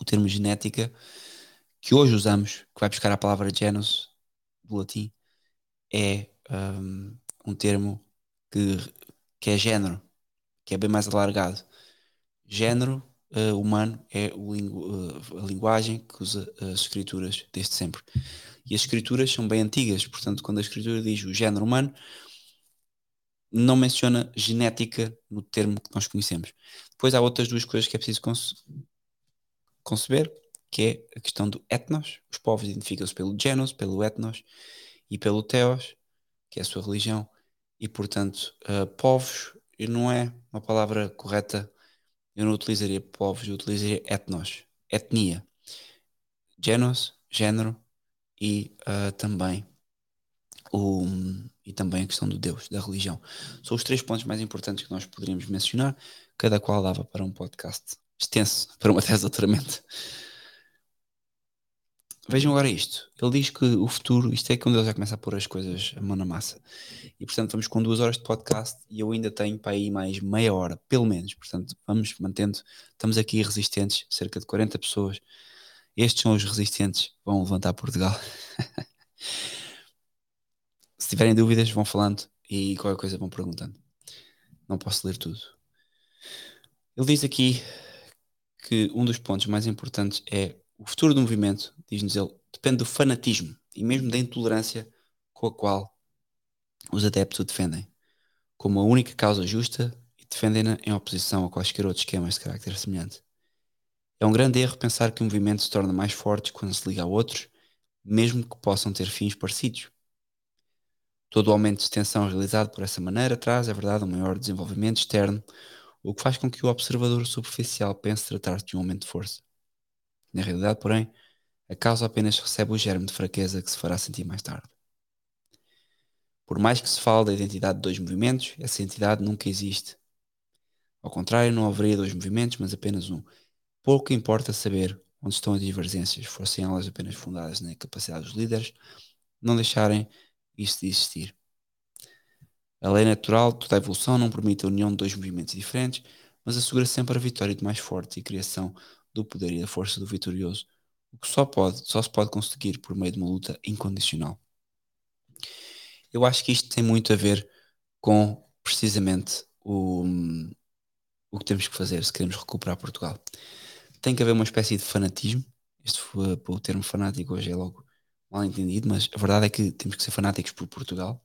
o termo genética, que hoje usamos, que vai buscar a palavra genus do latim, é um, um termo que, que é género, que é bem mais alargado. Género uh, humano é lingu, uh, a linguagem que usa as escrituras desde sempre. E as escrituras são bem antigas, portanto, quando a escritura diz o género humano, não menciona genética no termo que nós conhecemos. Depois há outras duas coisas que é preciso conceber, que é a questão do etnos. Os povos identificam-se pelo genos, pelo etnos e pelo teos, que é a sua religião. E, portanto, uh, povos não é uma palavra correta. Eu não utilizaria povos, eu utilizaria etnos, etnia. Genos, género e uh, também o, e também a questão do Deus, da religião. São os três pontos mais importantes que nós poderíamos mencionar, cada qual dava para um podcast extenso, para uma tese de doutoramento. Vejam agora isto. Ele diz que o futuro, isto é quando ele já começa a pôr as coisas a mão na massa. E portanto vamos com duas horas de podcast e eu ainda tenho para aí mais meia hora, pelo menos. Portanto, vamos mantendo. Estamos aqui resistentes, cerca de 40 pessoas. Estes são os resistentes, vão levantar Portugal. Se tiverem dúvidas, vão falando e qualquer coisa vão perguntando. Não posso ler tudo. Ele diz aqui que um dos pontos mais importantes é o futuro do movimento, diz-nos ele, depende do fanatismo e mesmo da intolerância com a qual os adeptos o defendem, como a única causa justa e defendem-na em oposição a quaisquer outros esquemas de caráter semelhante. É um grande erro pensar que o movimento se torna mais forte quando se liga a outros, mesmo que possam ter fins parecidos. Todo o aumento de extensão realizado por essa maneira traz, é verdade, um maior desenvolvimento externo, o que faz com que o observador superficial pense tratar-se de um aumento de força. Na realidade, porém, a causa apenas recebe o germe de fraqueza que se fará sentir mais tarde. Por mais que se fale da identidade de dois movimentos, essa entidade nunca existe. Ao contrário, não haveria dois movimentos, mas apenas um. Pouco importa saber onde estão as divergências, fossem elas apenas fundadas na capacidade dos líderes, não deixarem isso de existir. A lei natural de toda a evolução não permite a união de dois movimentos diferentes, mas assegura sempre a vitória do mais forte e a criação do poder e da força do vitorioso, o que só, pode, só se pode conseguir por meio de uma luta incondicional. Eu acho que isto tem muito a ver com precisamente o, o que temos que fazer se queremos recuperar Portugal. Tem que haver uma espécie de fanatismo Este foi, o termo fanático hoje é logo mal entendido, mas a verdade é que temos que ser fanáticos por Portugal,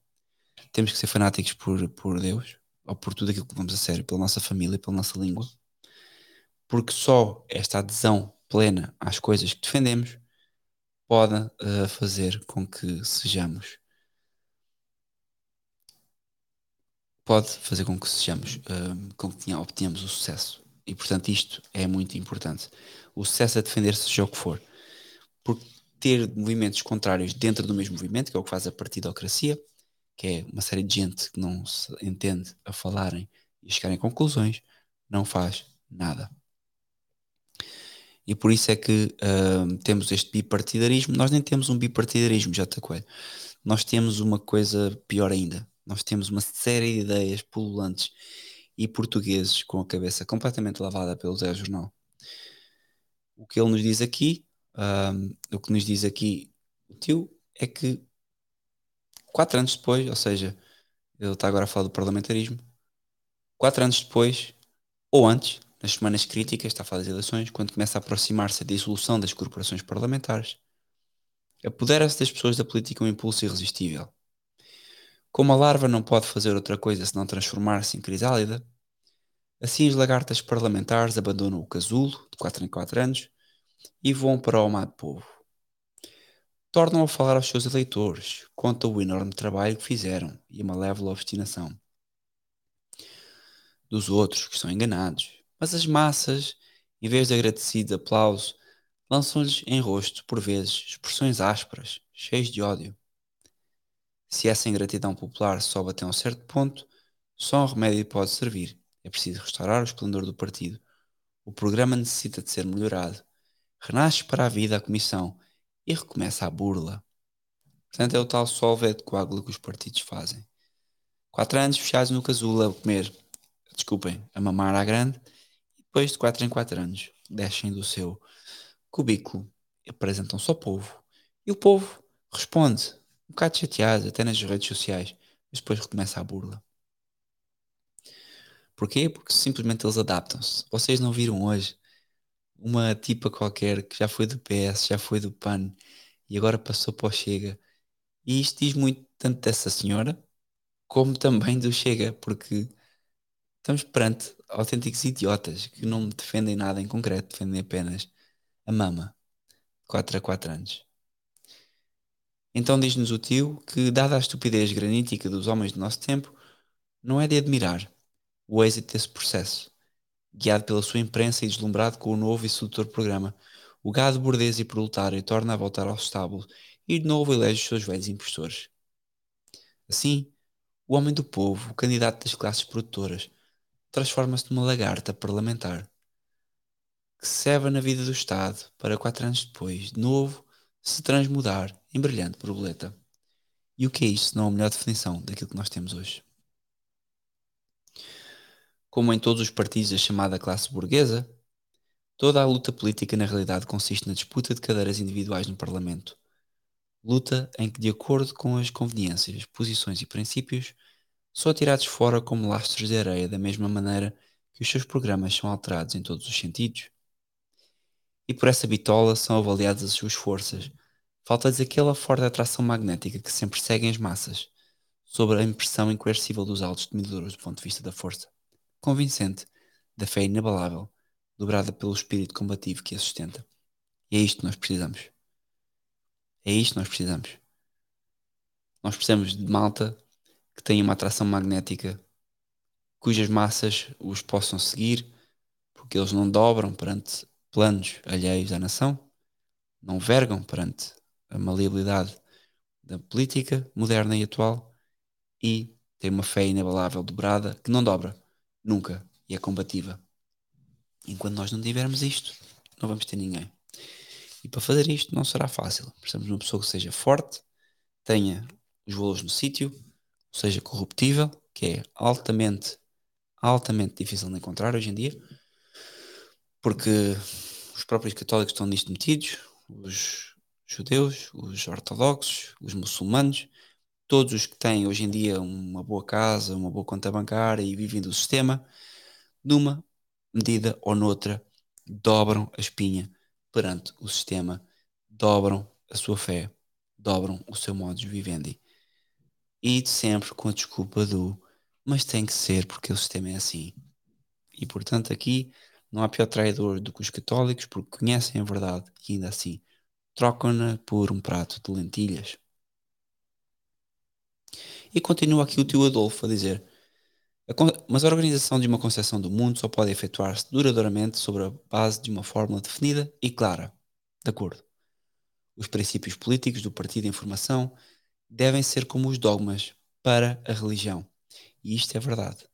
temos que ser fanáticos por, por Deus, ou por tudo aquilo que vamos a sério, pela nossa família, pela nossa língua, porque só esta adesão plena às coisas que defendemos pode uh, fazer com que sejamos pode fazer com que sejamos uh, com que obtenhamos o sucesso. E portanto isto é muito importante. O sucesso é defender-se seja o que for. Porque ter movimentos contrários dentro do mesmo movimento que é o que faz a partidocracia que é uma série de gente que não se entende a falarem e a chegarem a conclusões não faz nada e por isso é que uh, temos este bipartidarismo. Nós nem temos um bipartidarismo, já te coelho. Nós temos uma coisa pior ainda. Nós temos uma série de ideias pululantes e portugueses com a cabeça completamente lavada pelo Zé Jornal. O que ele nos diz aqui, uh, o que nos diz aqui o tio, é que quatro anos depois, ou seja, ele está agora a falar do parlamentarismo, quatro anos depois, ou antes, nas semanas críticas, está a falar das eleições, quando começa a aproximar-se a dissolução das corporações parlamentares, apodera-se das pessoas da política um impulso irresistível. Como a larva não pode fazer outra coisa senão transformar-se em crisálida, assim as lagartas parlamentares abandonam o casulo, de 4 em 4 anos, e voam para o amado povo. Tornam a falar aos seus eleitores, contam o enorme trabalho que fizeram e a malévola obstinação dos outros que são enganados, mas as massas, em vez de agradecido aplauso, lançam-lhes em rosto, por vezes, expressões ásperas, cheias de ódio. Se essa ingratidão popular sobe até um certo ponto, só um remédio pode servir. É preciso restaurar o esplendor do partido. O programa necessita de ser melhorado. Renasce para a vida a comissão e recomeça a burla. Portanto, é o tal solve de coágulo que os partidos fazem. Quatro anos fechados no casulo a comer, desculpem, a mamar à grande, depois de 4 em 4 anos, descem do seu cubículo e apresentam-se ao povo. E o povo responde, um bocado chateado, até nas redes sociais, mas depois recomeça a burla. Porquê? Porque simplesmente eles adaptam-se. Vocês não viram hoje uma tipa qualquer que já foi do PS, já foi do PAN e agora passou para o Chega. E isto diz muito tanto dessa senhora como também do Chega, porque estamos perante autênticos idiotas que não defendem nada em concreto, defendem apenas a mama. 4 a 4 anos. Então diz-nos o tio que, dada a estupidez granítica dos homens do nosso tempo, não é de admirar o êxito desse processo, guiado pela sua imprensa e deslumbrado com o novo e sedutor programa. O gado bordês e proletário torna a voltar ao estábulo e de novo elege os seus velhos impressores. Assim, o homem do povo, o candidato das classes produtoras, transforma-se numa lagarta parlamentar que ceva na vida do Estado para quatro anos depois, de novo, se transmudar em brilhante borboleta. E o que é isto não a melhor definição daquilo que nós temos hoje? Como em todos os partidos da chamada classe burguesa, toda a luta política na realidade consiste na disputa de cadeiras individuais no Parlamento. Luta em que, de acordo com as conveniências, posições e princípios, são atirados fora como lastros de areia, da mesma maneira que os seus programas são alterados em todos os sentidos. E por essa bitola são avaliadas as suas forças. Falta-lhes aquela forte atração magnética que sempre seguem as massas, sobre a impressão incoercível dos altos medidores do ponto de vista da força, convincente, da fé inabalável, dobrada pelo espírito combativo que a sustenta. E é isto que nós precisamos. É isto que nós precisamos. Nós precisamos de malta que têm uma atração magnética cujas massas os possam seguir, porque eles não dobram perante planos alheios à nação, não vergam perante a maleabilidade da política moderna e atual e têm uma fé inabalável dobrada que não dobra nunca e é combativa. Enquanto nós não tivermos isto, não vamos ter ninguém. E para fazer isto não será fácil. Precisamos de uma pessoa que seja forte, tenha os valores no sítio, seja corruptível, que é altamente, altamente difícil de encontrar hoje em dia, porque os próprios católicos estão nisto metidos, os judeus, os ortodoxos, os muçulmanos, todos os que têm hoje em dia uma boa casa, uma boa conta bancária e vivem do sistema, numa medida ou noutra, dobram a espinha perante o sistema, dobram a sua fé, dobram o seu modo de vivendi. E sempre com a desculpa do mas tem que ser porque o sistema é assim. E portanto aqui não há pior traidor do que os católicos porque conhecem a verdade e ainda assim trocam-na por um prato de lentilhas. E continua aqui o tio Adolfo a dizer: mas a organização de uma concepção do mundo só pode efetuar-se duradouramente sobre a base de uma fórmula definida e clara. De acordo. Os princípios políticos do partido de informação devem ser como os dogmas para a religião. E isto é verdade.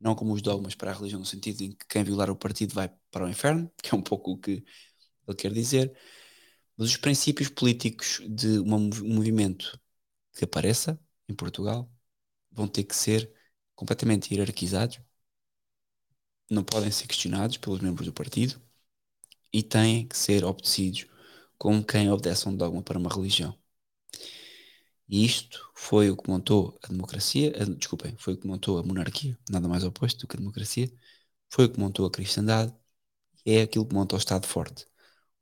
Não como os dogmas para a religião, no sentido em que quem violar o partido vai para o inferno, que é um pouco o que ele quer dizer, mas os princípios políticos de um movimento que apareça em Portugal vão ter que ser completamente hierarquizados, não podem ser questionados pelos membros do partido e têm que ser obedecidos como quem obedece a um dogma para uma religião. E isto foi o que montou a democracia, a, desculpem, foi o que montou a monarquia, nada mais oposto do que a democracia, foi o que montou a cristandade é aquilo que monta o Estado forte.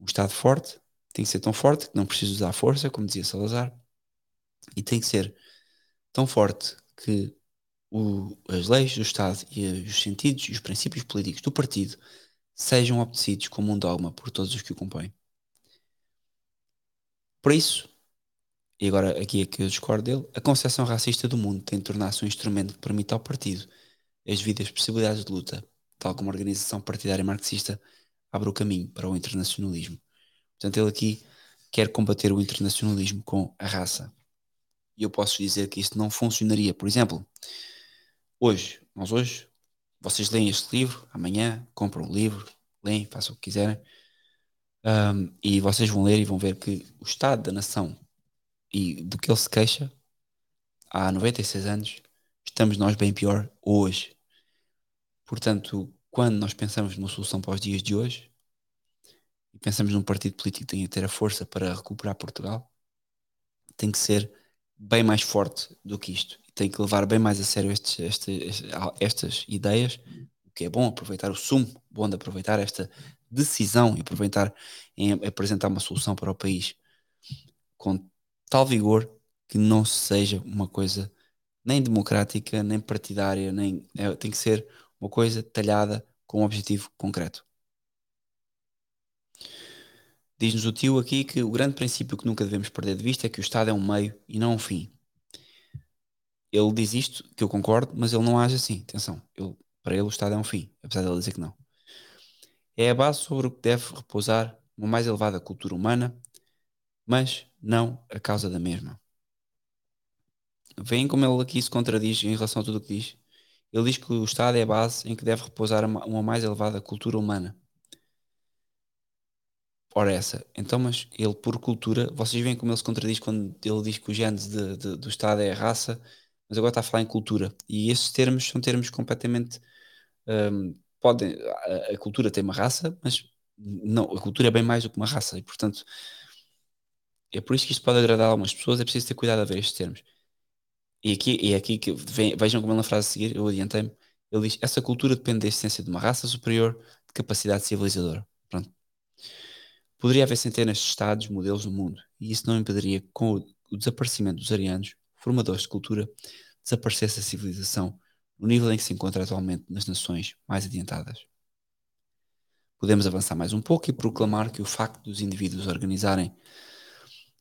Um Estado forte tem que ser tão forte que não precisa usar força, como dizia Salazar, e tem que ser tão forte que o, as leis do Estado e os sentidos e os princípios políticos do partido sejam obedecidos como um dogma por todos os que o compõem. Por isso, e agora aqui é que eu discordo dele, a concepção racista do mundo tem de tornar-se um instrumento que permita ao partido as devidas possibilidades de luta, tal como a organização partidária marxista abre o caminho para o internacionalismo. Portanto, ele aqui quer combater o internacionalismo com a raça. E eu posso dizer que isto não funcionaria. Por exemplo, hoje, nós hoje, vocês leem este livro, amanhã compram o livro, leem, façam o que quiserem, um, e vocês vão ler e vão ver que o estado da nação e do que ele se queixa há 96 anos, estamos nós bem pior hoje. Portanto, quando nós pensamos numa solução para os dias de hoje e pensamos num partido político que tenha que ter a força para recuperar Portugal, tem que ser bem mais forte do que isto. Tem que levar bem mais a sério estes, estes, estas ideias, o que é bom aproveitar o sumo, bom de aproveitar esta decisão e aproveitar em apresentar uma solução para o país com tal vigor que não seja uma coisa nem democrática, nem partidária, nem é, tem que ser uma coisa talhada com um objetivo concreto. Diz-nos o tio aqui que o grande princípio que nunca devemos perder de vista é que o Estado é um meio e não um fim. Ele diz isto, que eu concordo, mas ele não age assim. Atenção, ele, para ele o Estado é um fim, apesar de ele dizer que não. É a base sobre o que deve repousar uma mais elevada cultura humana, mas não a causa da mesma. Veem como ele aqui se contradiz em relação a tudo o que diz. Ele diz que o Estado é a base em que deve repousar uma mais elevada cultura humana. Ora, essa. Então, mas ele, por cultura, vocês veem como ele se contradiz quando ele diz que o gênese de, de, do Estado é a raça, mas agora está a falar em cultura. E esses termos são termos completamente. Um, podem, a, a, cultura tem uma raça, mas não, a cultura é bem mais do que uma raça. E, portanto, é por isso que isto pode agradar a algumas pessoas, é preciso ter cuidado a ver estes termos. E aqui, e é aqui que vem, vejam como ele na frase a seguir, eu adiantei-me, ele diz: essa cultura depende da essência de uma raça superior de capacidade civilizadora. Pronto. Poderia haver centenas de estados, modelos no mundo, e isso não impediria que, com o desaparecimento dos arianos, formadores de cultura, desaparecesse a civilização no nível em que se encontra atualmente nas nações mais adiantadas. Podemos avançar mais um pouco e proclamar que o facto dos indivíduos organizarem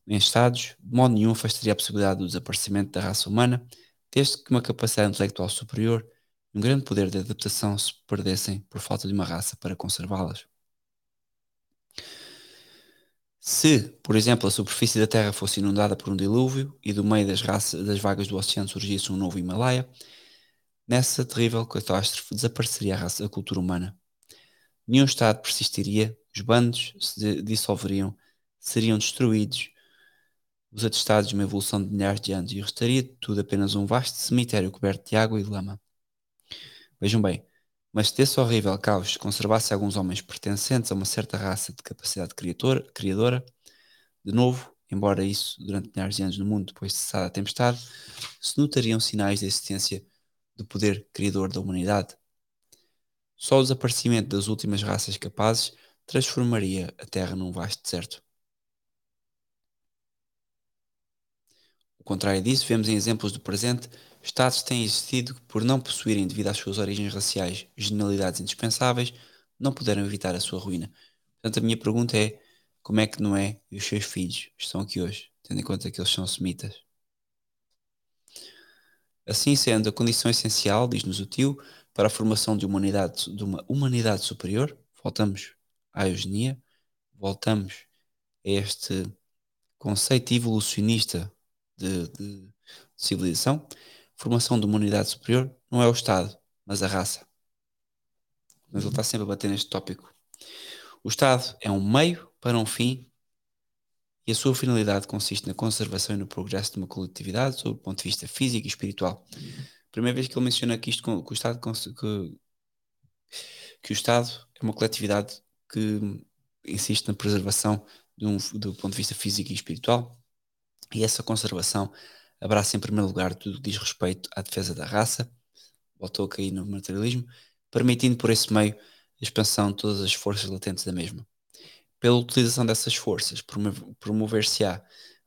em estados, de modo nenhum afastaria a possibilidade do desaparecimento da raça humana, desde que uma capacidade intelectual superior e um grande poder de adaptação se perdessem por falta de uma raça para conservá-las. Se, por exemplo, a superfície da Terra fosse inundada por um dilúvio e do meio das, raças, das vagas do oceano surgisse um novo Himalaia, nessa terrível catástrofe desapareceria a, raça, a cultura humana. Nenhum Estado persistiria, os bandos se dissolveriam, seriam destruídos os atestados de uma evolução de milhares de anos e restaria de tudo apenas um vasto cemitério coberto de água e lama. Vejam bem, mas se desse horrível caos conservasse alguns homens pertencentes a uma certa raça de capacidade criadora, criadora, de novo, embora isso durante milhares de anos no mundo depois de cessar a tempestade, se notariam sinais da existência do poder criador da humanidade. Só o desaparecimento das últimas raças capazes transformaria a Terra num vasto deserto. Contrário disso, vemos em exemplos do presente, Estados têm existido por não possuírem, devido às suas origens raciais, genialidades indispensáveis, não puderam evitar a sua ruína. Portanto, a minha pergunta é, como é que Noé e os seus filhos estão aqui hoje, tendo em conta que eles são semitas? Assim sendo, a condição essencial, diz-nos o tio, para a formação de, humanidade, de uma humanidade superior, voltamos à eugenia, voltamos a este conceito evolucionista de, de civilização, formação de uma unidade superior não é o Estado, mas a raça. Mas ele está sempre a bater neste tópico. O Estado é um meio para um fim e a sua finalidade consiste na conservação e no progresso de uma coletividade sob o ponto de vista físico e espiritual. Primeira vez que ele menciona que isto que o Estado que, que o Estado é uma coletividade que insiste na preservação um, do ponto de vista físico e espiritual e essa conservação abraça em primeiro lugar tudo que diz respeito à defesa da raça, voltou a cair no materialismo, permitindo por esse meio a expansão de todas as forças latentes da mesma pela utilização dessas forças, promover-se-á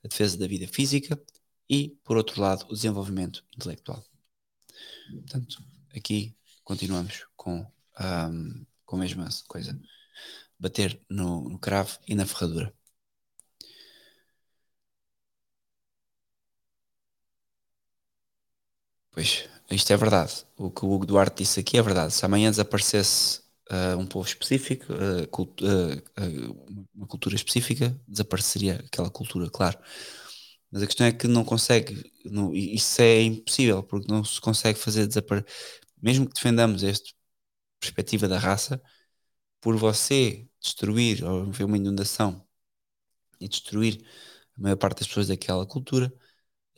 a defesa da vida física e, por outro lado, o desenvolvimento intelectual. Portanto, aqui continuamos com, um, com a mesma coisa. Bater no, no cravo e na ferradura. Pois, isto é verdade. O que o Hugo Duarte disse aqui é verdade. Se amanhã desaparecesse uh, um povo específico, uh, cult uh, uma cultura específica, desapareceria aquela cultura, claro. Mas a questão é que não consegue, não, isso é impossível, porque não se consegue fazer desaparecer, mesmo que defendamos esta perspectiva da raça, por você destruir ou ver uma inundação e destruir a maior parte das pessoas daquela cultura,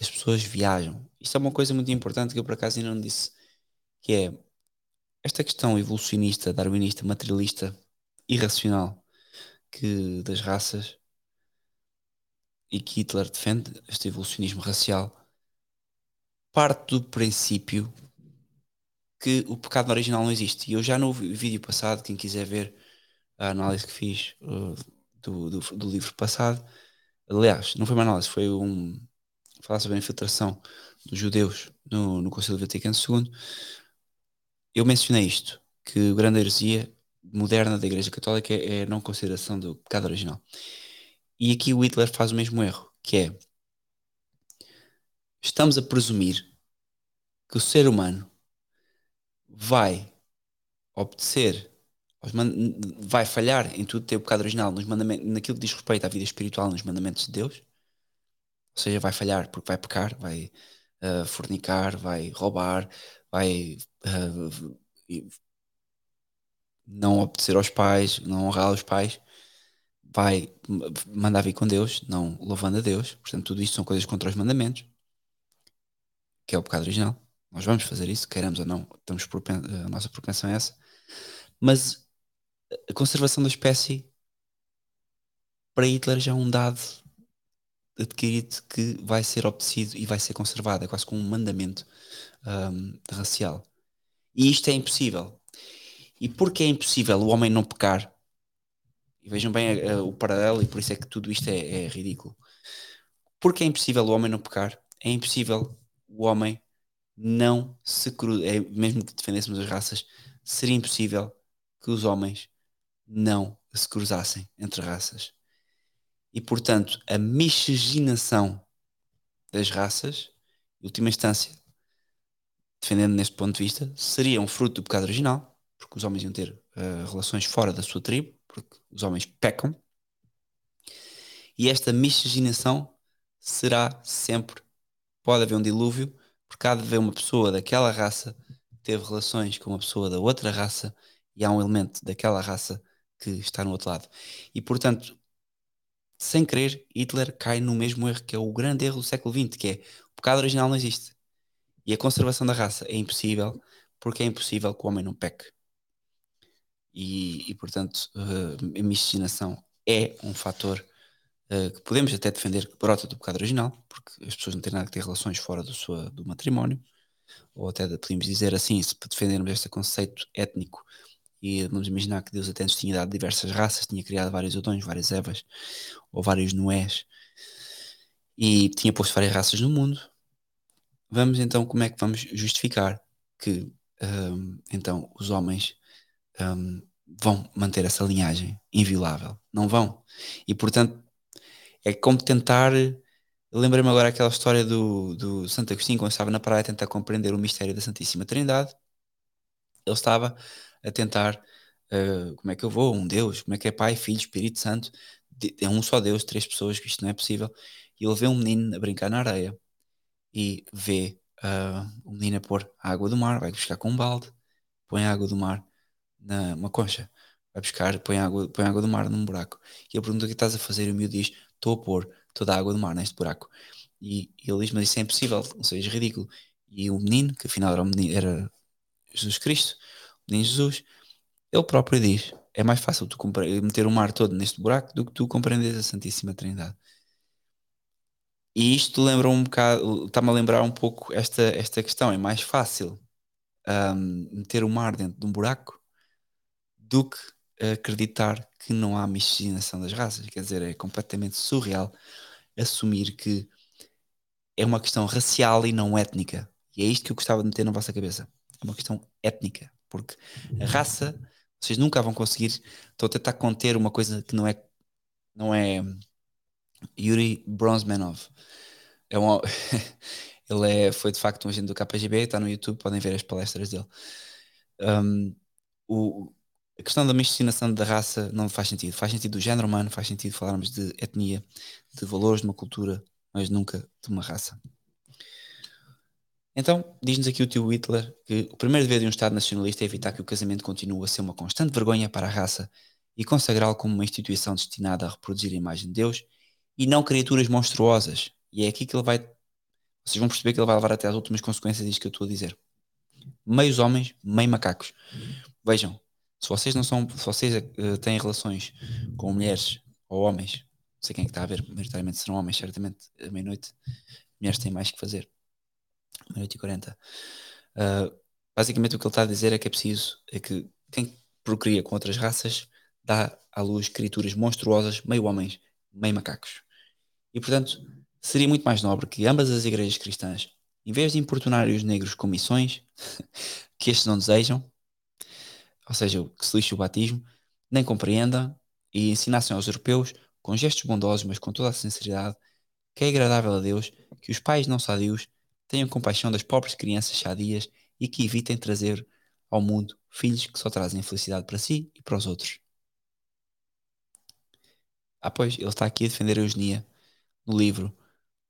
as pessoas viajam. Isso é uma coisa muito importante que eu por acaso ainda não disse, que é esta questão evolucionista, darwinista, materialista, irracional que das raças e que Hitler defende, este evolucionismo racial, parte do princípio que o pecado original não existe. E eu já no vídeo passado, quem quiser ver a análise que fiz uh, do, do, do, livro passado, aliás, não foi uma análise, foi um falar sobre a infiltração dos judeus no, no Conselho Vaticano II, eu mencionei isto, que a grande heresia moderna da Igreja Católica é a não consideração do pecado original. E aqui o Hitler faz o mesmo erro, que é estamos a presumir que o ser humano vai obedecer, vai falhar em tudo ter o pecado original nos mandamentos, naquilo que diz respeito à vida espiritual nos mandamentos de Deus, ou seja, vai falhar porque vai pecar, vai uh, fornicar, vai roubar, vai uh, não obedecer aos pais, não honrar os pais, vai mandar vir com Deus, não louvando a Deus. Portanto, tudo isto são coisas contra os mandamentos, que é o pecado original. Nós vamos fazer isso, queiramos ou não, estamos a nossa propensão é essa. Mas a conservação da espécie para Hitler já é um dado adquirido que vai ser obedecido e vai ser conservado, é quase como um mandamento um, racial. E isto é impossível. E porque é impossível o homem não pecar, e vejam bem uh, o paralelo, e por isso é que tudo isto é, é ridículo. Porque é impossível o homem não pecar, é impossível o homem não se cruzar, é, mesmo que defendêssemos as raças, seria impossível que os homens não se cruzassem entre raças. E portanto, a miscigenação das raças, em última instância, defendendo neste ponto de vista, seria um fruto do pecado original, porque os homens iam ter uh, relações fora da sua tribo, porque os homens pecam, e esta miscigenação será sempre, pode haver um dilúvio, porque há de haver uma pessoa daquela raça que teve relações com uma pessoa da outra raça, e há um elemento daquela raça que está no outro lado. E portanto, sem querer, Hitler cai no mesmo erro que é o grande erro do século XX, que é o pecado original não existe. E a conservação da raça é impossível porque é impossível que o homem não peque. E, e portanto, uh, a miscigenação é um fator uh, que podemos até defender que brota do pecado original, porque as pessoas não têm nada que ter relações fora do, sua, do matrimónio, ou até podemos dizer assim, se defendermos este conceito étnico E vamos imaginar que Deus até nos tinha dado diversas raças, tinha criado vários Adões, várias Evas, ou vários Noés, e tinha posto várias raças no mundo. Vamos então, como é que vamos justificar que um, então os homens um, vão manter essa linhagem inviolável? Não vão. E portanto, é como tentar. Lembrei-me agora aquela história do, do Santo Agostinho, quando estava na praia a tentar compreender o mistério da Santíssima Trindade. Ele estava a tentar uh, como é que eu vou, um Deus, como é que é Pai, Filho, Espírito Santo, é um só Deus, três pessoas, que isto não é possível. E ele vê um menino a brincar na areia e vê uh, o menino a pôr a água do mar, vai buscar com um balde, põe a água do mar numa concha, vai buscar, põe a água, põe a água do mar num buraco. E ele pergunta o que estás a fazer e o miúdo diz: Estou a pôr toda a água do mar neste buraco. E, e ele diz: Mas isso é impossível, não seja ridículo. E o menino, que afinal era, menino, era Jesus Cristo, menino Jesus, ele próprio diz: É mais fácil tu meter o mar todo neste buraco do que tu compreendes a Santíssima Trindade. E isto lembra um bocado, está-me a lembrar um pouco esta, esta questão. É mais fácil um, meter o mar dentro de um buraco do que acreditar que não há miscigenação das raças. Quer dizer, é completamente surreal assumir que é uma questão racial e não étnica. E é isto que eu gostava de meter na vossa cabeça. É uma questão étnica. Porque a raça, vocês nunca vão conseguir. Estou a tentar conter uma coisa que não é. Não é. Yuri Bronzmanov. É um, ele é, foi de facto um agente do KGB, está no YouTube, podem ver as palestras dele. Um, o, a questão da miscigenação da raça não faz sentido. Faz sentido do género humano, faz sentido falarmos de etnia, de valores de uma cultura, mas nunca de uma raça. Então, diz-nos aqui o tio Hitler que o primeiro dever de um Estado nacionalista é evitar que o casamento continue a ser uma constante vergonha para a raça e consagrá-lo como uma instituição destinada a reproduzir a imagem de Deus e não criaturas monstruosas. E é aqui que ele vai. Vocês vão perceber que ele vai levar até as últimas consequências disto que eu estou a dizer. Meios homens, meio macacos. Vejam, se vocês não são, se vocês uh, têm relações com mulheres ou homens, não sei quem é que está a ver, maioritariamente serão homens, certamente, à meia-noite, mulheres têm mais que fazer. Meia-noite e quarenta. Uh, basicamente o que ele está a dizer é que é preciso, é que quem procria com outras raças dá à luz criaturas monstruosas, meio homens, meio macacos. E portanto, seria muito mais nobre que ambas as igrejas cristãs, em vez de importunarem os negros com missões que estes não desejam, ou seja, que se lixe o batismo, nem compreendam e ensinassem aos europeus, com gestos bondosos, mas com toda a sinceridade, que é agradável a Deus que os pais não sadios tenham compaixão das pobres crianças sadias e que evitem trazer ao mundo filhos que só trazem felicidade para si e para os outros. Ah, pois, ele está aqui a defender a eugenia no livro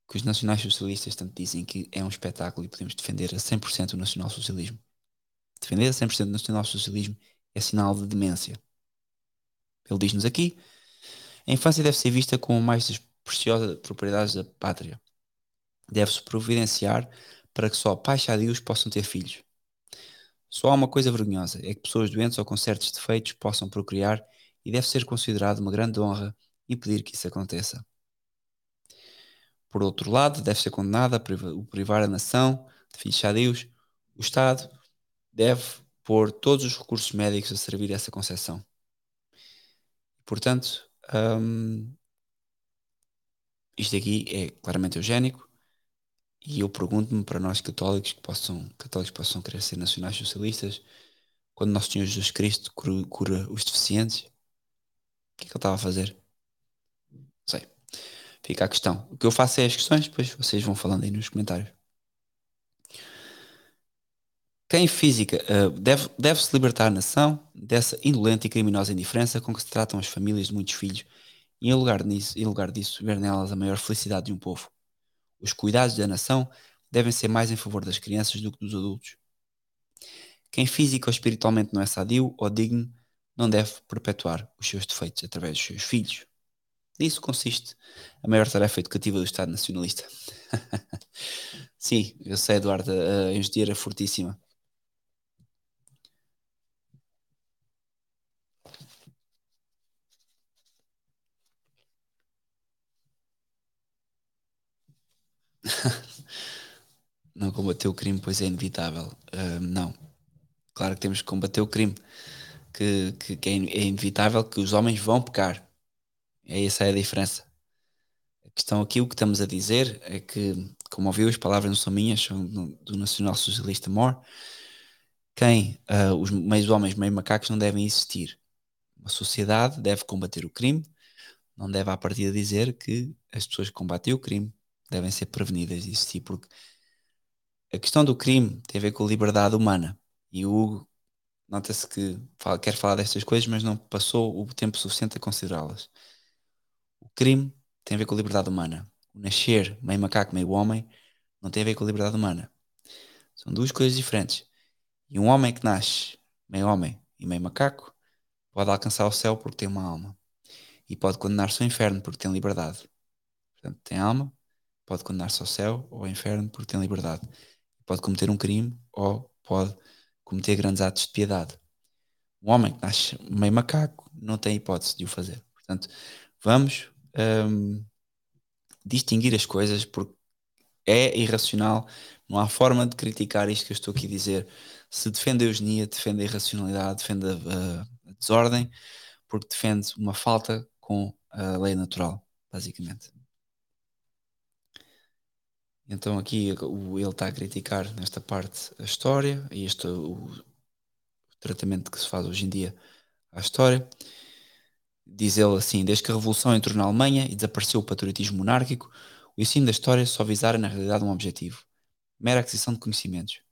que os nacionais-socialistas tanto dizem que é um espetáculo e podemos defender a 100% o nacional-socialismo. Defender a 100% o nacional-socialismo é sinal de demência. Ele diz-nos aqui: a infância deve ser vista como a mais preciosa propriedades da pátria. Deve-se providenciar para que só pais sadios possam ter filhos. Só há uma coisa vergonhosa: é que pessoas doentes ou com certos defeitos possam procriar e deve ser considerado uma grande honra impedir que isso aconteça. Por outro lado, deve ser condenado a privar a nação de filhos sadios. O Estado deve pôr todos os recursos médicos a servir essa concepção. Portanto, hum, isto aqui é claramente eugénico e eu pergunto-me para nós católicos que possam, católicos possam querer ser nacionais socialistas, quando nosso Senhor Jesus Cristo cura, cura os deficientes, o que é que ele estava a fazer? Não sei. Fica a questão. O que eu faço é as questões, depois vocês vão falando aí nos comentários. Quem física uh, deve, deve-se libertar a nação dessa indolente e criminosa indiferença com que se tratam as famílias de muitos filhos e em lugar, nisso, em lugar disso ver nelas a maior felicidade de um povo. Os cuidados da nação devem ser mais em favor das crianças do que dos adultos. Quem física ou espiritualmente não é sadio ou digno não deve perpetuar os seus defeitos através dos seus filhos. Nisso consiste a maior tarefa educativa do Estado Nacionalista. Sim, eu sei, Eduardo, a engenheira fortíssima. não combater o crime, pois é inevitável. Uh, não. Claro que temos que combater o crime. que, que, que é, é inevitável que os homens vão pecar. É essa é a diferença. A questão aqui, o que estamos a dizer é que, como ouviu, as palavras não são minhas, são do nacional socialista Moore. Quem, uh, os meios homens, meios macacos não devem existir. Uma sociedade deve combater o crime, não deve à partida dizer que as pessoas que combatem o crime devem ser prevenidas de existir, porque a questão do crime tem a ver com a liberdade humana. E o Hugo, nota-se que fala, quer falar destas coisas, mas não passou o tempo suficiente a considerá-las. O crime tem a ver com a liberdade humana. O nascer meio macaco, meio homem, não tem a ver com a liberdade humana. São duas coisas diferentes. E um homem que nasce meio homem e meio macaco pode alcançar o céu porque tem uma alma. E pode condenar-se ao inferno porque tem liberdade. Portanto, tem alma, pode condenar-se ao céu ou ao inferno porque tem liberdade. Pode cometer um crime ou pode cometer grandes atos de piedade. Um homem que nasce meio macaco não tem hipótese de o fazer. Portanto, vamos um, distinguir as coisas porque é irracional. Não há forma de criticar isto que eu estou aqui a dizer. Se defende a eugenia, defende a irracionalidade, defende a, a desordem, porque defende uma falta com a lei natural, basicamente. Então aqui ele está a criticar nesta parte a história e este o, o tratamento que se faz hoje em dia à história. Diz ele assim: desde que a revolução entrou na Alemanha e desapareceu o patriotismo monárquico, o ensino da história só visara na realidade um objetivo: mera aquisição de conhecimentos.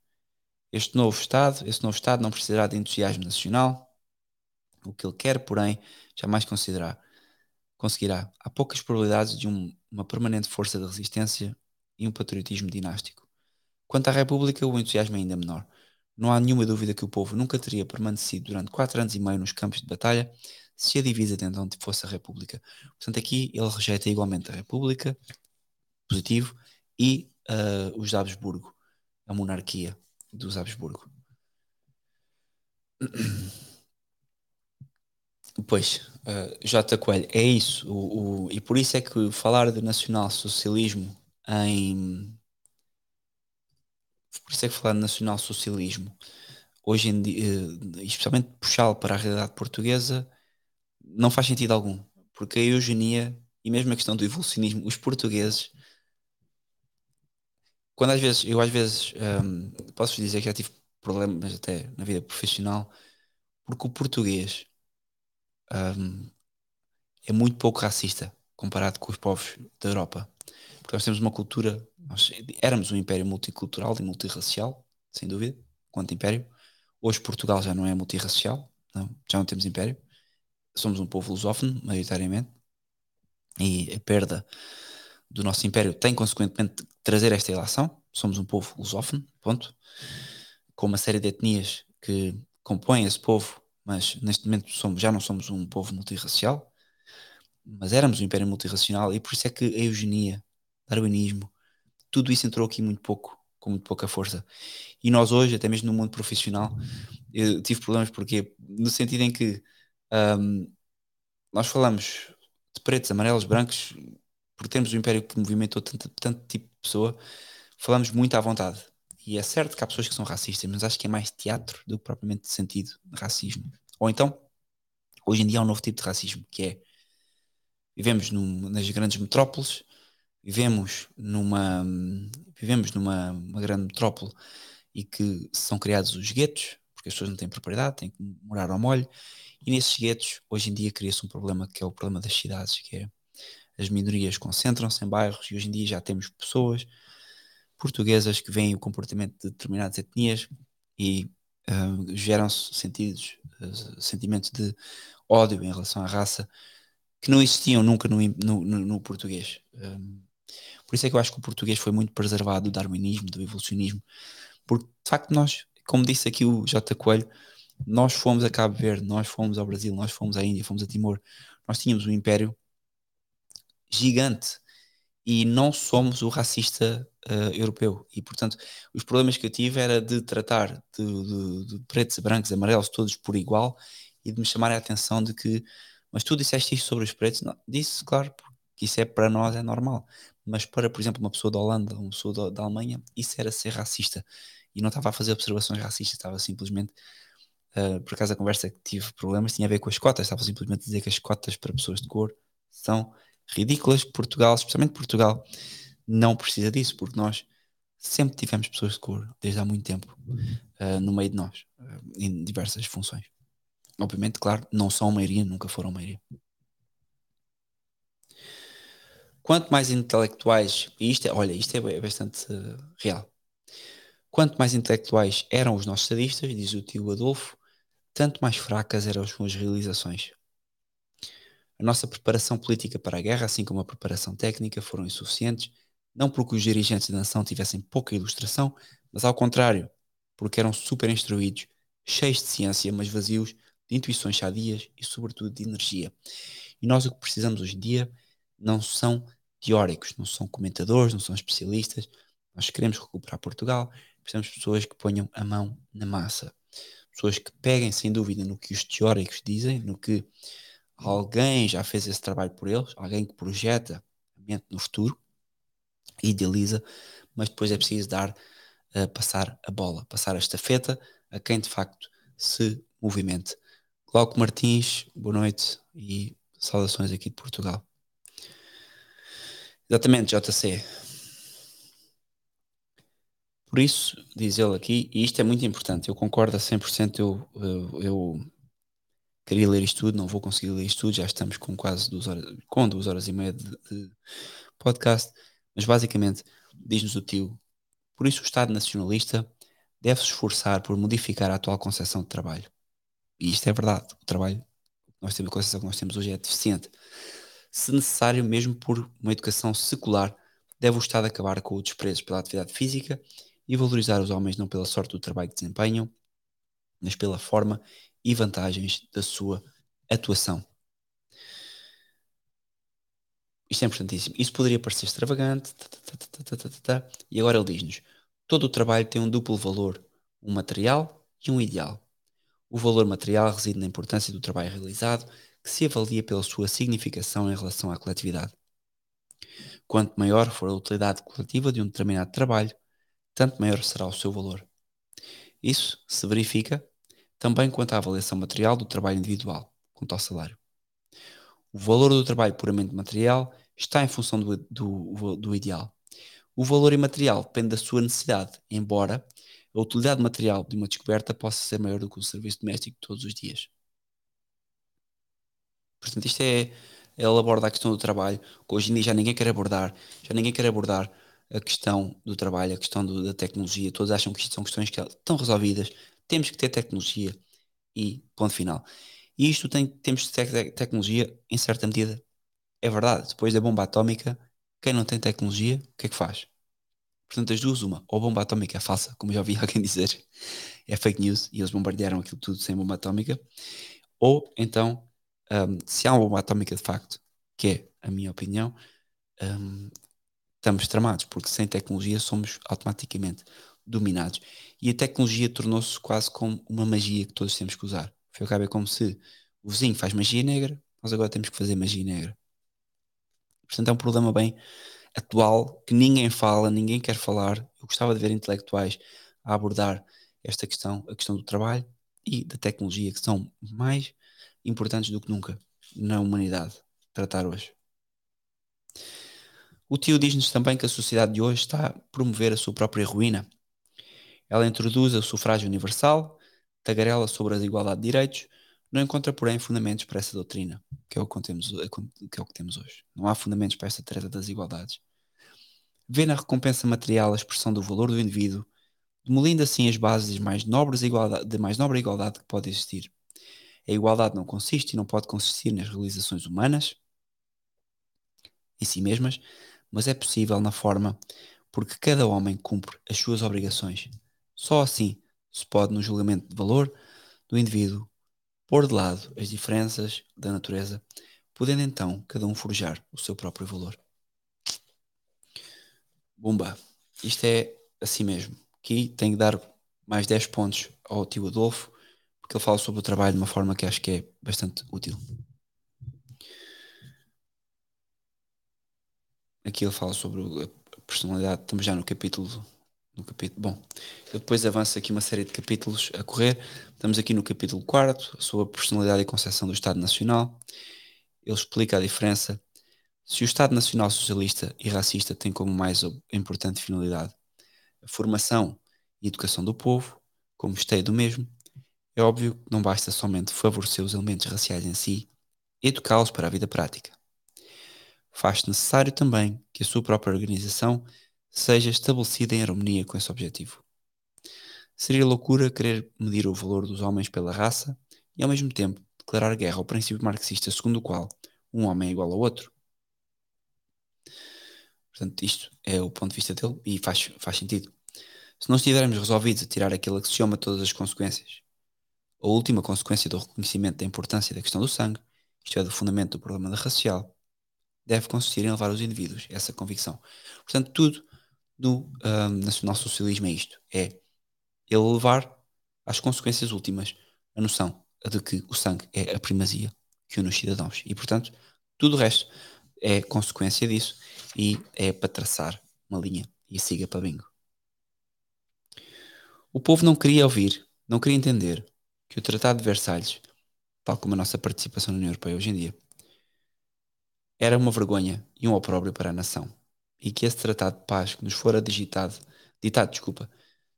Este novo Estado, esse novo Estado não precisará de entusiasmo nacional. O que ele quer, porém, jamais considerar, conseguirá. Há poucas probabilidades de um, uma permanente força de resistência e um patriotismo dinástico. Quanto à República, o entusiasmo é ainda menor. Não há nenhuma dúvida que o povo nunca teria permanecido durante quatro anos e meio nos campos de batalha se a divisa de então fosse a República. Portanto, aqui ele rejeita igualmente a República, positivo, e uh, os Habsburgo, a monarquia dos Habsburgo. Pois, uh, J. Coelho, é isso. O, o, e por isso é que falar de nacional-socialismo em. Por isso é que falar de nacional-socialismo, hoje em dia, eh, especialmente puxá-lo para a realidade portuguesa, não faz sentido algum. Porque a eugenia e mesmo a questão do evolucionismo, os portugueses, quando às vezes, eu às vezes um, posso dizer que já tive problemas até na vida profissional, porque o português um, é muito pouco racista comparado com os povos da Europa. Nós temos uma cultura, nós éramos um império multicultural e multirracial, sem dúvida, quanto império. Hoje Portugal já não é multirracial, não, já não temos império. Somos um povo lusófono, maioritariamente, e a perda do nosso império tem, consequentemente, trazer esta relação. Somos um povo lusófono, ponto. Com uma série de etnias que compõem esse povo, mas neste momento somos, já não somos um povo multirracial, mas éramos um império multirracional, e por isso é que a eugenia darwinismo, tudo isso entrou aqui muito pouco, com muito pouca força. E nós hoje, até mesmo no mundo profissional, eu tive problemas porque, no sentido em que um, nós falamos de pretos, amarelos, brancos, por termos o império que movimentou tanto, tanto tipo de pessoa, falamos muito à vontade. E é certo que há pessoas que são racistas, mas acho que é mais teatro do que propriamente sentido de racismo. Ou então, hoje em dia há um novo tipo de racismo, que é vivemos num, nas grandes metrópoles, vivemos numa vivemos numa grande metrópole e que são criados os guetos, porque as pessoas não têm propriedade, têm que morar ao molho, e nesses guetos hoje em dia cria-se um problema que é o problema das cidades, que é as minorias concentram-se em bairros e hoje em dia já temos pessoas portuguesas que veem o comportamento de determinadas etnias e uh, geram-se sentidos, uh, sentimentos de ódio em relação à raça que não existiam nunca no, no, no, português. Um, por isso é que eu acho que o português foi muito preservado do darwinismo, do evolucionismo, porque de facto nós, como disse aqui o J. Coelho, nós fomos a Cabo Verde, nós fomos ao Brasil, nós fomos à Índia, fomos a Timor, nós tínhamos um império gigante e não somos o racista uh, europeu. E portanto, os problemas que eu tive era de tratar de, de, de pretos, brancos, amarelos, todos por igual e de me chamar a atenção de que, mas tu disseste isto sobre os pretos? Não, disse, claro, porque isso é para nós é normal mas para, por exemplo, uma pessoa da Holanda, uma pessoa da, da Alemanha, isso era ser racista. E não estava a fazer observações racistas, estava simplesmente Uh, por acaso a conversa que tive problemas tinha a ver com as cotas, estava simplesmente a dizer que as cotas para pessoas de cor são ridículas. Portugal, especialmente Portugal, não precisa disso, porque nós sempre tivemos pessoas de cor, desde há muito tempo, uh, no meio de nós, uh, em diversas funções. Obviamente, claro, não são a maioria, nunca foram a maioria. Quanto mais intelectuais, isto é, olha, isto é bastante real. Quanto mais intelectuais eram os nossos sadistas, diz o tio Adolfo, tanto mais fracas eram as suas realizações. A nossa preparação política para a guerra, assim como a preparação técnica, foram insuficientes, não porque os dirigentes da nação tivessem pouca ilustração, mas ao contrário, porque eram super instruídos, cheios de ciência, mas vazios de intuições sadias e, sobretudo, de energia. E nós o que precisamos hoje em dia não são teóricos, não são comentadores, não são especialistas. Nós queremos recuperar Portugal, precisamos de pessoas que ponham a mão na massa pessoas que peguem sem dúvida no que os teóricos dizem, no que alguém já fez esse trabalho por eles, alguém que projeta a mente no futuro, idealiza, mas depois é preciso dar, uh, passar a bola, passar a estafeta a quem de facto se movimente. Glauco Martins, boa noite e saudações aqui de Portugal. Exatamente, JC. Por isso, diz ele aqui, e isto é muito importante, eu concordo a 100%, eu, eu, eu queria ler isto tudo, não vou conseguir ler isto tudo, já estamos com quase duas horas, com duas horas e meia de, de podcast, mas basicamente, diz-nos o tio, por isso o Estado Nacionalista deve se esforçar por modificar a atual concepção de trabalho. E isto é verdade, o trabalho, nós temos a concepção que nós temos hoje é deficiente. Se necessário, mesmo por uma educação secular, deve o Estado acabar com o desprezo pela atividade física e valorizar os homens não pela sorte do trabalho que desempenham, mas pela forma e vantagens da sua atuação. Isto é importantíssimo. Isso poderia parecer extravagante, e agora ele diz-nos: todo o trabalho tem um duplo valor, um material e um ideal. O valor material reside na importância do trabalho realizado, que se avalia pela sua significação em relação à coletividade. Quanto maior for a utilidade coletiva de um determinado trabalho, tanto maior será o seu valor. Isso se verifica também quanto à avaliação material do trabalho individual, quanto ao salário. O valor do trabalho puramente material está em função do, do, do ideal. O valor imaterial depende da sua necessidade, embora a utilidade material de uma descoberta possa ser maior do que o serviço doméstico todos os dias. Portanto, isto é, ele aborda a questão do trabalho, que hoje em dia já ninguém quer abordar, já ninguém quer abordar a questão do trabalho, a questão do, da tecnologia, todos acham que isto são questões que estão resolvidas, temos que ter tecnologia e ponto final. E isto tem, temos de ter tecnologia em certa medida. É verdade, depois da bomba atómica, quem não tem tecnologia, o que é que faz? Portanto, as duas, uma, ou a bomba atómica é falsa, como já ouvi alguém dizer, é fake news e eles bombardearam aquilo tudo sem bomba atómica, ou então, um, se há uma bomba atómica de facto, que é a minha opinião, um, estamos tramados, porque sem tecnologia somos automaticamente dominados. E a tecnologia tornou-se quase como uma magia que todos temos que usar. Foi acaba como se o vizinho faz magia negra, nós agora temos que fazer magia negra. Portanto, é um problema bem atual que ninguém fala, ninguém quer falar. Eu gostava de ver intelectuais a abordar esta questão, a questão do trabalho e da tecnologia, que são mais importantes do que nunca na humanidade tratar hoje. O tio diz-nos também que a sociedade de hoje está a promover a sua própria ruína. Ela introduz o sufrágio universal, tagarela sobre a igualdade de direitos, não encontra, porém, fundamentos para essa doutrina, que é o que temos, que é o que temos hoje. Não há fundamentos para esta treta das igualdades. Vê na recompensa material a expressão do valor do indivíduo, demolindo assim as bases mais, nobres de mais nobre igualdade que pode existir. A igualdade não consiste e não pode consistir nas realizações humanas em si mesmas, mas é possível na forma porque cada homem cumpre as suas obrigações. Só assim se pode, no julgamento de valor do indivíduo, pôr de lado as diferenças da natureza, podendo então cada um forjar o seu próprio valor. Bumba! Isto é assim mesmo. Aqui tenho que dar mais 10 pontos ao tio Adolfo, porque ele fala sobre o trabalho de uma forma que acho que é bastante útil. Aqui ele fala sobre a personalidade, estamos já no capítulo no capítulo. Bom, eu depois avanço aqui uma série de capítulos a correr. Estamos aqui no capítulo 4, sobre a personalidade e concepção do Estado Nacional. Ele explica a diferença. Se o Estado Nacional Socialista e Racista tem como mais importante finalidade a formação e educação do povo, como esteio do mesmo, é óbvio que não basta somente favorecer os elementos raciais em si, educá-los para a vida prática. Faz-se necessário também que a sua própria organização seja estabelecida em harmonia com esse objetivo. Seria loucura querer medir o valor dos homens pela raça e, ao mesmo tempo, declarar guerra ao princípio marxista segundo o qual um homem é igual ao outro. Portanto, isto é o ponto de vista dele e faz, faz sentido. Se não estivermos resolvidos a tirar aquele axioma todas as consequências, a última consequência do reconhecimento da importância da questão do sangue, isto é, do fundamento do problema da racial, deve consistir em levar os indivíduos a essa convicção. Portanto, tudo do um, nacional-socialismo é isto: é ele levar às consequências últimas a noção de que o sangue é a primazia que une os cidadãos. E, portanto, tudo o resto é consequência disso e é para traçar uma linha e siga para bingo. O povo não queria ouvir, não queria entender que o Tratado de Versalhes, tal como a nossa participação na União Europeia hoje em dia, era uma vergonha e um opróbrio para a nação, e que esse tratado de paz que nos fora digitado, ditado, desculpa,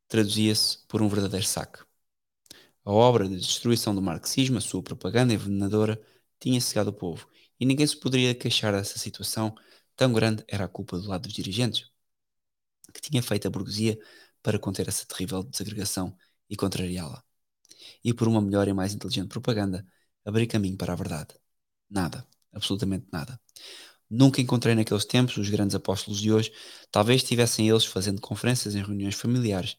traduzia-se por um verdadeiro saque. A obra de destruição do marxismo, a sua propaganda envenenadora, tinha cegado o povo, e ninguém se poderia queixar dessa situação, tão grande era a culpa do lado dos dirigentes, que tinha feito a burguesia para conter essa terrível desagregação e contrariá-la. E por uma melhor e mais inteligente propaganda, abrir caminho para a verdade. Nada, absolutamente nada. Nunca encontrei naqueles tempos os grandes apóstolos de hoje, talvez estivessem eles fazendo conferências em reuniões familiares,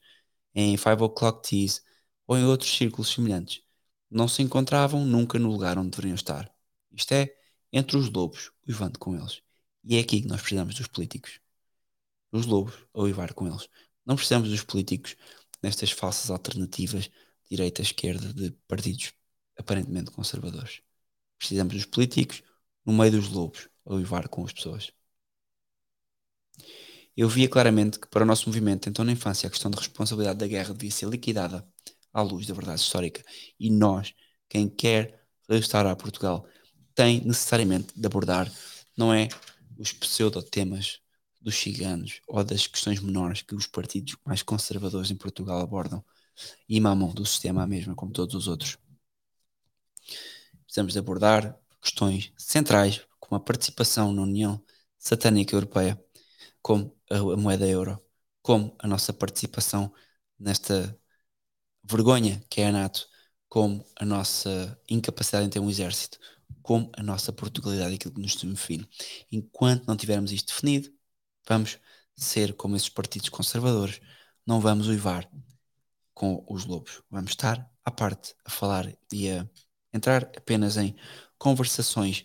em five o'clock teas ou em outros círculos semelhantes. Não se encontravam nunca no lugar onde deveriam estar. Isto é, entre os lobos, uivando com eles. E é aqui que nós precisamos dos políticos. Os lobos a uivar com eles. Não precisamos dos políticos nestas falsas alternativas direita-esquerda de partidos aparentemente conservadores. Precisamos dos políticos no meio dos lobos a uivar com as pessoas. Eu via claramente que para o nosso movimento, então na infância, a questão da responsabilidade da guerra devia ser liquidada à luz da verdade histórica. E nós, quem quer restaurar Portugal, tem necessariamente de abordar, não é os pseudo-temas dos ciganos ou das questões menores que os partidos mais conservadores em Portugal abordam e mamam do sistema mesmo, como todos os outros. Precisamos de abordar questões centrais, como a participação na União Satânica Europeia, como a, a moeda euro, como a nossa participação nesta vergonha que é a NATO, como a nossa incapacidade em ter um exército, como a nossa Portugalidade e aquilo que nos define. Enquanto não tivermos isto definido, vamos ser como esses partidos conservadores, não vamos uivar com os lobos, vamos estar à parte a falar e a entrar apenas em conversações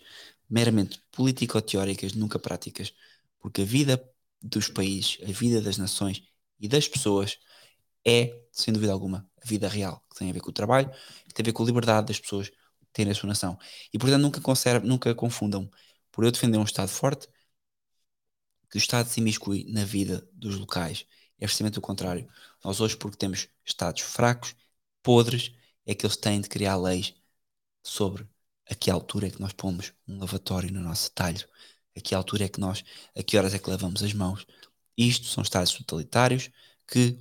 meramente político-teóricas, nunca práticas, porque a vida dos países, a vida das nações e das pessoas é, sem dúvida alguma, a vida real, que tem a ver com o trabalho, que tem a ver com a liberdade das pessoas terem a sua nação. E portanto nunca, conserve, nunca confundam por eu defender um Estado forte que o Estado se imiscui na vida dos locais. É precisamente o contrário. Nós hoje, porque temos Estados fracos, podres, é que eles têm de criar leis sobre a que altura é que nós pomos um lavatório no nosso talho, a que altura é que nós, a que horas é que lavamos as mãos. Isto são Estados totalitários que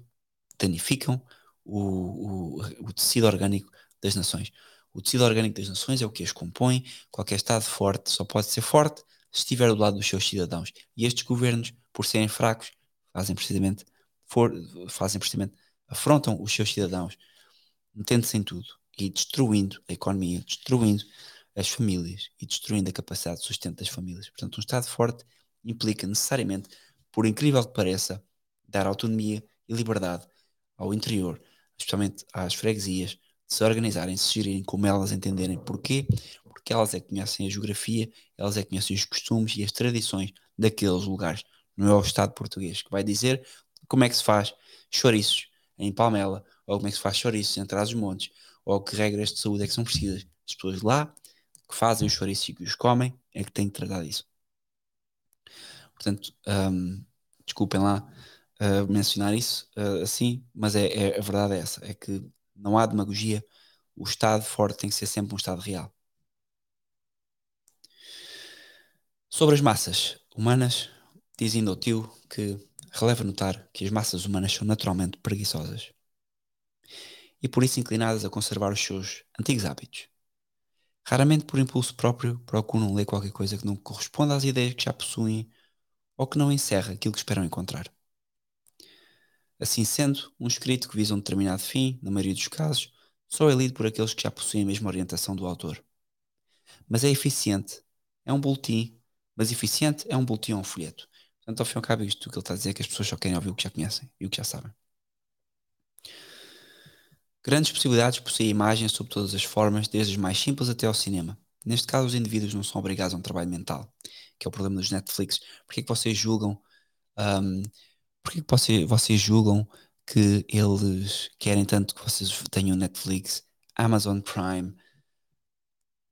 danificam o, o, o tecido orgânico das nações. O tecido orgânico das nações é o que as compõe. Qualquer Estado forte só pode ser forte se estiver do lado dos seus cidadãos. E estes governos, por serem fracos, fazem precisamente, for, fazem precisamente afrontam os seus cidadãos, metendo-se em tudo e destruindo a economia, destruindo as famílias e destruindo a capacidade de sustento das famílias. Portanto, um Estado forte implica necessariamente, por incrível que pareça, dar autonomia e liberdade ao interior, especialmente às freguesias, de se organizarem, se gerirem como elas entenderem. Porquê? Porque elas é que conhecem a geografia, elas é que conhecem os costumes e as tradições daqueles lugares. Não é o Estado português que vai dizer como é que se faz chouriços em Palmela, ou como é que se faz chouriços em Trás-os-Montes, ou que regras de saúde é que são precisas. As pessoas lá que fazem os chouriços e que os comem é que têm que tratar disso. Portanto, um, desculpem lá uh, mencionar isso uh, assim, mas é, é, a verdade é essa: é que não há demagogia. O Estado forte tem que ser sempre um Estado real. Sobre as massas humanas, dizendo ao tio que releva notar que as massas humanas são naturalmente preguiçosas e por isso inclinadas a conservar os seus antigos hábitos. Raramente por impulso próprio procuram ler qualquer coisa que não corresponda às ideias que já possuem ou que não encerra aquilo que esperam encontrar. Assim sendo, um escrito que visa um determinado fim, na maioria dos casos, só é lido por aqueles que já possuem a mesma orientação do autor. Mas é eficiente, é um boletim, mas eficiente é um boletim ou um folheto. Portanto, ao fim e ao cabo, isto que ele está a dizer é que as pessoas só querem ouvir o que já conhecem e o que já sabem. Grandes possibilidades possuem imagens sob todas as formas, desde as mais simples até ao cinema. Neste caso, os indivíduos não são obrigados a um trabalho mental, que é o problema dos Netflix. Porquê que vocês julgam? Um, porquê que vocês, vocês julgam que eles querem tanto que vocês tenham Netflix, Amazon Prime,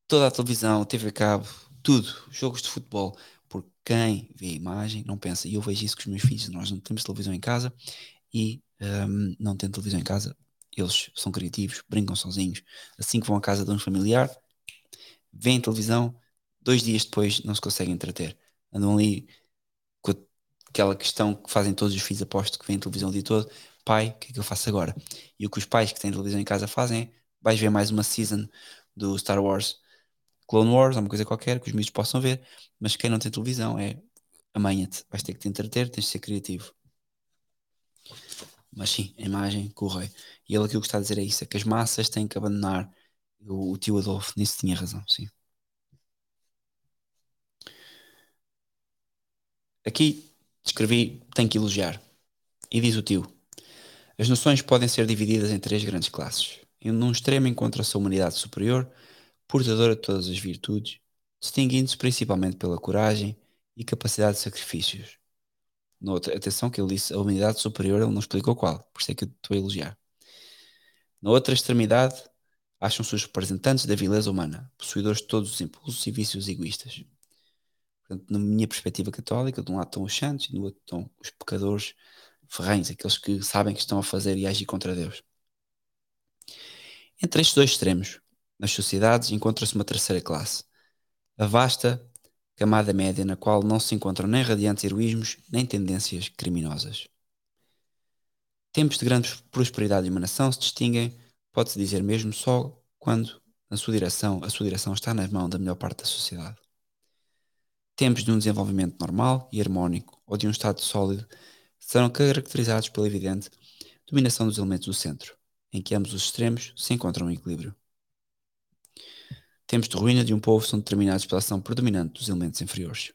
toda a televisão, TV cabo, tudo, jogos de futebol? Quem vê a imagem não pensa. E eu vejo isso com os meus filhos. Nós não temos televisão em casa e um, não tendo televisão em casa, eles são criativos, brincam sozinhos. Assim que vão à casa de um familiar, veem televisão, dois dias depois não se conseguem entreter. Andam ali com aquela questão que fazem todos os filhos, aposto que veem televisão o dia todo. Pai, o que é que eu faço agora? E o que os pais que têm televisão em casa fazem é vais ver mais uma season do Star Wars Clone Wars, ou uma coisa qualquer que os miúdos possam ver, mas quem não tem televisão é amanhã-te, vais ter que te entreter, tens de ser criativo. Mas sim, a imagem corre. E ele aquilo que está a dizer é isso: é que as massas têm que abandonar. O, o tio Adolfo nisso tinha razão, sim. Aqui escrevi tem que elogiar. E diz o tio: As noções podem ser divididas em três grandes classes. Num extremo encontra-se a humanidade superior, portadora de todas as virtudes, distinguindo-se principalmente pela coragem e capacidade de sacrifícios. Noutra, atenção que ele disse a humanidade superior, ele não explicou qual, por isso é que eu estou a elogiar. Na outra extremidade, acham-se os representantes da vileza humana, possuidores de todos os impulsos e vícios egoístas. Portanto, na minha perspectiva católica, de um lado estão os santos e do outro estão os pecadores ferrenhos, aqueles que sabem que estão a fazer e agir contra Deus. Entre estes dois extremos, nas sociedades, encontra-se uma terceira classe, a vasta camada média na qual não se encontram nem radiantes heroísmos nem tendências criminosas. Tempos de grande prosperidade e uma nação se distinguem, pode-se dizer mesmo, só quando a sua direção, a sua direção está na mão da melhor parte da sociedade. Tempos de um desenvolvimento normal e harmónico ou de um estado sólido serão caracterizados pela evidente dominação dos elementos do centro, em que ambos os extremos se encontram em equilíbrio. Tempos de ruína de um povo são determinados pela ação predominante dos elementos inferiores.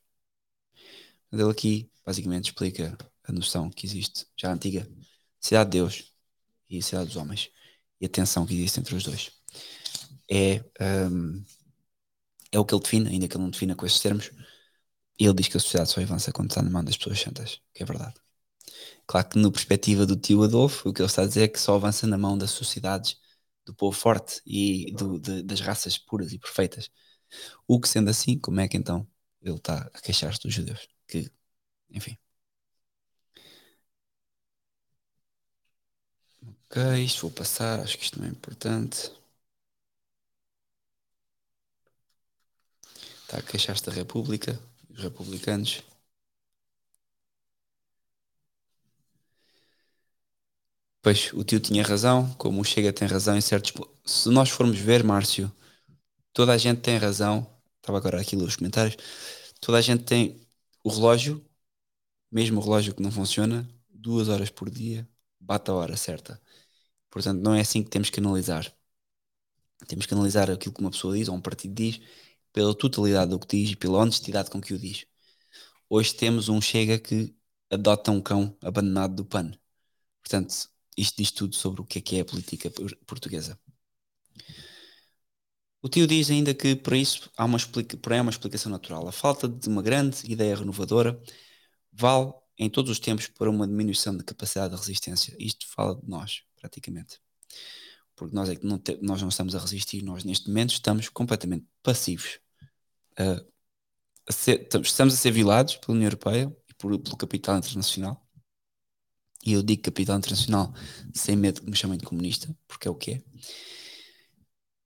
Ele aqui basicamente explica a noção que existe, já antiga, cidade de Deus e a cidade dos homens, e a tensão que existe entre os dois. É, um, é o que ele define, ainda que ele não defina com esses termos, ele diz que a sociedade só avança quando está na mão das pessoas santas, que é verdade. Claro que, na perspectiva do tio Adolfo, o que ele está a dizer é que só avança na mão das sociedades do povo forte e do, de, das raças puras e perfeitas. O que sendo assim, como é que então ele está a queixar-se dos judeus? Que, enfim. Ok, isto vou passar, acho que isto não é importante. Está a queixar-se da República, os republicanos. Pois, o tio tinha razão, como o Chega tem razão em certos. Se nós formos ver, Márcio, toda a gente tem razão. Estava agora aqui os comentários. Toda a gente tem o relógio, mesmo o relógio que não funciona, duas horas por dia, bate a hora certa. Portanto, não é assim que temos que analisar. Temos que analisar aquilo que uma pessoa diz ou um partido diz pela totalidade do que diz e pela honestidade com que o diz. Hoje temos um Chega que adota um cão abandonado do pano. Portanto, isto diz tudo sobre o que é que é a política portuguesa. O tio diz ainda que para isso há uma, explica, por há uma explicação natural. A falta de uma grande ideia renovadora vale em todos os tempos para uma diminuição de capacidade de resistência. Isto fala de nós, praticamente. Porque nós, é que não nós não estamos a resistir, nós neste momento estamos completamente passivos. Uh, a ser, estamos a ser violados pela União Europeia e por, pelo capital internacional e eu digo capital internacional sem medo que me chamem de comunista, porque é o que é.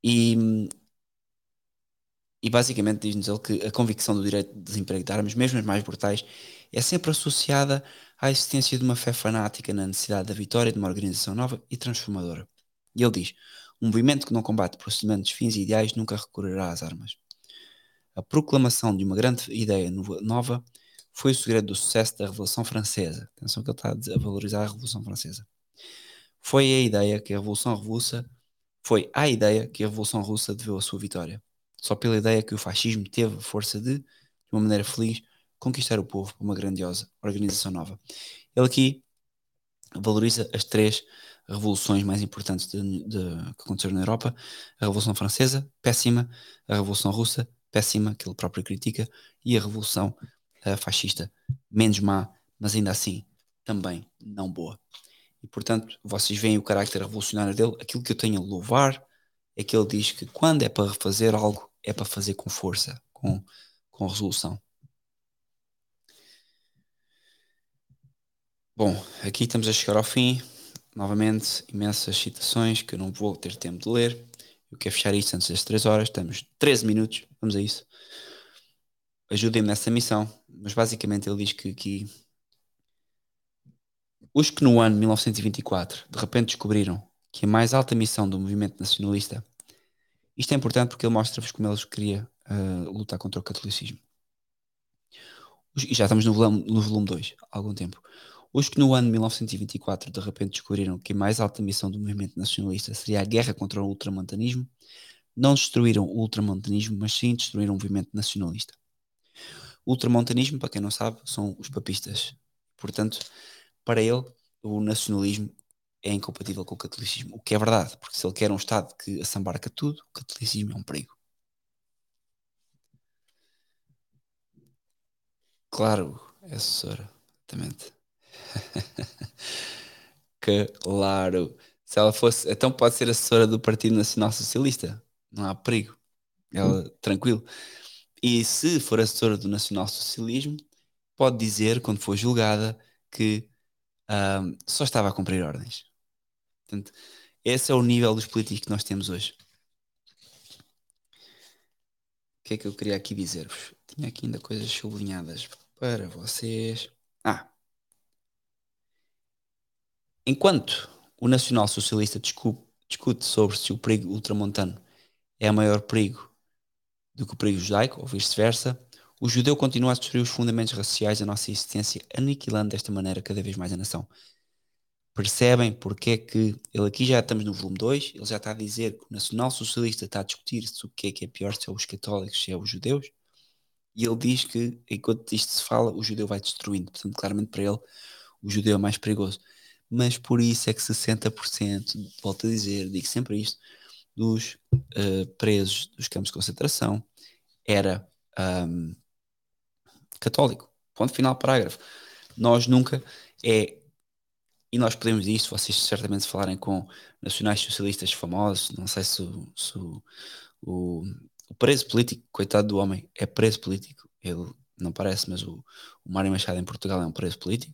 E, e basicamente diz-nos ele que a convicção do direito de desemprego de armas, mesmo as mais brutais, é sempre associada à existência de uma fé fanática na necessidade da vitória de uma organização nova e transformadora. E ele diz: um movimento que não combate procedimentos, fins e ideais nunca recorrerá às armas. A proclamação de uma grande ideia nova foi o segredo do sucesso da Revolução Francesa. Atenção que ele está a valorizar a Revolução Francesa. Foi a ideia que a Revolução Russa foi a ideia que a Revolução Russa deveu a sua vitória. Só pela ideia que o fascismo teve a força de, de uma maneira feliz, conquistar o povo para uma grandiosa organização nova. Ele aqui valoriza as três revoluções mais importantes de, de, que aconteceram na Europa: a Revolução Francesa, péssima, a Revolução Russa, péssima, que ele próprio critica, e a Revolução uh, fascista, menos má, mas ainda assim também não boa. E portanto, vocês veem o carácter revolucionário dele. Aquilo que eu tenho a louvar é que ele diz que quando é para fazer algo, é para fazer com força, com, com resolução. Bom, aqui estamos a chegar ao fim. Novamente, imensas citações que eu não vou ter tempo de ler. Eu quero fechar isto antes das 3 horas. Estamos 13 minutos. Vamos a isso. Ajudem-me nessa missão mas basicamente ele diz que aqui os que no ano 1924 de repente descobriram que a mais alta missão do movimento nacionalista, isto é importante porque ele mostra-vos como ele queria uh, lutar contra o catolicismo. e já estamos no volume, no volume 2 há algum tempo. Os que no ano 1924 de repente descobriram que a mais alta missão do movimento nacionalista seria a guerra contra o ultramontanismo, não destruíram o ultramontanismo, mas sim destruíram o movimento nacionalista. Ultramontanismo, para quem não sabe, são os papistas. Portanto, para ele, o nacionalismo é incompatível com o catolicismo. O que é verdade, porque se ele quer um Estado que assambarca tudo, o catolicismo é um perigo. Claro, é assessora, exatamente. claro. Se ela fosse, então pode ser assessora do Partido Nacional Socialista. Não há perigo. Ela, tranquilo. E se for assessora do nacional-socialismo, pode dizer, quando for julgada, que um, só estava a cumprir ordens. Portanto, esse é o nível dos políticos que nós temos hoje. O que é que eu queria aqui dizer-vos? Tinha aqui ainda coisas sublinhadas para vocês. Ah! Enquanto o nacional-socialista discute sobre se o perigo ultramontano é o maior perigo do que o perigo judaico, ou vice-versa, o judeu continua a destruir os fundamentos raciais da nossa existência, aniquilando desta maneira cada vez mais a nação. Percebem porque é que ele aqui já estamos no volume 2, ele já está a dizer que o nacional socialista está a discutir se o que é que é pior, se é os católicos, se é os judeus, e ele diz que enquanto isto se fala, o judeu vai destruindo. Portanto, claramente para ele, o judeu é mais perigoso. Mas por isso é que 60%, volto a dizer, digo sempre isto, dos uh, presos dos campos de concentração era um, católico. Ponto final, parágrafo. Nós nunca é. E nós podemos dizer vocês certamente falarem com nacionais socialistas famosos, não sei se, se o, o, o, preso político, coitado do homem, é preso político. Ele não parece, mas o, o Mário Machado em Portugal é um preso político.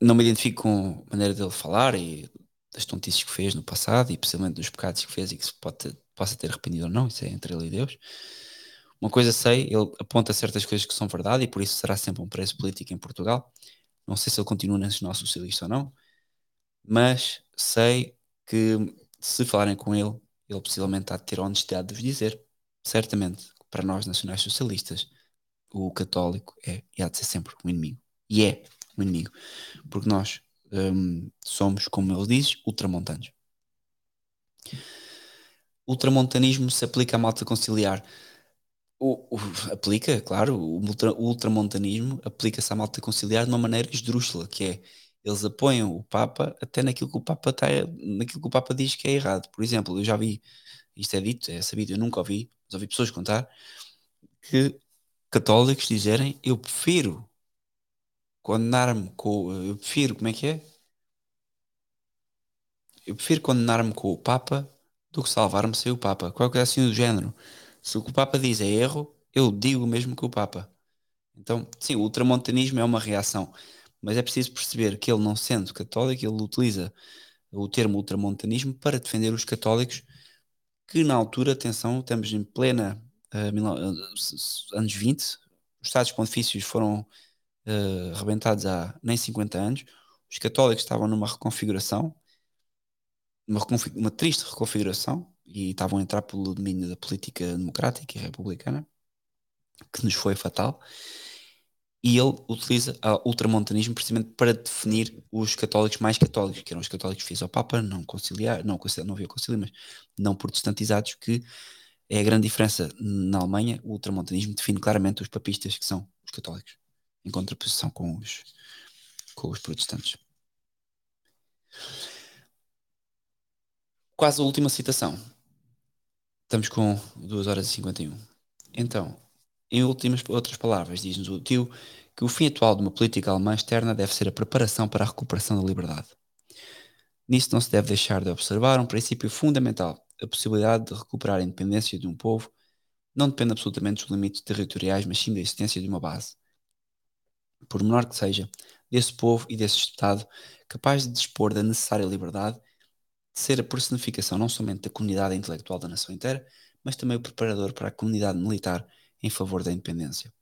Não me identifico com a maneira dele falar e das tontices que fez no passado e possivelmente dos pecados que fez e que se pode possa ter arrependido ou não, isso é entre ele e Deus. Uma coisa sei, ele aponta certas coisas que são verdade e por isso será sempre um preso político em Portugal. Não sei se ele continua nacional socialista ou não, mas sei que se falarem com ele, ele possivelmente há de ter a honestidade de vos dizer, certamente, para nós nacionais socialistas, o católico é e há de ser sempre um inimigo. E é um inimigo. Porque nós um, somos, como ele diz, ultramontanos. Ultramontanismo se aplica à malta conciliar. O, o, aplica, claro, o, ultra, o ultramontanismo aplica-se à malta conciliar de uma maneira esdrúxula, que é eles apoiam o Papa até naquilo que o Papa tá, naquilo que o Papa diz que é errado. Por exemplo, eu já vi, isto é dito, é sabido, eu nunca ouvi, mas ouvi pessoas contar que católicos dizerem eu prefiro condenar-me com. Eu prefiro, como é que é? Eu prefiro condenar-me com o Papa do que salvar-me sem o Papa. Qualquer assim do género. Se o que o Papa diz é erro, eu digo mesmo que o Papa. Então, sim, o ultramontanismo é uma reação, mas é preciso perceber que ele, não sendo católico, ele utiliza o termo ultramontanismo para defender os católicos que na altura, atenção, estamos em plena uh, anos 20, os Estados Pontifícios foram uh, rebentados há nem 50 anos, os católicos estavam numa reconfiguração, uma, uma triste reconfiguração, e estavam a entrar pelo domínio da política democrática e republicana, que nos foi fatal. E ele utiliza o ultramontanismo precisamente para definir os católicos mais católicos, que eram os católicos fiéis ao Papa, não conciliar, não, não havia concílio, mas não protestantizados, que é a grande diferença. Na Alemanha, o ultramontanismo define claramente os papistas, que são os católicos, em contraposição com os, com os protestantes. Quase a última citação. Estamos com 2 horas e 51. Então, em últimas outras palavras, diz-nos o tio que o fim atual de uma política alemã externa deve ser a preparação para a recuperação da liberdade. Nisso não se deve deixar de observar um princípio fundamental. A possibilidade de recuperar a independência de um povo não depende absolutamente dos limites territoriais, mas sim da existência de uma base. Por menor que seja, desse povo e desse Estado capaz de dispor da necessária liberdade de ser a personificação não somente da comunidade intelectual da nação inteira, mas também o preparador para a comunidade militar em favor da independência.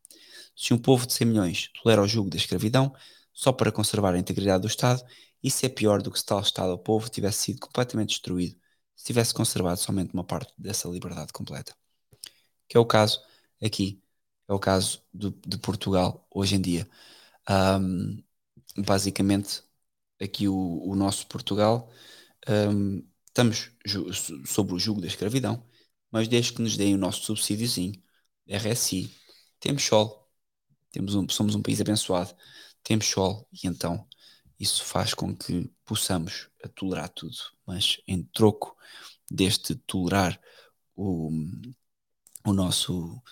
Se um povo de 100 milhões tolera o jugo da escravidão só para conservar a integridade do Estado, isso é pior do que se tal Estado ou povo tivesse sido completamente destruído se tivesse conservado somente uma parte dessa liberdade completa. Que é o caso aqui, é o caso de, de Portugal hoje em dia. Um, basicamente, aqui o, o nosso Portugal um, estamos sobre o jugo da escravidão, mas desde que nos deem o nosso subsídiozinho, RSI, temos sol, temos um, somos um país abençoado, temos sol, e então isso faz com que possamos tolerar tudo, mas em troco deste tolerar o, o nosso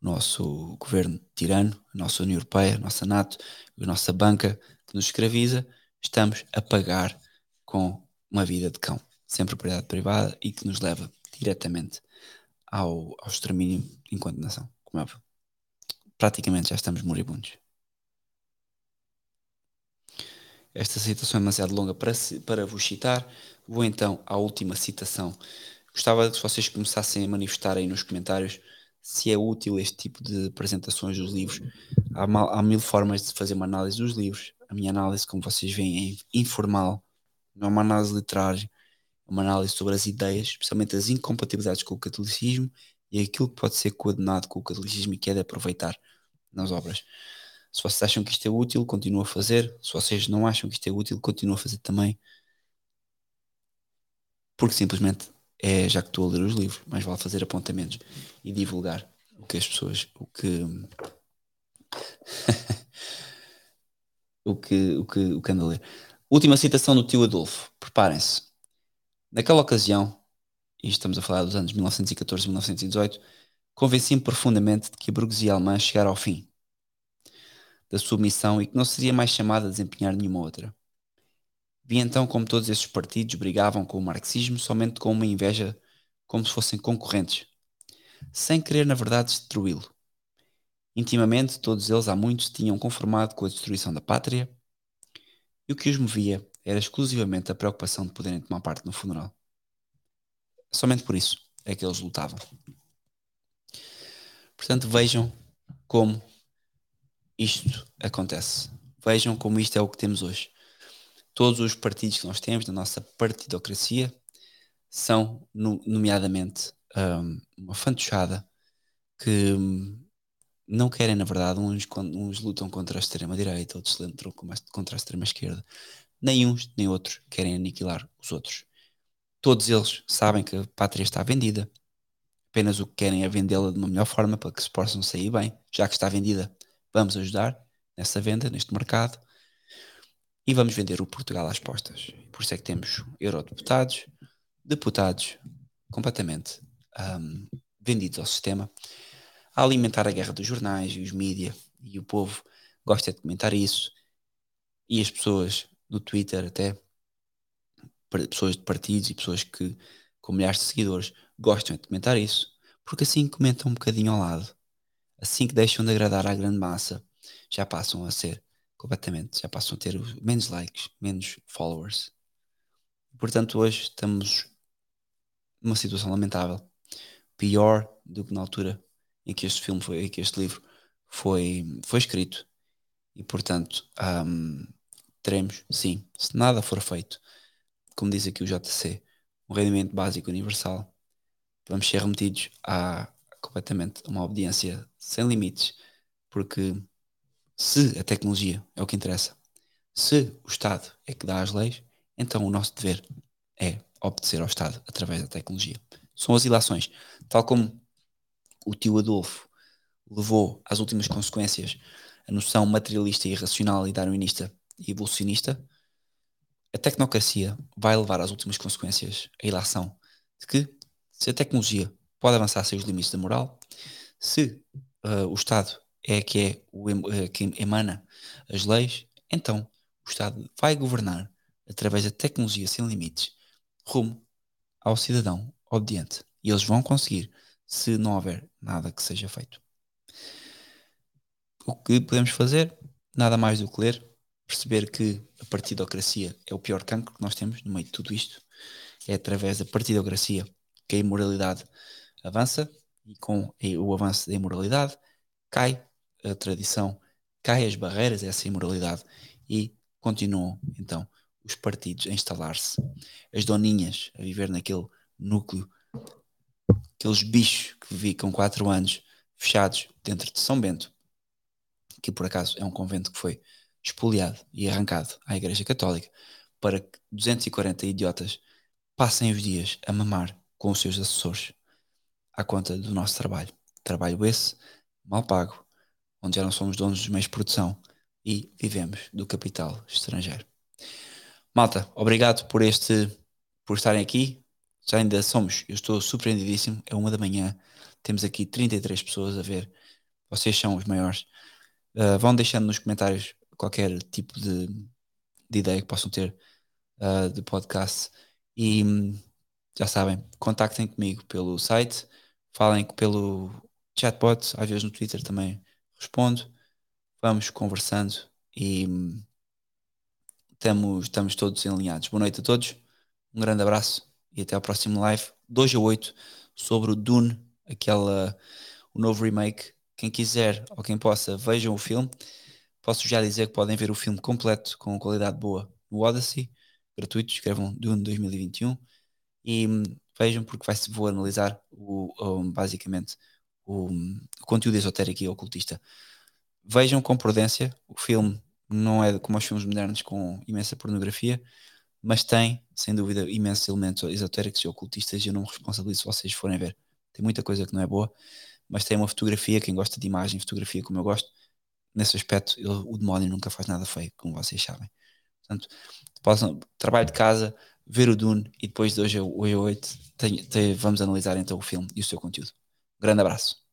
nosso governo tirano, a nossa União Europeia, a nossa NATO, a nossa banca que nos escraviza, estamos a pagar com uma vida de cão, sem propriedade privada e que nos leva diretamente ao, ao extermínio enquanto nação, como é. Praticamente já estamos moribundos. Esta citação é demasiado longa para, para vos citar. Vou então à última citação. Gostava que vocês começassem a manifestar aí nos comentários se é útil este tipo de apresentações dos livros. Há, mal, há mil formas de fazer uma análise dos livros. A minha análise, como vocês veem, é informal não é uma análise literária, é uma análise sobre as ideias, especialmente as incompatibilidades com o catolicismo e aquilo que pode ser coordenado com o catolicismo e que é de aproveitar nas obras. Se vocês acham que isto é útil, continuem a fazer. Se vocês não acham que isto é útil, continuem a fazer também. Porque simplesmente é já que estou a ler os livros, mais vale fazer apontamentos e divulgar o que as pessoas, o que o que o que o que anda a ler. Última citação do tio Adolfo. Preparem-se. Naquela ocasião, e estamos a falar dos anos 1914 e 1918, convenci-me profundamente de que a burguesia alemã chegara ao fim da sua missão e que não seria mais chamada a desempenhar nenhuma outra. Vi então como todos esses partidos brigavam com o marxismo somente com uma inveja como se fossem concorrentes, sem querer na verdade destruí-lo. Intimamente, todos eles há muitos tinham conformado com a destruição da pátria, e o que os movia era exclusivamente a preocupação de poderem tomar parte no funeral. Somente por isso é que eles lutavam. Portanto, vejam como isto acontece. Vejam como isto é o que temos hoje. Todos os partidos que nós temos na nossa partidocracia são, nomeadamente, um, uma fantochada que um, não querem, na verdade, uns, uns lutam contra a extrema-direita, outros lutam contra a extrema-esquerda. Nem uns nem outros querem aniquilar os outros. Todos eles sabem que a pátria está vendida. Apenas o que querem é vendê-la de uma melhor forma para que se possam sair bem. Já que está vendida, vamos ajudar nessa venda, neste mercado. E vamos vender o Portugal às postas. Por isso é que temos eurodeputados, deputados completamente um, vendidos ao sistema. A alimentar a guerra dos jornais e os mídias, e o povo gosta de comentar isso, e as pessoas no Twitter até, pessoas de partidos e pessoas que com milhares de seguidores gostam de comentar isso, porque assim comentam um bocadinho ao lado, assim que deixam de agradar à grande massa, já passam a ser completamente. Já passam a ter menos likes, menos followers. Portanto, hoje estamos numa situação lamentável, pior do que na altura em que este filme foi, em que este livro foi, foi escrito. E portanto, um, teremos, sim, se nada for feito, como diz aqui o JC, um rendimento básico universal, vamos ser remetidos a completamente uma obediência sem limites, porque se a tecnologia é o que interessa, se o Estado é que dá as leis, então o nosso dever é obedecer ao Estado através da tecnologia. São as ilações. Tal como o tio Adolfo levou às últimas consequências a noção materialista e racional e darwinista e evolucionista, a tecnocracia vai levar às últimas consequências a ilação de que se a tecnologia pode avançar sem os limites da moral, se uh, o Estado é que é o uh, que emana as leis, então o Estado vai governar através da tecnologia sem limites rumo ao cidadão obediente. E eles vão conseguir se não houver nada que seja feito. O que podemos fazer? Nada mais do que ler, perceber que a partidocracia é o pior cancro que nós temos no meio de tudo isto. É através da partidocracia que a imoralidade avança e com o avanço da imoralidade cai a tradição, cai as barreiras a essa imoralidade e continuam então os partidos a instalar-se, as doninhas a viver naquele núcleo, aqueles bichos que ficam quatro anos fechados dentro de São Bento, que por acaso é um convento que foi expoliado e arrancado à Igreja Católica, para que 240 idiotas passem os dias a mamar com os seus assessores à conta do nosso trabalho. Trabalho esse mal pago, onde já não somos donos dos meios de produção e vivemos do capital estrangeiro. Malta, obrigado por este por estarem aqui. Já ainda somos, eu estou surpreendidíssimo. É uma da manhã, temos aqui 33 pessoas a ver. Vocês são os maiores. Uh, vão deixando nos comentários qualquer tipo de, de ideia que possam ter uh, de podcast. E já sabem, contactem comigo pelo site, falem pelo chatbot, às vezes no Twitter também respondo. Vamos conversando e estamos, estamos todos alinhados. Boa noite a todos, um grande abraço e até ao próximo live, 2 a 8, sobre o Dune, aquela, o novo remake. Quem quiser ou quem possa, vejam o filme. Posso já dizer que podem ver o filme completo com qualidade boa no Odyssey, gratuito, escrevam Dune 2021 e hum, vejam porque vai, vou analisar o basicamente o, o, conteúdo esotérico e ocultista. Vejam com prudência, o filme não é como os filmes modernos com imensa pornografia, mas tem, sem dúvida, imensos elementos esotéricos e ocultistas e eu não me responsabilizo se vocês forem ver. Tem muita coisa que não é boa, mas tem uma fotografia, quem gosta de imagem, fotografia como eu gosto, nesse aspecto, o demónio nunca faz nada feio, como vocês sabem. Portanto, possam, trabalho de casa, ver o Dune e depois de hoje a 8 vamos analisar então o filme e o seu conteúdo. Grande abraço.